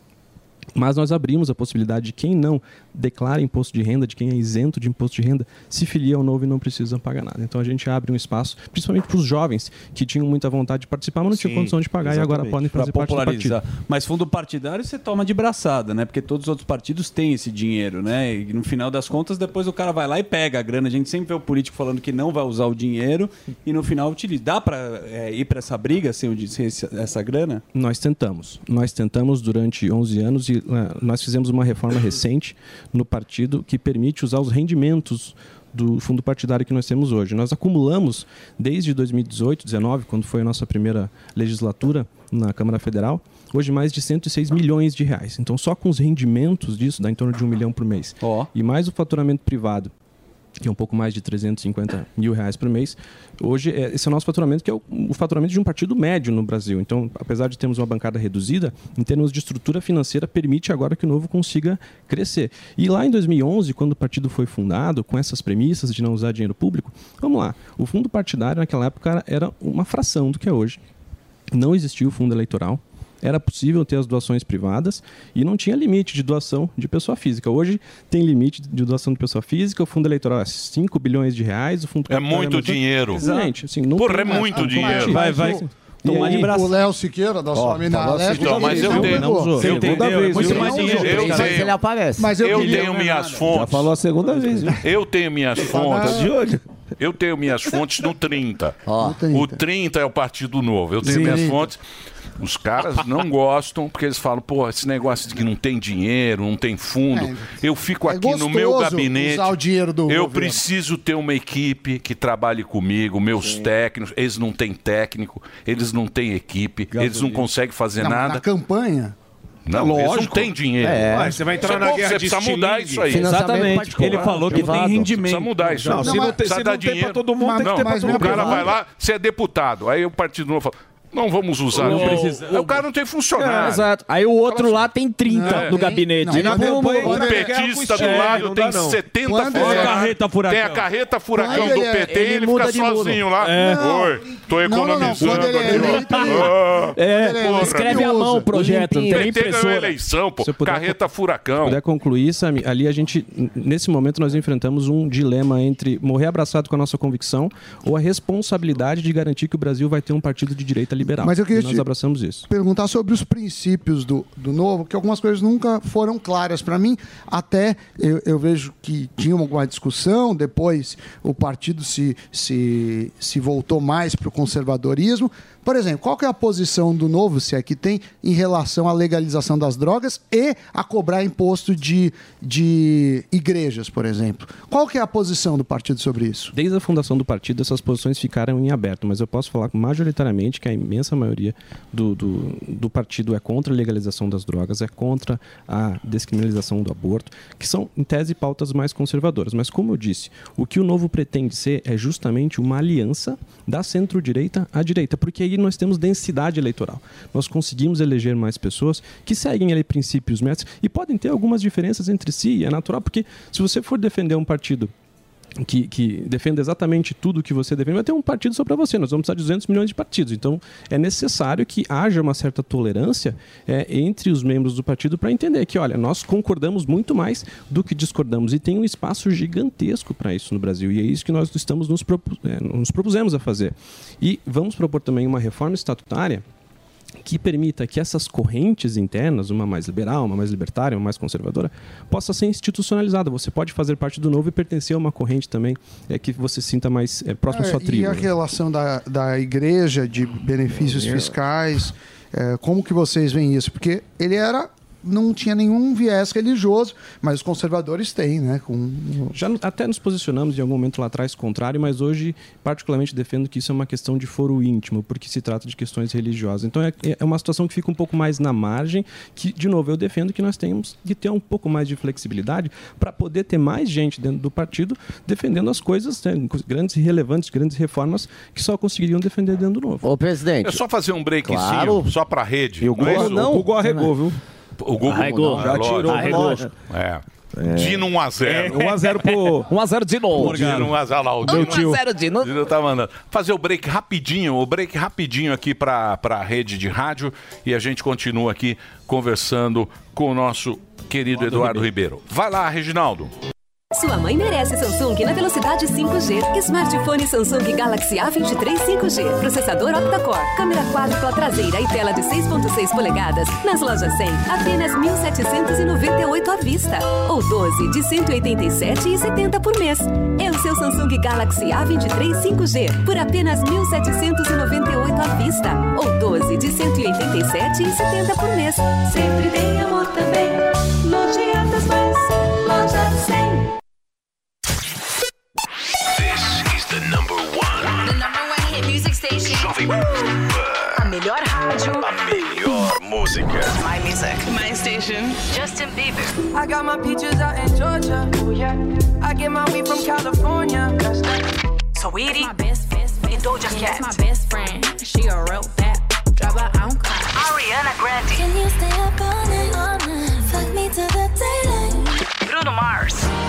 Speaker 29: Mas nós abrimos a possibilidade de quem não declara imposto de renda, de quem é isento de imposto de renda, se filia ao novo e não precisa pagar nada. Então a gente abre um espaço, principalmente para os jovens que tinham muita vontade de participar, mas não tinham condição de pagar e agora
Speaker 5: exatamente.
Speaker 29: podem
Speaker 5: Pra
Speaker 29: fazer parte do partido.
Speaker 5: popularizar. Mas fundo partidário você toma de braçada, né? Porque todos os outros partidos têm esse dinheiro, né? E no final das contas, depois o cara vai lá e pega a grana. A gente sempre vê o político falando que não vai usar o dinheiro e no final utiliza. Dá para ir para essa briga sem, sem essa grana?
Speaker 29: Nós tentamos. Nós tentamos durante 11 anos e eh, nós fizemos uma reforma recente no partido que permite usar os rendimentos do fundo partidário que nós temos hoje. Nós acumulamos desde 2018, 19, quando foi a nossa primeira legislatura na Câmara Federal, hoje mais de 106 milhões de reais. Então só com os rendimentos disso dá em torno de um milhão por mês. E mais o faturamento privado que é um pouco mais de 350 mil reais por mês. Hoje, é, esse é o nosso faturamento, que é o, o faturamento de um partido médio no Brasil. Então, apesar de termos uma bancada reduzida, em termos de estrutura financeira, permite agora que o Novo consiga crescer. E lá em 2011, quando o partido foi fundado, com essas premissas de não usar dinheiro público, vamos lá, o fundo partidário naquela época era uma fração do que é hoje. Não existia o fundo eleitoral. Era possível ter as doações privadas e não tinha limite de doação de pessoa física. Hoje tem limite de doação de pessoa física, o fundo eleitoral é 5 bilhões de reais, o fundo
Speaker 6: É muito
Speaker 29: mais-
Speaker 6: dinheiro.
Speaker 29: Exatamente. Assim, não
Speaker 6: Porra, é
Speaker 29: mais-
Speaker 6: muito dinheiro.
Speaker 29: Vai, vai.
Speaker 10: o-
Speaker 29: Tomar de braço.
Speaker 10: O Léo Siqueira, da sua família
Speaker 6: falou
Speaker 10: Leste,
Speaker 6: então, mas eu tenho-
Speaker 10: Igor?
Speaker 6: eu tenho-
Speaker 9: vez,
Speaker 6: muito mais
Speaker 9: Não
Speaker 6: dinheiro. Eu tenho-
Speaker 9: ele aparece.
Speaker 10: Mas eu
Speaker 6: eu tenho minhas fontes.
Speaker 9: Já falou a segunda vez, viu?
Speaker 6: Eu tenho minhas fontes.
Speaker 9: Tá de olho.
Speaker 6: Eu tenho minhas fontes no 30.
Speaker 9: Ó.
Speaker 6: O 30 é o Partido Novo. Eu tenho
Speaker 9: Sim.
Speaker 6: minhas fontes. Os caras não gostam porque eles falam, pô, esse negócio de que não tem dinheiro, não tem fundo.
Speaker 10: É.
Speaker 6: eu fico
Speaker 10: É
Speaker 6: aqui no meu gabinete.
Speaker 10: usar o dinheiro do
Speaker 6: eu
Speaker 10: governo.
Speaker 6: preciso ter uma equipe que trabalhe comigo, meus técnicos. Eles não têm técnico, eles não têm equipe, eles não conseguem fazer
Speaker 10: Não,
Speaker 6: nada.
Speaker 10: Na campanha.
Speaker 6: Não, eles não têm dinheiro.
Speaker 10: É.
Speaker 9: Ué, você vai entrar
Speaker 6: Você
Speaker 9: na
Speaker 6: é
Speaker 9: guerra
Speaker 6: Você
Speaker 9: de
Speaker 6: precisa mudar isso aí.
Speaker 5: Exatamente. Ele falou que tem rendimento.
Speaker 6: Precisa mudar isso.
Speaker 9: Não,
Speaker 6: aí.
Speaker 9: se não tem- se
Speaker 6: dar
Speaker 9: não tem pra todo mundo, tem que
Speaker 6: não,
Speaker 9: ter pra todo
Speaker 6: o cara
Speaker 9: mundo.
Speaker 6: vai lá, você é deputado. Aí o Partido Novo fala, não vamos usar.
Speaker 11: Não.
Speaker 6: Aí o cara não tem funcionário.
Speaker 11: É, exato. Aí o outro lá tem 30
Speaker 6: É.
Speaker 11: no gabinete.
Speaker 6: Não,
Speaker 11: Pô,
Speaker 6: campanha,
Speaker 11: pô,
Speaker 6: o petista do lado tem 70
Speaker 11: Quando ele-
Speaker 6: funcionários.
Speaker 11: Carreta furacão.
Speaker 6: Tem a carreta furacão
Speaker 11: Quando
Speaker 6: do
Speaker 11: ele é-
Speaker 6: PT e
Speaker 11: ele
Speaker 6: ele fica sozinho lá.
Speaker 11: É.
Speaker 6: Oi, tô
Speaker 10: Não, não, não.
Speaker 6: economizando
Speaker 10: é
Speaker 6: aqui, Ah,
Speaker 29: É, escreve à mão o projeto, não tem
Speaker 6: PT ganhou a eleição, pô.
Speaker 29: Se
Speaker 6: Carreta furacão.
Speaker 29: puder concluir, Sami, ali a gente, nesse momento, nós enfrentamos um dilema entre morrer abraçado com a nossa convicção ou a responsabilidade de garantir que o Brasil vai ter um partido de direita liberal.
Speaker 10: Mas eu queria
Speaker 29: nós abraçamos isso.
Speaker 10: perguntar sobre os princípios do, do novo, que algumas coisas nunca foram claras para mim. Até eu, eu vejo que tinha alguma discussão, depois o partido se, se, se voltou mais para o conservadorismo. Por exemplo, qual que é a posição do novo, se é que tem, em relação à legalização das drogas e a cobrar imposto de, de igrejas, por exemplo? Qual que é a posição do partido sobre isso?
Speaker 29: Desde a fundação do partido, essas posições ficaram em aberto, mas eu posso falar majoritariamente que a imensa maioria do, do, do partido é contra a legalização das drogas, é contra a descriminalização do aborto, que são, em tese, pautas mais conservadoras. Mas, como eu disse, o que o novo pretende ser é justamente uma aliança da centro-direita à direita, porque aí nós temos densidade eleitoral. Nós conseguimos eleger mais pessoas que seguem ali princípios métodos e podem ter algumas diferenças entre si, é natural, porque se você for defender um partido que, que defenda exatamente tudo que você defende, vai ter um partido só para você. Nós vamos precisar de 200 milhões de partidos. Então, é necessário que haja uma certa tolerância é, entre os membros do partido para entender que, olha, nós concordamos muito mais do que discordamos e tem um espaço gigantesco para isso no Brasil. E é isso que nós estamos nos, propu é, nos propusemos a fazer. E vamos propor também uma reforma estatutária que permita que essas correntes internas, uma mais liberal, uma mais libertária, uma mais conservadora, possa ser institucionalizada. Você pode fazer parte do novo e pertencer a uma corrente também é, que você sinta mais é, próximo à
Speaker 10: É,
Speaker 29: sua
Speaker 10: e
Speaker 29: tribo.
Speaker 10: a
Speaker 29: né?
Speaker 10: relação da, da igreja, de benefícios
Speaker 29: É.
Speaker 10: fiscais, é, como que vocês veem isso? Porque ele era não tinha nenhum viés religioso, mas os conservadores têm, né? Com...
Speaker 29: Já no- até nos posicionamos em algum momento lá atrás contrário, mas hoje particularmente defendo que isso é uma questão de foro íntimo, porque se trata de questões religiosas. Então é, é uma situação que fica um pouco mais na margem, que, de novo, eu defendo que nós temos que ter um pouco mais de flexibilidade para poder ter mais gente dentro do partido defendendo as coisas, né, grandes e relevantes, grandes reformas que só conseguiriam defender dentro do novo.
Speaker 30: Ô, presidente.
Speaker 6: É só fazer um breakzinho,
Speaker 29: Claro.
Speaker 6: só pra rede.
Speaker 29: E o
Speaker 6: não é isso?
Speaker 29: não. O Google arregou,
Speaker 9: viu?
Speaker 6: O Google
Speaker 9: Arregou.
Speaker 6: não,
Speaker 9: Já
Speaker 6: é lógico.
Speaker 9: tirou. Arregou.
Speaker 6: É. Dino 1x0.
Speaker 9: 1x0 pro.
Speaker 30: 1x0 de novo.
Speaker 6: Dino 1x0 lá. O
Speaker 30: Meu
Speaker 6: Dino,
Speaker 30: tio. 1x0 Dino.
Speaker 6: Dino tá mandando. Fazer o break rapidinho, o break rapidinho aqui pra, pra rede de rádio e a gente continua aqui conversando com o nosso querido Eduardo Ribeiro. Vai lá, Reginaldo.
Speaker 31: Sua mãe merece Samsung na velocidade 5G. Smartphone Samsung Galaxy A23 5G. Processador octa-core. Câmera quádrupla traseira e tela de 6.6 polegadas. Nas lojas 100, apenas 1.798 à vista. Ou 12 de 187,70 por mês. É o seu Samsung Galaxy A23 5G por apenas 1.798 à vista. Ou 12 de 187,70 por mês. Sempre tem amor também. Lojas
Speaker 27: A melhor rádio.
Speaker 32: A melhor música.
Speaker 27: My music. My station. Justin Bieber.
Speaker 17: I got my peaches out in Georgia. Oh yeah. I get my weed from California. That's that.
Speaker 27: Sweetie. My best, best, best. Doja Cat. my best friend. She a real bad. Drop her own car. Ariana Grande.
Speaker 2: Can you stay up all night? All night. Fuck me to the daylight.
Speaker 27: Bruno Mars.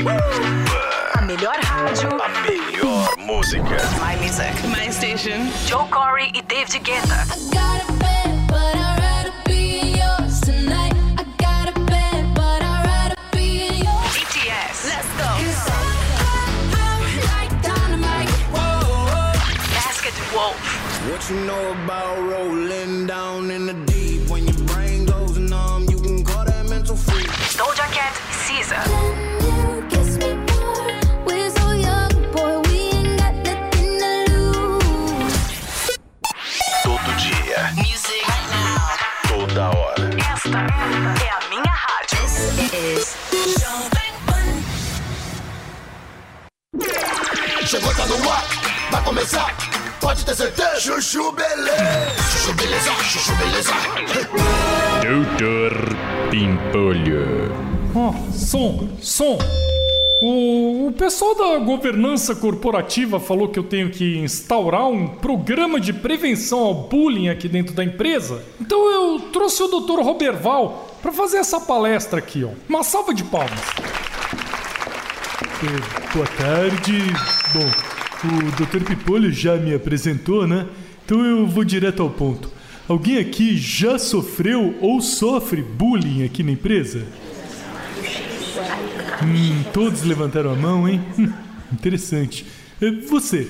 Speaker 27: A melhor rádio.
Speaker 32: A melhor música.
Speaker 27: My music. My station. Joe Corey e David Guetta.
Speaker 2: Got a bed, but I'd rather be yours tonight. I got a bed, but I'd rather be yours.
Speaker 27: BTS. Let's go.
Speaker 2: Like dynamite.
Speaker 27: Basket Wolf.
Speaker 21: What you know about rolling down in the
Speaker 27: This is Jovem Pan.
Speaker 21: Chegou, tá no ar, vai começar. Pode ter certeza. Chuchu beleza. Chuchu beleza, chuchu beleza.
Speaker 33: Doutor Pimpolho.
Speaker 34: Ó, som, som.
Speaker 35: O, o pessoal da governança corporativa falou que eu tenho que instaurar um programa de prevenção ao bullying aqui dentro da empresa. Então eu trouxe o Dr. Roberval para fazer essa palestra aqui, ó. Uma salva de palmas. É, boa tarde. Bom, o Dr. Pipolho já me apresentou, né? Então eu vou direto ao ponto. Alguém aqui já sofreu ou sofre bullying aqui na empresa? Hum, todos levantaram a mão, hein? Hum, Interessante. Eh, Você,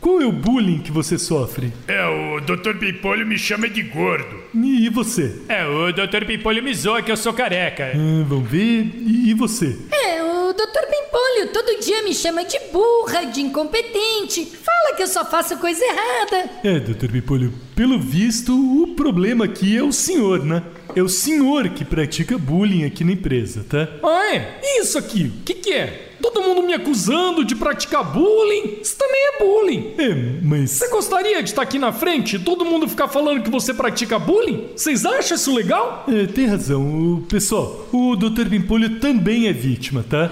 Speaker 35: qual é o bullying que você sofre?
Speaker 36: É, o Dr. Pipolho me chama de gordo.
Speaker 35: E você?
Speaker 36: É, o Dr. Pipolho me zoa que eu sou careca.
Speaker 35: Ah, vamos ver. E e você?
Speaker 30: É, o Dr. Pimpolho todo dia me chama de burra, de incompetente. Fala que eu só faço coisa errada.
Speaker 35: É, Dr. Pipolho, pelo visto, o problema aqui é o senhor, né? É o senhor que pratica bullying aqui na empresa, tá? Ah, é? E isso aqui? O que, que é? Todo mundo me acusando de praticar bullying? Isso também é bullying. É, mas. Você gostaria de estar aqui na frente e todo mundo ficar falando que você pratica bullying? Vocês acham isso legal? É, tem razão. O, pessoal, o Dr. Pimpolho também é vítima, tá?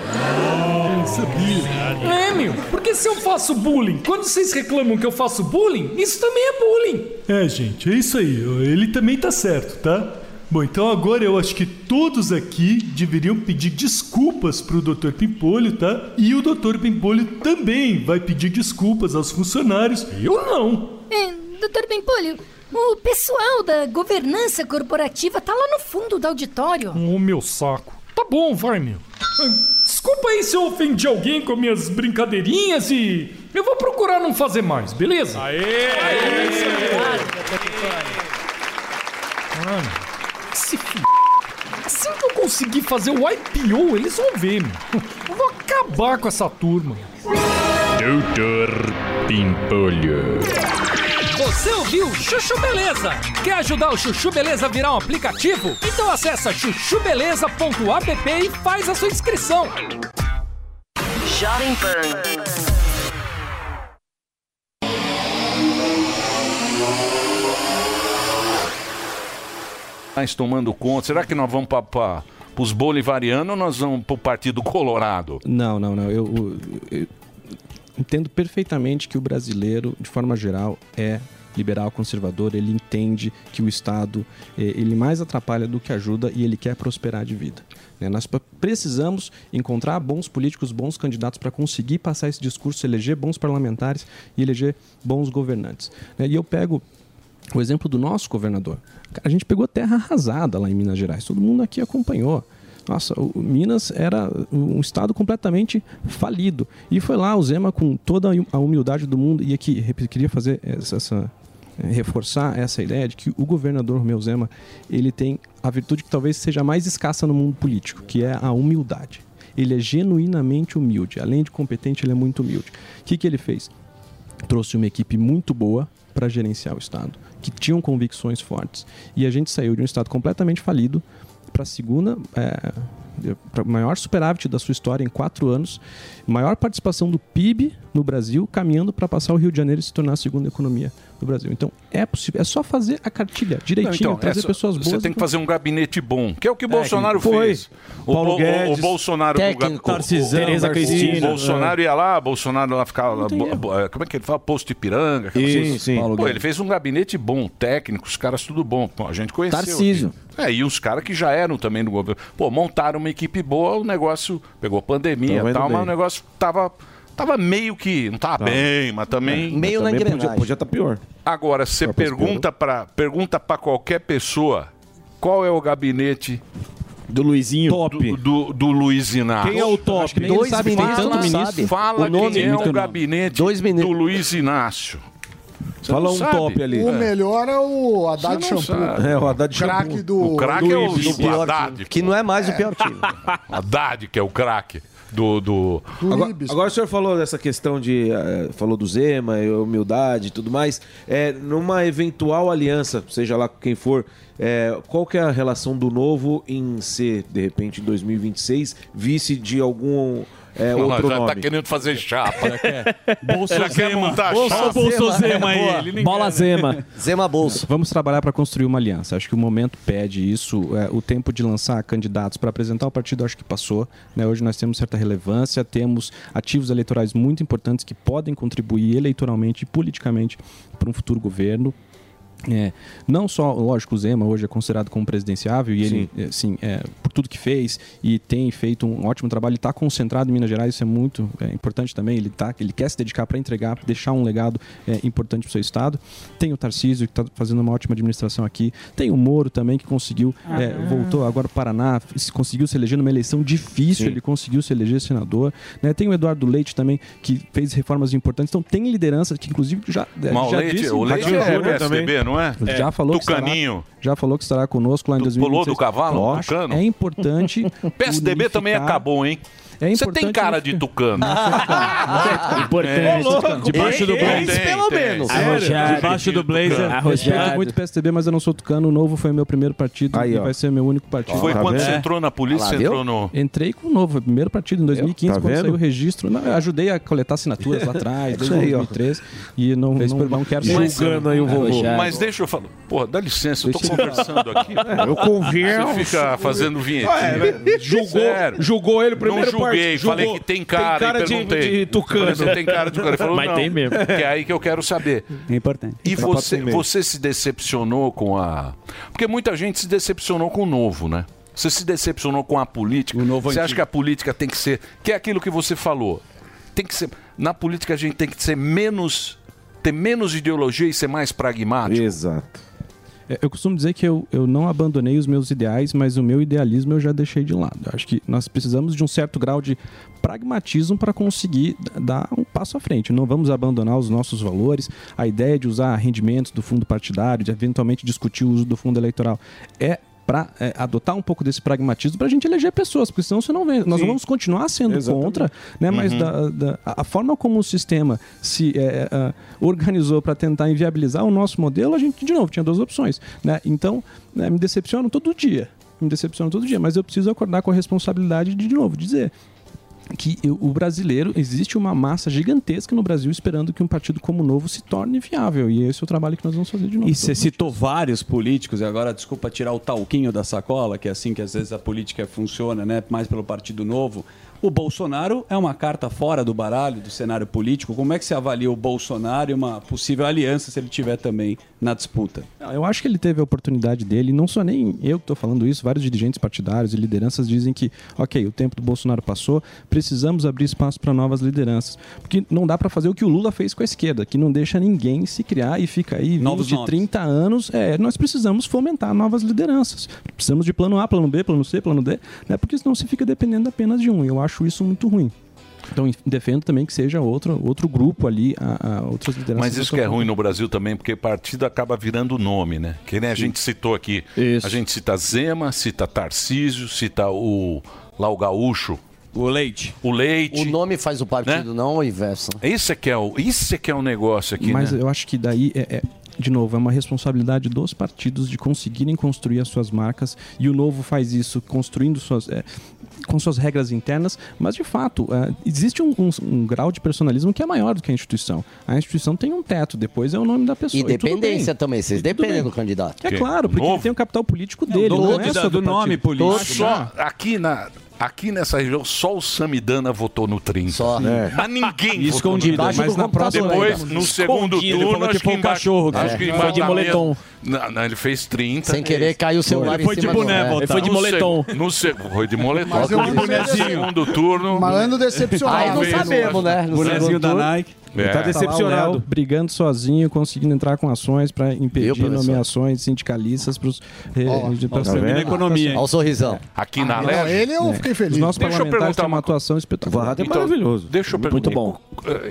Speaker 35: Eu sabia. É, meu, porque se eu faço bullying, quando vocês reclamam que eu faço bullying, isso também é bullying. É, gente, é isso aí. Ele também tá certo, tá? Bom, então agora eu acho que todos aqui deveriam pedir desculpas pro Dr. Pimpolho, tá? E o Dr. Pimpolho também vai pedir desculpas aos funcionários. Eu não.
Speaker 30: É, Dr. Pimpolho, o pessoal da governança corporativa tá lá no fundo do auditório.
Speaker 35: O meu saco. Tá bom, vai, meu. Ah, Desculpa aí se eu ofendi alguém com minhas brincadeirinhas e eu vou procurar não fazer mais, beleza? Aê! Mano, se f... Assim que eu conseguir fazer o IPO, eles vão ver, meu. Eu vou acabar com essa turma.
Speaker 32: Doutor Pimpolho.
Speaker 37: Você ouviu Chuchu Beleza? Quer ajudar o Chuchu Beleza a virar um aplicativo? Então acessa chuchubeleza.app e faz a sua inscrição.
Speaker 27: Jovem Pan.
Speaker 6: Mais tomando conta. Será que nós vamos para os bolivarianos ou nós vamos para o Partido Colorado?
Speaker 29: Não, não, não. Eu, eu- eu entendo perfeitamente que o brasileiro, de forma geral, é liberal conservador. Ele entende que o Estado eh, ele mais atrapalha do que ajuda e ele quer prosperar de vida. né? Nós precisamos encontrar bons políticos, bons candidatos para conseguir passar esse discurso, eleger bons parlamentares e eleger bons governantes. né? E eu pego o exemplo do nosso governador. Cara, a gente pegou terra arrasada lá em Minas Gerais. Todo mundo aqui acompanhou. Nossa, Minas era um estado completamente falido. E foi lá o Zema com toda a humildade do mundo. E aqui, queria fazer essa, essa- eh, reforçar essa ideia de que o governador Romeu Zema, ele tem a virtude que talvez seja mais escassa no mundo político, que é a humildade. Ele é genuinamente humilde. Além de competente, ele é muito humilde. O que, que ele fez? trouxe uma equipe muito boa para gerenciar o Estado, que tinham convicções fortes. E a gente saiu de um Estado completamente falido para a segunda, é, para maior superávit da sua história em quatro anos, maior participação do PIB no Brasil, caminhando para passar o Rio de Janeiro e se tornar a segunda economia do Brasil. Então é possível, é só fazer a cartilha direitinho,
Speaker 6: Não, então,
Speaker 29: trazer
Speaker 6: essa-
Speaker 29: pessoas boas.
Speaker 6: Você tem que fazer um gabinete bom, que é o que o Bolsonaro
Speaker 29: Foi.
Speaker 6: fez. O,
Speaker 29: Paulo
Speaker 6: Bo- o-
Speaker 29: Guedes,
Speaker 6: o Bolsonaro
Speaker 29: técnico,
Speaker 6: o-
Speaker 29: Tarcisão,
Speaker 6: o-
Speaker 29: Tereza
Speaker 6: o
Speaker 29: Cristina.
Speaker 6: Bolsonaro
Speaker 29: É.
Speaker 6: ia lá, Bolsonaro lá ficava. bo- como é que ele fala? Posto Ipiranga.
Speaker 9: Sim, sim. Paulo
Speaker 6: Pô,
Speaker 9: Guedes.
Speaker 6: ele fez um gabinete bom, técnico, os caras tudo bom. Pô, a gente conheceu.
Speaker 11: Tarcísio.
Speaker 6: aqui. É, e os caras que já eram também no governo. Pô, montaram uma equipe boa, o negócio pegou pandemia
Speaker 9: Tava
Speaker 6: e tal, mas
Speaker 9: bem.
Speaker 6: o negócio tava. Tava meio que. Não tava
Speaker 9: Tava.
Speaker 6: bem, mas também.
Speaker 9: É, Meio na também podia- engrenagem. podia tá pior.
Speaker 6: Agora, você
Speaker 9: Pra
Speaker 6: pergunta para pergunta para qualquer pessoa qual é o gabinete
Speaker 11: do Luizinho
Speaker 6: top do, do Luiz Inácio.
Speaker 9: Quem é o top?
Speaker 6: Acho que
Speaker 9: Dois
Speaker 6: sabe,
Speaker 9: ministros,
Speaker 6: fala. Fala
Speaker 9: O nome
Speaker 6: quem é
Speaker 9: muito
Speaker 6: o gabinete do Luiz Inácio. Você
Speaker 9: Fala um
Speaker 6: sabe?
Speaker 9: top ali.
Speaker 10: O melhor é o Haddad Shampoo.
Speaker 6: sabe.
Speaker 9: É, o Haddad
Speaker 10: Craque
Speaker 9: Shampoo.
Speaker 10: do.
Speaker 6: O craque é o, o Haddad.
Speaker 4: Que não é mais o pior time.
Speaker 6: Haddad, que é o craque do, do...
Speaker 9: Agora, agora o senhor falou dessa questão de. eh, falou do Zema, humildade e tudo mais. É, numa eventual aliança, seja lá quem for, é, qual que é a relação do novo em ser, de repente, em 2026, vice de algum. É
Speaker 6: Não,
Speaker 9: outro
Speaker 6: já
Speaker 9: nome.
Speaker 6: tá querendo fazer chapa. Já quer
Speaker 29: Zema.
Speaker 6: montar
Speaker 29: Bolso, Zema aí. Ele nem
Speaker 11: Bola
Speaker 29: quer, né?
Speaker 11: Zema.
Speaker 4: Zema Bolso.
Speaker 29: Vamos trabalhar para construir uma aliança. Acho que o momento pede isso. É, o tempo de lançar candidatos para apresentar o partido acho que passou. né? Hoje nós temos certa relevância, temos ativos eleitorais muito importantes que podem contribuir eleitoralmente e politicamente para um futuro governo. É, não só, lógico, o Zema hoje é considerado como presidenciável e ele, é, sim, é, por tudo que fez e tem feito um ótimo trabalho, ele está concentrado em Minas Gerais, isso é muito é, importante também. Ele, tá, ele quer se dedicar para entregar, deixar um legado é, importante para o seu estado. Tem o Tarcísio, que está fazendo uma ótima administração aqui. Tem o Moro também, que conseguiu, é, voltou agora para o Paraná, se- conseguiu se eleger numa eleição difícil,
Speaker 9: Sim.
Speaker 29: ele conseguiu se eleger senador. né? Tem o Eduardo Leite também, que fez reformas importantes. Então, tem liderança que, inclusive, já.
Speaker 6: Mas o
Speaker 29: já
Speaker 6: Leite,
Speaker 29: disse-
Speaker 6: o Leite
Speaker 29: já
Speaker 6: é
Speaker 29: falou
Speaker 6: PSDB, não é?
Speaker 29: Já falou que estará- já falou que estará conosco lá em
Speaker 6: Tu
Speaker 29: 2026.
Speaker 6: pulou do cavalo?
Speaker 29: É importante.
Speaker 6: PSDB também acabou, hein?
Speaker 29: É
Speaker 6: Você tem cara de tucano.
Speaker 29: Importante.
Speaker 6: Louco.
Speaker 29: Debaixo do blazer.
Speaker 6: tem.
Speaker 29: Sério?
Speaker 5: Debaixo do blazer.
Speaker 29: Respeito muito o PSDB, mas eu não sou tucano. O Novo foi meu primeiro partido
Speaker 9: Aí,
Speaker 29: e vai ser meu único partido.
Speaker 6: Foi
Speaker 9: Tá
Speaker 6: quando
Speaker 9: vendo?
Speaker 6: você entrou na polícia,
Speaker 4: Ah lá,
Speaker 6: entrou no...
Speaker 29: Entrei com o Novo, foi o primeiro partido em 2015,
Speaker 9: Tá
Speaker 29: quando
Speaker 9: vendo?
Speaker 29: saiu o registro. Não, eu ajudei a coletar assinaturas lá atrás, desde
Speaker 9: aí, ó.
Speaker 29: 2013. E não, não, não quero ser
Speaker 9: Julgando aí o vovô.
Speaker 6: Mas deixa eu falar. Porra, dá licença, eu tô conversando aqui.
Speaker 9: Eu converso.
Speaker 6: Você fica fazendo vinhetinha.
Speaker 9: Ué, julgou, ele primeiro
Speaker 6: Não julguei,
Speaker 9: partido.
Speaker 6: falei que tem cara,
Speaker 9: de,
Speaker 6: e perguntei.
Speaker 9: de tucano.
Speaker 6: Falei, Você tem cara de tucano. Ele falou,
Speaker 38: Mas
Speaker 6: não,
Speaker 38: tem mesmo.
Speaker 6: Que é aí que eu quero saber.
Speaker 5: É importante.
Speaker 6: E você, você se decepcionou com a. Porque muita gente se decepcionou com o novo, né? Você se decepcionou com a política.
Speaker 5: O novo
Speaker 6: você acha
Speaker 5: antigo.
Speaker 6: que a política tem que ser. Que é aquilo que você falou. Tem que ser. Na política a gente tem que ser menos. ter menos ideologia e ser mais pragmático.
Speaker 9: Exato.
Speaker 29: É, Eu costumo dizer que eu, eu não abandonei os meus ideais, mas o meu idealismo eu já deixei de lado. Eu acho que nós precisamos de um certo grau de pragmatismo para conseguir dar um passo à frente. Não vamos abandonar os nossos valores. A ideia de usar rendimentos do fundo partidário, de eventualmente discutir o uso do fundo eleitoral, é para adotar um pouco desse pragmatismo para a gente eleger pessoas, porque senão você não vem. Nós
Speaker 9: Sim.
Speaker 29: vamos continuar sendo
Speaker 9: Exatamente.
Speaker 29: contra, né? Mas da- da- a a forma como o sistema se é, é, organizou para tentar inviabilizar o nosso modelo, a gente, de novo, tinha duas opções. Né? Então, né, me decepciono todo dia. Me decepciono todo dia, mas eu preciso acordar com a responsabilidade de, de novo, dizer que o brasileiro, existe uma massa gigantesca no Brasil esperando que um partido como o Novo se torne viável. E esse é o trabalho que nós vamos fazer de novo.
Speaker 5: E você citou vários políticos, e agora desculpa tirar o talquinho da sacola, que é assim que às vezes a política funciona, né? Mais pelo Partido Novo. O Bolsonaro é uma carta fora do baralho do cenário político. Como é que você avalia o Bolsonaro e uma possível aliança se ele tiver também na disputa?
Speaker 29: Não, Eu acho que ele teve a oportunidade dele, não sou nem eu que estou falando isso, vários dirigentes partidários e lideranças dizem que, ok, o tempo do Bolsonaro passou, precisamos abrir espaço para novas lideranças. Porque não dá para fazer o que o Lula fez com a esquerda, que não deixa ninguém se criar e fica aí 20,
Speaker 5: Novos
Speaker 29: de
Speaker 5: nomes.
Speaker 29: 30 anos. É, nós precisamos fomentar novas lideranças. Precisamos de plano A, plano B, plano C, plano D, né? porque senão você fica dependendo apenas de um. Eu acho isso muito ruim. Então, defendo também que seja outro, outro grupo ali, a, a outras lideranças.
Speaker 6: Mas isso que é ruim no Brasil também, porque partido acaba virando nome, né? Que nem a gente citou aqui.
Speaker 29: Isso.
Speaker 6: A gente cita Zema, cita Tarcísio, cita o lá o Gaúcho.
Speaker 5: O Leite.
Speaker 6: O Leite.
Speaker 4: O nome faz o partido, não o inverso.
Speaker 6: Isso é que é o, isso é que é o negócio aqui,
Speaker 29: Mas
Speaker 6: né?
Speaker 29: eu acho que daí é, é- de novo, é uma responsabilidade dos partidos de conseguirem construir as suas marcas e o Novo faz isso construindo suas. é, com suas regras internas, mas de fato, é, existe um, um- um grau de personalismo que é maior do que a instituição. A instituição tem um teto, depois é o nome da pessoa.
Speaker 4: E dependência também, vocês dependem do candidato.
Speaker 29: É claro, porque ele tem o capital político dele.
Speaker 6: do
Speaker 29: não
Speaker 6: nome
Speaker 29: é só
Speaker 6: do nome político.
Speaker 29: Todos-
Speaker 6: Só aqui na aqui nessa região só o Samidana votou no 30. Só.
Speaker 29: É.
Speaker 6: Mas ninguém
Speaker 29: escondido,
Speaker 6: votou no 30.
Speaker 29: mas na próxima
Speaker 6: depois no segundo
Speaker 29: Escondido,
Speaker 6: turno acho
Speaker 29: foi
Speaker 6: que
Speaker 29: um cachorro,
Speaker 6: acho que
Speaker 29: Foi de moletom.
Speaker 6: Não, não, ele fez 30.
Speaker 4: Sem querer, caiu o celular
Speaker 6: Ele
Speaker 4: em
Speaker 6: foi
Speaker 4: cima
Speaker 6: de
Speaker 4: do-
Speaker 6: boné
Speaker 4: é.
Speaker 6: votar.
Speaker 4: Ele foi de
Speaker 6: No
Speaker 4: moletom.
Speaker 6: se- No se- foi de moletom.
Speaker 10: Mas eu
Speaker 6: No segundo turno.
Speaker 10: Mas ando decepcionado.
Speaker 4: Aí não sabemos, né? No
Speaker 29: Bonezinho
Speaker 4: segundo
Speaker 29: da
Speaker 4: turno.
Speaker 29: Nike.
Speaker 6: É.
Speaker 29: Tá decepcionado.
Speaker 9: Léo
Speaker 29: brigando sozinho, conseguindo entrar com ações para impedir nomeações sindicalistas para os.
Speaker 4: Tá Olha o sorrisão.
Speaker 6: Aqui na
Speaker 10: Não,
Speaker 6: Leste.
Speaker 10: ele eu fiquei feliz.
Speaker 29: Os nossos
Speaker 6: Deixa eu
Speaker 29: parlamentares
Speaker 6: perguntar
Speaker 29: têm uma
Speaker 6: uma
Speaker 29: atuação espetacular.
Speaker 9: Varrado é maravilhoso.
Speaker 6: Deixa eu
Speaker 29: Muito
Speaker 6: perguntar.
Speaker 29: bom.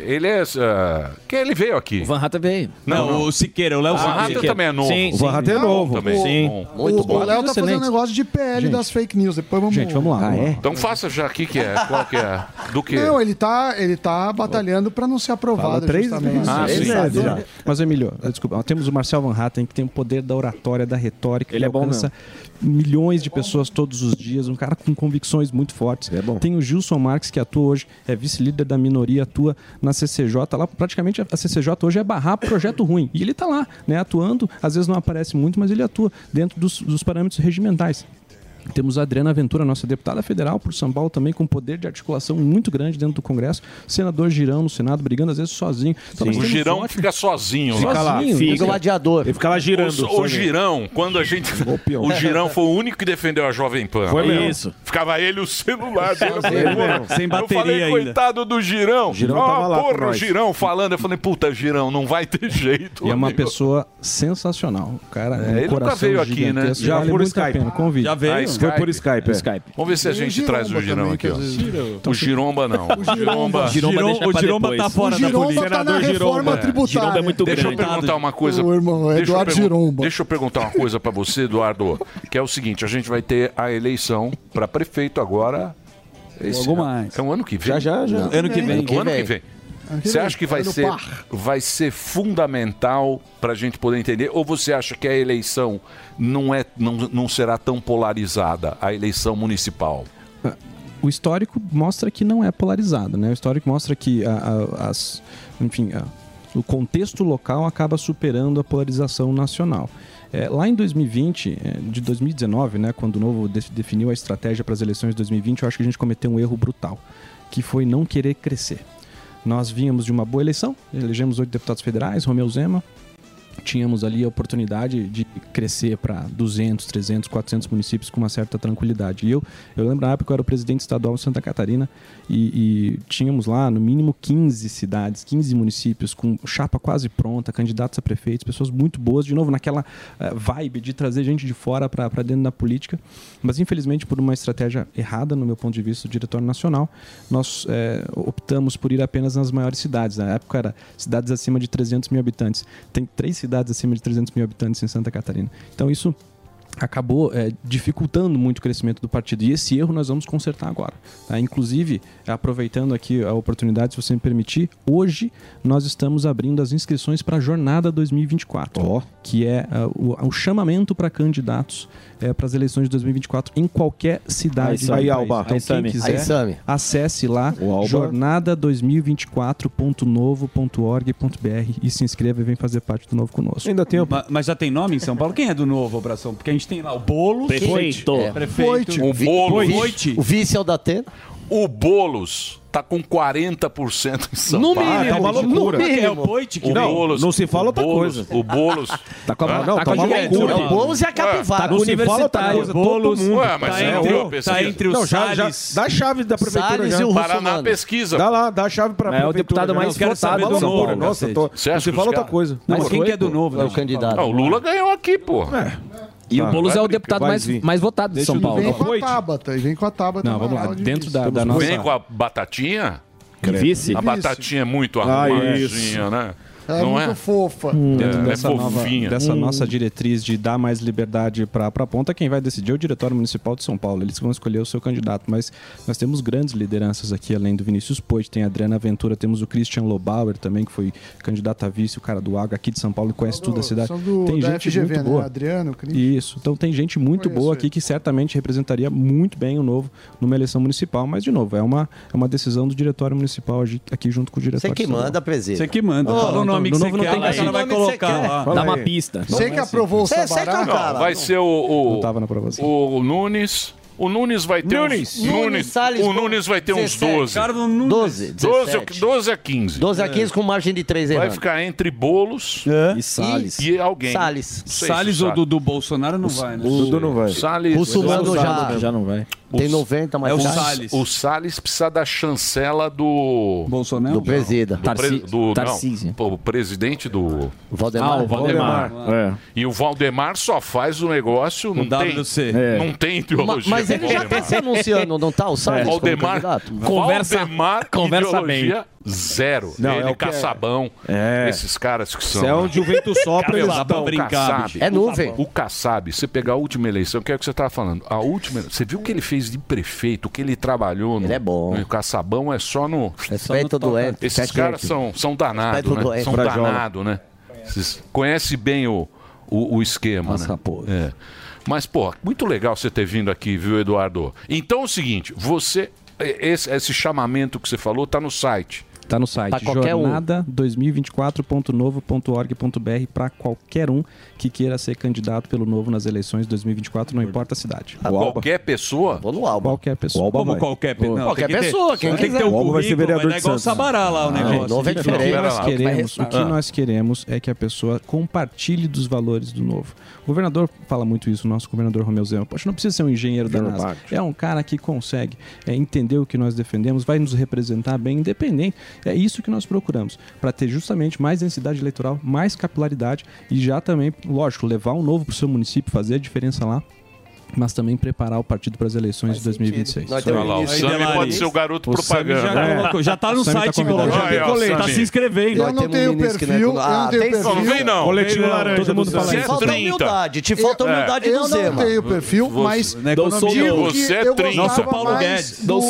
Speaker 6: ele é. ah, que ele veio aqui. O
Speaker 11: Van Hatten veio.
Speaker 5: Não, o Siqueira, o Léo
Speaker 6: O Van
Speaker 5: Siqueira.
Speaker 6: Hatten também é novo.
Speaker 11: Sim,
Speaker 9: O Van Hatten é novo.
Speaker 6: Também.
Speaker 9: Sim.
Speaker 6: Bom.
Speaker 10: o, o Léo tá fazendo um negócio de PL
Speaker 29: Gente.
Speaker 10: das fake news. Depois vamos.
Speaker 29: Gente, vamos lá.
Speaker 6: Então faça já aqui que é. Qual que é? Do que?
Speaker 10: Não, ele tá, ele tá batalhando pra não ser aprovado. justamente.
Speaker 6: Ah, sim.
Speaker 29: Exato. Mas, Emílio, desculpa, temos o Marcel Van Hatten, que tem o poder da oratória, da retórica.
Speaker 11: Ele
Speaker 29: que
Speaker 11: é bom
Speaker 29: alcança milhões de pessoas todos os dias, um cara com convicções muito fortes.
Speaker 9: É bom.
Speaker 29: Tem o Gilson Marques, que atua hoje, é vice-líder da minoria, atua na CCJ. Lá, praticamente, a CCJ hoje é barrar projeto ruim. E ele está lá, né, atuando. Às vezes não aparece muito, mas ele atua dentro dos, dos parâmetros regimentais. Temos a Adriana Ventura, nossa deputada federal por São Paulo, também com poder de articulação muito grande dentro do Congresso. Senador Girão no Senado, brigando às vezes sozinho. Então,
Speaker 6: O girão
Speaker 29: ótimos-
Speaker 6: fica sozinho.
Speaker 29: Fica
Speaker 6: lá.
Speaker 29: lá, fica.
Speaker 4: Gladiador.
Speaker 9: Ele fica lá girando.
Speaker 6: O, o girão, quando a gente. O girão foi o único que defendeu a Jovem Pan.
Speaker 9: Foi mesmo.
Speaker 11: Isso.
Speaker 6: Ficava ele e o celular dele. Eu falei,
Speaker 9: Ele
Speaker 6: "Pô,
Speaker 9: mesmo,
Speaker 5: sem
Speaker 6: Eu
Speaker 5: bateria
Speaker 6: falei,
Speaker 5: ainda.
Speaker 6: coitado do girão.
Speaker 9: Girão
Speaker 6: Ah,
Speaker 9: tava lá
Speaker 6: porra, o
Speaker 9: nós.
Speaker 6: girão falando. Eu falei, puta, girão, não vai ter jeito.
Speaker 29: E é uma
Speaker 6: amigo."
Speaker 29: pessoa sensacional. O cara,
Speaker 6: É,
Speaker 29: um
Speaker 6: ele nunca veio aqui, né?
Speaker 9: Já
Speaker 29: vale
Speaker 9: por Skype.
Speaker 29: pena. Convite.
Speaker 5: Já veio.
Speaker 6: Ah,
Speaker 9: Foi por Skype. é.
Speaker 11: Skype.
Speaker 6: Vamos ver se a
Speaker 10: o
Speaker 6: gente traz o
Speaker 10: Giromba
Speaker 6: girão aqui, ó.
Speaker 10: vezes-
Speaker 6: O giromba não. O giromba.
Speaker 11: Giromba
Speaker 5: o Giromba tá fora
Speaker 10: o
Speaker 5: da
Speaker 10: Giromba
Speaker 5: política.
Speaker 10: tá na
Speaker 9: Senador
Speaker 10: reforma
Speaker 9: Giromba.
Speaker 10: tributária.
Speaker 11: Giromba é muito
Speaker 6: Deixa eu
Speaker 11: grande.
Speaker 6: perguntar uma coisa.
Speaker 10: O irmão, é
Speaker 6: Deixa eu
Speaker 10: Eduardo Giromba.
Speaker 6: Deixa eu perguntar uma coisa pra você, Eduardo, que é o seguinte: a gente vai ter a eleição pra prefeito agora. Esse
Speaker 5: Logo
Speaker 6: é-
Speaker 5: mais.
Speaker 6: É um ano que vem.
Speaker 9: Já, já, já.
Speaker 5: Ano que vem.
Speaker 6: O ano que vem. Você acha que vai ser,
Speaker 10: par.
Speaker 6: vai ser fundamental para a gente poder entender? Ou você acha que a eleição não, é, não, não será tão polarizada, a eleição municipal?
Speaker 29: O histórico mostra que não é polarizado, né? O histórico mostra que a- a- as, enfim, a- o contexto local acaba superando a polarização nacional. É, lá em 2020, é, de 2019, né, quando o Novo de- definiu a estratégia para as eleições de 2020, eu acho que a gente cometeu um erro brutal, que foi não querer crescer. Nós vínhamos de uma boa eleição, elegemos oito deputados federais, Romeu Zema, tínhamos ali a oportunidade de crescer para 200, 300, 400 municípios com uma certa tranquilidade. E eu, eu lembro na época que eu era o presidente estadual de Santa Catarina e, e tínhamos lá no mínimo 15 cidades, 15 municípios com chapa quase pronta, candidatos a prefeitos, pessoas muito boas, de novo naquela eh, vibe de trazer gente de fora para dentro da política. Mas infelizmente por uma estratégia errada, no meu ponto de vista, do diretório nacional, nós eh, optamos por ir apenas nas maiores cidades. Na época era cidades acima de 300 mil habitantes. Tem três cidades acima de 300 mil habitantes em Santa Catarina. Então isso acabou eh, dificultando muito o crescimento do partido. E esse erro nós vamos consertar agora. tá? Inclusive, aproveitando aqui a oportunidade, se você me permitir, hoje nós estamos abrindo as inscrições para a Jornada 2024, que é ah, o, o chamamento para candidatos eh, para as eleições de 2024 em qualquer cidade.
Speaker 9: Aí,
Speaker 29: do
Speaker 9: Sami.
Speaker 29: país.
Speaker 9: Aí, Alba.
Speaker 29: Então,
Speaker 9: Aí,
Speaker 29: quem quiser,
Speaker 9: Aí, Sami.
Speaker 29: acesse lá
Speaker 9: Alba.
Speaker 29: jornada2024.novo.org.br e se inscreva e vem fazer parte do Novo conosco.
Speaker 9: Ainda tem
Speaker 5: Ma- Mas já tem nome em São Paulo? Quem é do novo, Abração? Porque a gente tem lá o Boulos.
Speaker 11: Prefeito.
Speaker 5: É. Prefeito.
Speaker 6: O.
Speaker 5: Voit.
Speaker 4: O vice é o da Atena.
Speaker 6: O Boulos tá com 40% em São
Speaker 9: No
Speaker 6: Paulo.
Speaker 9: mínimo, tá uma loucura.
Speaker 6: No
Speaker 9: É
Speaker 6: mínimo.
Speaker 9: o Voit que
Speaker 6: o
Speaker 9: não,
Speaker 6: Boulos,
Speaker 9: não se fala
Speaker 6: o
Speaker 9: outra
Speaker 6: Boulos,
Speaker 9: coisa.
Speaker 6: O Boulos.
Speaker 9: Tá com a-
Speaker 6: Hã?
Speaker 9: não, tá uma loucura.
Speaker 4: É o Boulos e a Capivara.
Speaker 9: Tá não se fala outra coisa. Todo mundo.
Speaker 6: Ué, mas
Speaker 9: tá
Speaker 6: você não
Speaker 9: entre,
Speaker 6: a
Speaker 9: tá entre os não, já, já, dá a chave da prefeitura
Speaker 4: Salles
Speaker 9: já.
Speaker 4: e o
Speaker 6: Paraná
Speaker 4: Russomano.
Speaker 6: pesquisa.
Speaker 9: Dá lá, dá a chave pra
Speaker 11: É o
Speaker 9: prefeitura.
Speaker 11: deputado
Speaker 9: já.
Speaker 11: mais
Speaker 9: Não, quero
Speaker 11: votado
Speaker 9: do
Speaker 11: São
Speaker 9: novo.
Speaker 11: Paulo,
Speaker 9: Nossa, tô, não se fala outra coisa.
Speaker 5: Mas quem que é do novo?
Speaker 4: É o
Speaker 5: né?
Speaker 4: candidato.
Speaker 6: Ah, o Lula ganhou aqui, pô.
Speaker 11: E o
Speaker 9: Tá.
Speaker 11: Boulos é o deputado mais, mais votado de São Paulo.
Speaker 10: Vem com a. Tabata. E vem com a Tabata.
Speaker 29: Não, vamos lá. Dentro da, da nossa...
Speaker 6: Vem com a batatinha.
Speaker 11: Vice.
Speaker 6: A batatinha é muito
Speaker 9: Ah,
Speaker 6: arrumadinha, né?
Speaker 10: Ela é
Speaker 6: não
Speaker 10: muito
Speaker 6: é?
Speaker 10: fofa.
Speaker 29: Dentro
Speaker 6: É,
Speaker 29: dessa,
Speaker 6: é
Speaker 29: nova, dessa nossa diretriz de dar mais liberdade para a ponta, quem vai decidir é o Diretório Municipal de São Paulo. Eles vão escolher o seu candidato, mas nós temos grandes lideranças aqui, além do Vinícius Poit, tem a Adriana Ventura, temos o Christian Lobauer também, que foi candidato a vice, o cara do Água aqui de São Paulo, conhece tudo a cidade.
Speaker 10: São do,
Speaker 29: tem
Speaker 10: da
Speaker 29: gente
Speaker 10: FGV,
Speaker 29: muito
Speaker 10: né?
Speaker 29: boa.
Speaker 10: Adriano, Cris.
Speaker 29: Isso, então tem gente muito boa
Speaker 10: ele.
Speaker 29: aqui que certamente representaria muito bem o novo numa eleição municipal, mas de novo, é uma, é uma decisão do Diretório Municipal aqui junto com o Diretório
Speaker 4: Você que manda, presidente.
Speaker 5: Você que manda.
Speaker 4: Ô,
Speaker 5: Fala o
Speaker 29: não,
Speaker 5: nome
Speaker 29: no
Speaker 5: que
Speaker 29: novo
Speaker 5: você
Speaker 29: não
Speaker 5: quer,
Speaker 29: tem que-
Speaker 5: ela vai colocar
Speaker 4: quer.
Speaker 5: lá.
Speaker 29: Dá uma pista.
Speaker 10: Você que aprovou o
Speaker 4: Você- você que é o
Speaker 10: Sabará?
Speaker 6: vai ser o, o,
Speaker 29: Não tava na aprovação.
Speaker 6: o Nunes. O Nunes vai ter
Speaker 9: Nunes.
Speaker 6: uns.
Speaker 4: Nunes, Salles,
Speaker 6: o Nunes vai ter uns
Speaker 4: 17.
Speaker 6: 12.
Speaker 5: Cara, não-
Speaker 4: 12,
Speaker 6: 12,
Speaker 4: 17.
Speaker 6: 12 a 15.
Speaker 4: 12 a 15 com margem de 3
Speaker 6: Vai
Speaker 4: errando.
Speaker 6: ficar entre bolos
Speaker 11: E Salles.
Speaker 6: e alguém.
Speaker 4: Salles.
Speaker 5: Salles
Speaker 6: o
Speaker 5: ou do, do Bolsonaro não vai, né?
Speaker 9: Dudu não vai.
Speaker 6: Salles.
Speaker 4: Russomano já,
Speaker 11: Já não vai.
Speaker 4: Tem 90, mas
Speaker 5: É o Salles.
Speaker 6: O Salles precisa da chancela do.
Speaker 5: Bolsonaro?
Speaker 4: do presida.
Speaker 6: do, pre-
Speaker 11: Tarci-
Speaker 6: do
Speaker 11: Tarcísio.
Speaker 6: não, o presidente do.
Speaker 4: Valdemar.
Speaker 11: Ah, o Valdemar. É.
Speaker 6: E o Valdemar só faz o negócio. Não tem,
Speaker 5: WC.
Speaker 11: É.
Speaker 6: não tem ideologia.
Speaker 4: Mas ele já tá se anunciando, não tá? O Salles como
Speaker 6: Valdemar?
Speaker 11: Conversa-
Speaker 6: Valdemar
Speaker 11: conversa
Speaker 6: ideologia Zero.
Speaker 9: Não,
Speaker 6: Ele,
Speaker 9: é o que é-
Speaker 6: Caçabão.
Speaker 9: É.
Speaker 6: Esses caras que são.
Speaker 9: Se é onde o vento sopra, eles Brincar,
Speaker 6: Kassab-
Speaker 9: bicho. É nuvem.
Speaker 6: O Kassab, você pegar a última eleição, que é o que você estava falando. A última. Você viu o que ele fez de prefeito, o que ele trabalhou no. Ele é bom. O Caçabão é só no.
Speaker 39: Respeita o doente,
Speaker 6: Esses caras são, são danados, né?
Speaker 39: doente.
Speaker 6: São
Speaker 39: Frajola.
Speaker 6: danados, né? Vocês conhecem bem o, o, o esquema, né? É. Mas, pô, muito legal você ter vindo aqui, viu, Eduardo? Então é o seguinte, você. Esse, esse chamamento que você falou tá no site.
Speaker 29: Tá no site
Speaker 6: Pra qualquer um.
Speaker 29: jornada2024.novo.org.br para qualquer um que queira ser candidato pelo Novo nas eleições de 2024, não importa a cidade.
Speaker 6: Qualquer pessoa?
Speaker 4: Vou no Alba.
Speaker 29: Qualquer pessoa.
Speaker 9: Alba
Speaker 29: Como
Speaker 9: vai.
Speaker 29: qualquer pessoa?
Speaker 9: Não,
Speaker 29: qualquer pessoa, quem
Speaker 9: tem que ter O Alba vai ser currículo, vereador de
Speaker 29: igual o
Speaker 9: Santos.
Speaker 29: Sabará lá o
Speaker 9: Ah,
Speaker 29: negócio.
Speaker 9: novo é
Speaker 29: O que
Speaker 9: diferente.
Speaker 29: nós
Speaker 9: Vai
Speaker 29: queremos, o que nós queremos é que a pessoa compartilhe dos valores do novo. O governador fala muito isso, o nosso governador Romeu Zema. Poxa, não precisa ser um engenheiro da NASA. É um cara que consegue é, entender o que nós defendemos, vai nos representar bem, independente. É isso que nós procuramos, para ter justamente mais densidade eleitoral, mais capilaridade e já também, lógico, levar um novo para o seu município, fazer a diferença lá. Mas também preparar o partido para as eleições de 2026.
Speaker 6: Nós temos lá, o Sami pode ser o garoto
Speaker 29: O Sami
Speaker 6: propaganda.
Speaker 29: Já,
Speaker 6: É.
Speaker 29: colocou, já tá no Sami site,
Speaker 6: colocou.
Speaker 29: Já tá se inscrevendo.
Speaker 10: Eu não tenho perfil, eu não tenho perfil.
Speaker 6: Não vem não. Não.
Speaker 9: laranja
Speaker 6: Todo mundo
Speaker 9: do
Speaker 6: fala isso.
Speaker 4: Falta
Speaker 6: 30.
Speaker 4: humildade, te falta
Speaker 6: É.
Speaker 4: humildade
Speaker 10: Eu
Speaker 4: do
Speaker 10: não
Speaker 4: Zema.
Speaker 10: tenho perfil,
Speaker 6: Você-
Speaker 10: mas digo que
Speaker 6: Você é
Speaker 10: eu
Speaker 6: 30.
Speaker 10: gostava
Speaker 6: Nosso Paulo
Speaker 10: mais
Speaker 6: Guedes. Não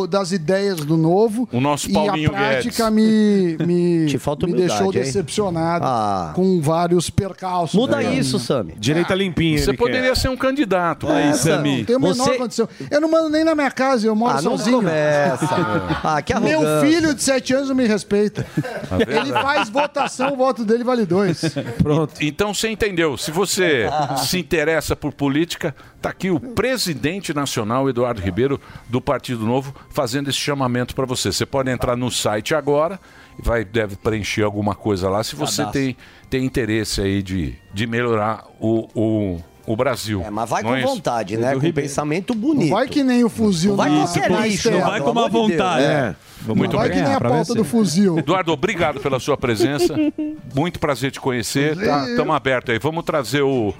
Speaker 6: não.
Speaker 10: das ideias do novo.
Speaker 6: O nosso
Speaker 10: e
Speaker 6: Paulinho
Speaker 10: a prática me, me,
Speaker 4: Te falta
Speaker 10: me
Speaker 4: humildade,
Speaker 10: deixou decepcionado
Speaker 4: Ah.
Speaker 10: com vários percalços.
Speaker 4: Muda isso, Sami.
Speaker 9: Direita limpinha.
Speaker 6: Você poderia ser um candidato.
Speaker 10: É,
Speaker 6: aí,
Speaker 10: não,
Speaker 6: Sami.
Speaker 10: Não tem a menor
Speaker 4: Você-
Speaker 10: condição. Eu não mando nem na minha casa, eu moro
Speaker 4: Ah, não
Speaker 10: sozinho.
Speaker 4: começa. Ah, que
Speaker 10: Meu
Speaker 4: arrogância.
Speaker 10: filho de 7 anos não me respeita.
Speaker 6: Tá vendo?
Speaker 10: Ele faz votação, o voto dele vale dois.
Speaker 9: Pronto.
Speaker 6: Então você entendeu. Se você se interessa por política, tá aqui o presidente nacional, Eduardo Ribeiro, do Partido Novo, fazendo esse chamamento para você. Você pode entrar no site agora e vai, deve preencher alguma coisa lá se você
Speaker 4: Cadastro.
Speaker 6: tem, tem interesse aí de, de melhorar o, o, o Brasil.
Speaker 4: É, mas vai
Speaker 6: Não
Speaker 4: com
Speaker 6: é
Speaker 4: vontade, né? Com pensamento bonito.
Speaker 10: Não vai que nem o fuzil
Speaker 4: Não vai
Speaker 10: na-
Speaker 4: com qualquer
Speaker 10: na
Speaker 4: lixo, não vai com uma vontade.
Speaker 10: Deus.
Speaker 4: É.
Speaker 6: Muito
Speaker 10: não vai que
Speaker 6: obrigado.
Speaker 10: nem a pauta
Speaker 6: vencer.
Speaker 10: do fuzil.
Speaker 6: Eduardo, obrigado pela sua presença. Muito prazer te conhecer. Estamos abertos aí. Vamos trazer o.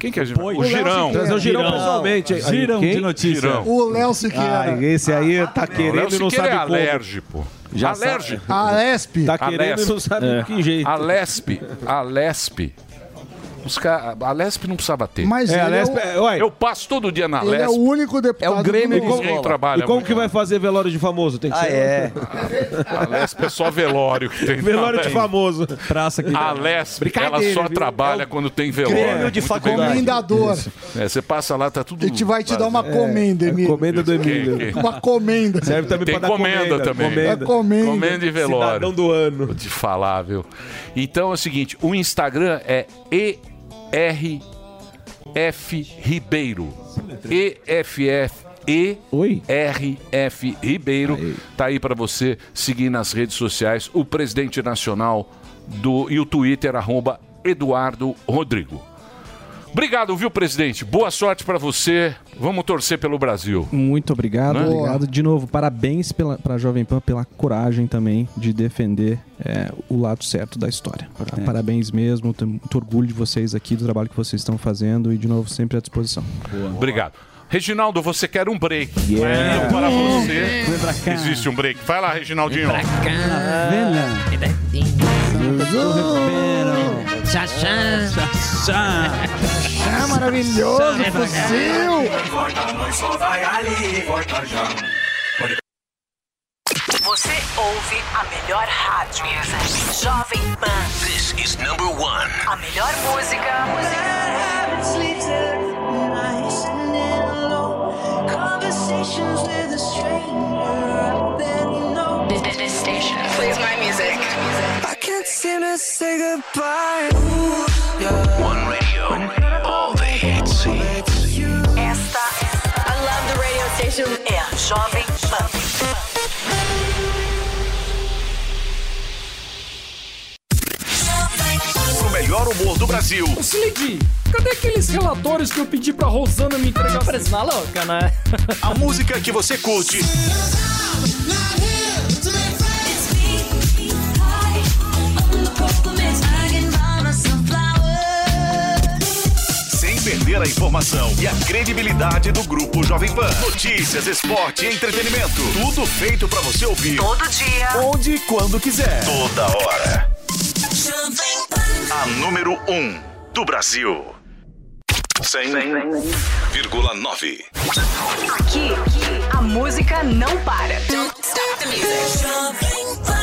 Speaker 6: Quem que é? O Girão.
Speaker 9: Trazer o Girão pessoalmente. Aí,
Speaker 29: Girão
Speaker 9: quem?
Speaker 29: de notícia.
Speaker 6: Girão.
Speaker 10: O Léo Siqueira.
Speaker 9: Ah, esse aí tá
Speaker 6: O
Speaker 9: querendo
Speaker 6: Léo
Speaker 9: e não
Speaker 6: Siqueira
Speaker 9: sabe
Speaker 6: é
Speaker 9: como.
Speaker 6: alérgico.
Speaker 9: Já
Speaker 6: alérgico.
Speaker 10: A Lesp.
Speaker 9: Tá querendo e não sabe
Speaker 6: É.
Speaker 9: de que jeito.
Speaker 6: A Lesp. A Lesp. Os. A Lesp não precisava ter.
Speaker 10: Mas
Speaker 9: É, a Lesp,
Speaker 10: é,
Speaker 9: é, ué,
Speaker 6: Eu passo todo dia na
Speaker 10: o, ele é o único deputado
Speaker 4: É o Grêmio
Speaker 10: novo.
Speaker 6: Ninguém trabalha
Speaker 9: E como que vai fazer velório de famoso? Tem que
Speaker 4: Ah,
Speaker 9: ser.
Speaker 4: é.
Speaker 6: A Lesp é só velório que tem.
Speaker 9: Velório de famoso.
Speaker 29: Praça que
Speaker 6: A Lesp, ela só
Speaker 9: viu?
Speaker 6: trabalha quando tem velório.
Speaker 4: Grêmio de faculdade.
Speaker 10: Comendador.
Speaker 6: É, você passa lá, tá tudo.
Speaker 10: A gente vai te dar uma comenda,
Speaker 9: É,
Speaker 10: Emílio.
Speaker 9: comenda do Emílio.
Speaker 10: Uma comenda.
Speaker 9: Serve também
Speaker 6: Tem
Speaker 9: pra dar
Speaker 6: comenda
Speaker 9: comenda
Speaker 6: também.
Speaker 10: É
Speaker 9: Comenda.
Speaker 10: comenda.
Speaker 6: E velório.
Speaker 9: Cidadão do ano.
Speaker 6: Vou te falar, viu? Então é o seguinte, o Instagram é ERF Ribeiro. EFF
Speaker 29: Oi?
Speaker 6: ERF Ribeiro. Tá aí pra você seguir nas redes sociais o presidente nacional do e o Twitter arroba Eduardo Rodrigo. Obrigado, viu, presidente? Boa sorte pra você. Vamos torcer pelo Brasil.
Speaker 29: Muito obrigado,
Speaker 6: Né?
Speaker 29: obrigado. De novo, parabéns pela, pra Jovem Pan pela coragem também de defender é, o lado certo da história.
Speaker 6: É.
Speaker 29: Parabéns mesmo, tenho muito orgulho de vocês aqui, do trabalho que vocês estão fazendo e, de novo, sempre à disposição.
Speaker 6: Obrigado. Reginaldo, você quer um break.
Speaker 29: Yeah.
Speaker 6: Então, para você,
Speaker 29: Vem pra cá.
Speaker 6: existe um break. Vai lá, Reginaldinho.
Speaker 10: Ah, maravilhoso, fuzil.
Speaker 27: Você ouve a melhor rádio. Jovem Pan.
Speaker 21: This is number one.
Speaker 27: A melhor música. This, this station plays my music.
Speaker 17: Seem to say goodbye.
Speaker 21: One radio. All the hits.
Speaker 27: Esta I love the radio station. é a Jovem Pan.
Speaker 40: O melhor humor do Brasil.
Speaker 37: Ô, Slade, cadê aqueles relatórios que eu pedi pra Rosana me entregar? Parece maluca, né?
Speaker 40: A música que você curte. perder a informação e a credibilidade do Grupo Jovem Pan. Notícias, esporte e entretenimento. Tudo feito para você ouvir.
Speaker 31: Todo dia.
Speaker 40: Onde e quando quiser. Toda hora. Jovem Pan. A número 1 um do Brasil. 100,9. 100.
Speaker 31: Aqui, a música não para.
Speaker 41: Don't stop the
Speaker 2: music. Jovem Pan.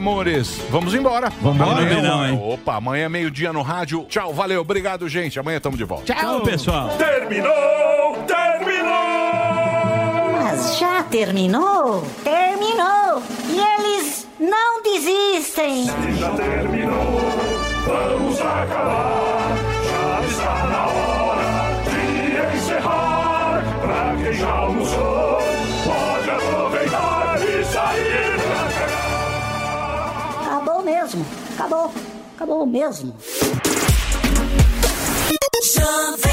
Speaker 6: amores. Vamos embora.
Speaker 5: Vamos
Speaker 6: embora.
Speaker 5: Não, é hein?
Speaker 6: Opa, amanhã é meio-dia no rádio. Tchau, valeu. Obrigado, gente. Amanhã estamos de volta.
Speaker 5: Tchau, pessoal.
Speaker 6: Terminou! Terminou!
Speaker 39: Mas já terminou? Terminou! E eles não desistem.
Speaker 2: Se já terminou, vamos acabar. Já está na hora de encerrar. Pra quem já almoçou, pode aproveitar e sair.
Speaker 39: Acabou. Acabou mesmo.
Speaker 2: Jovem.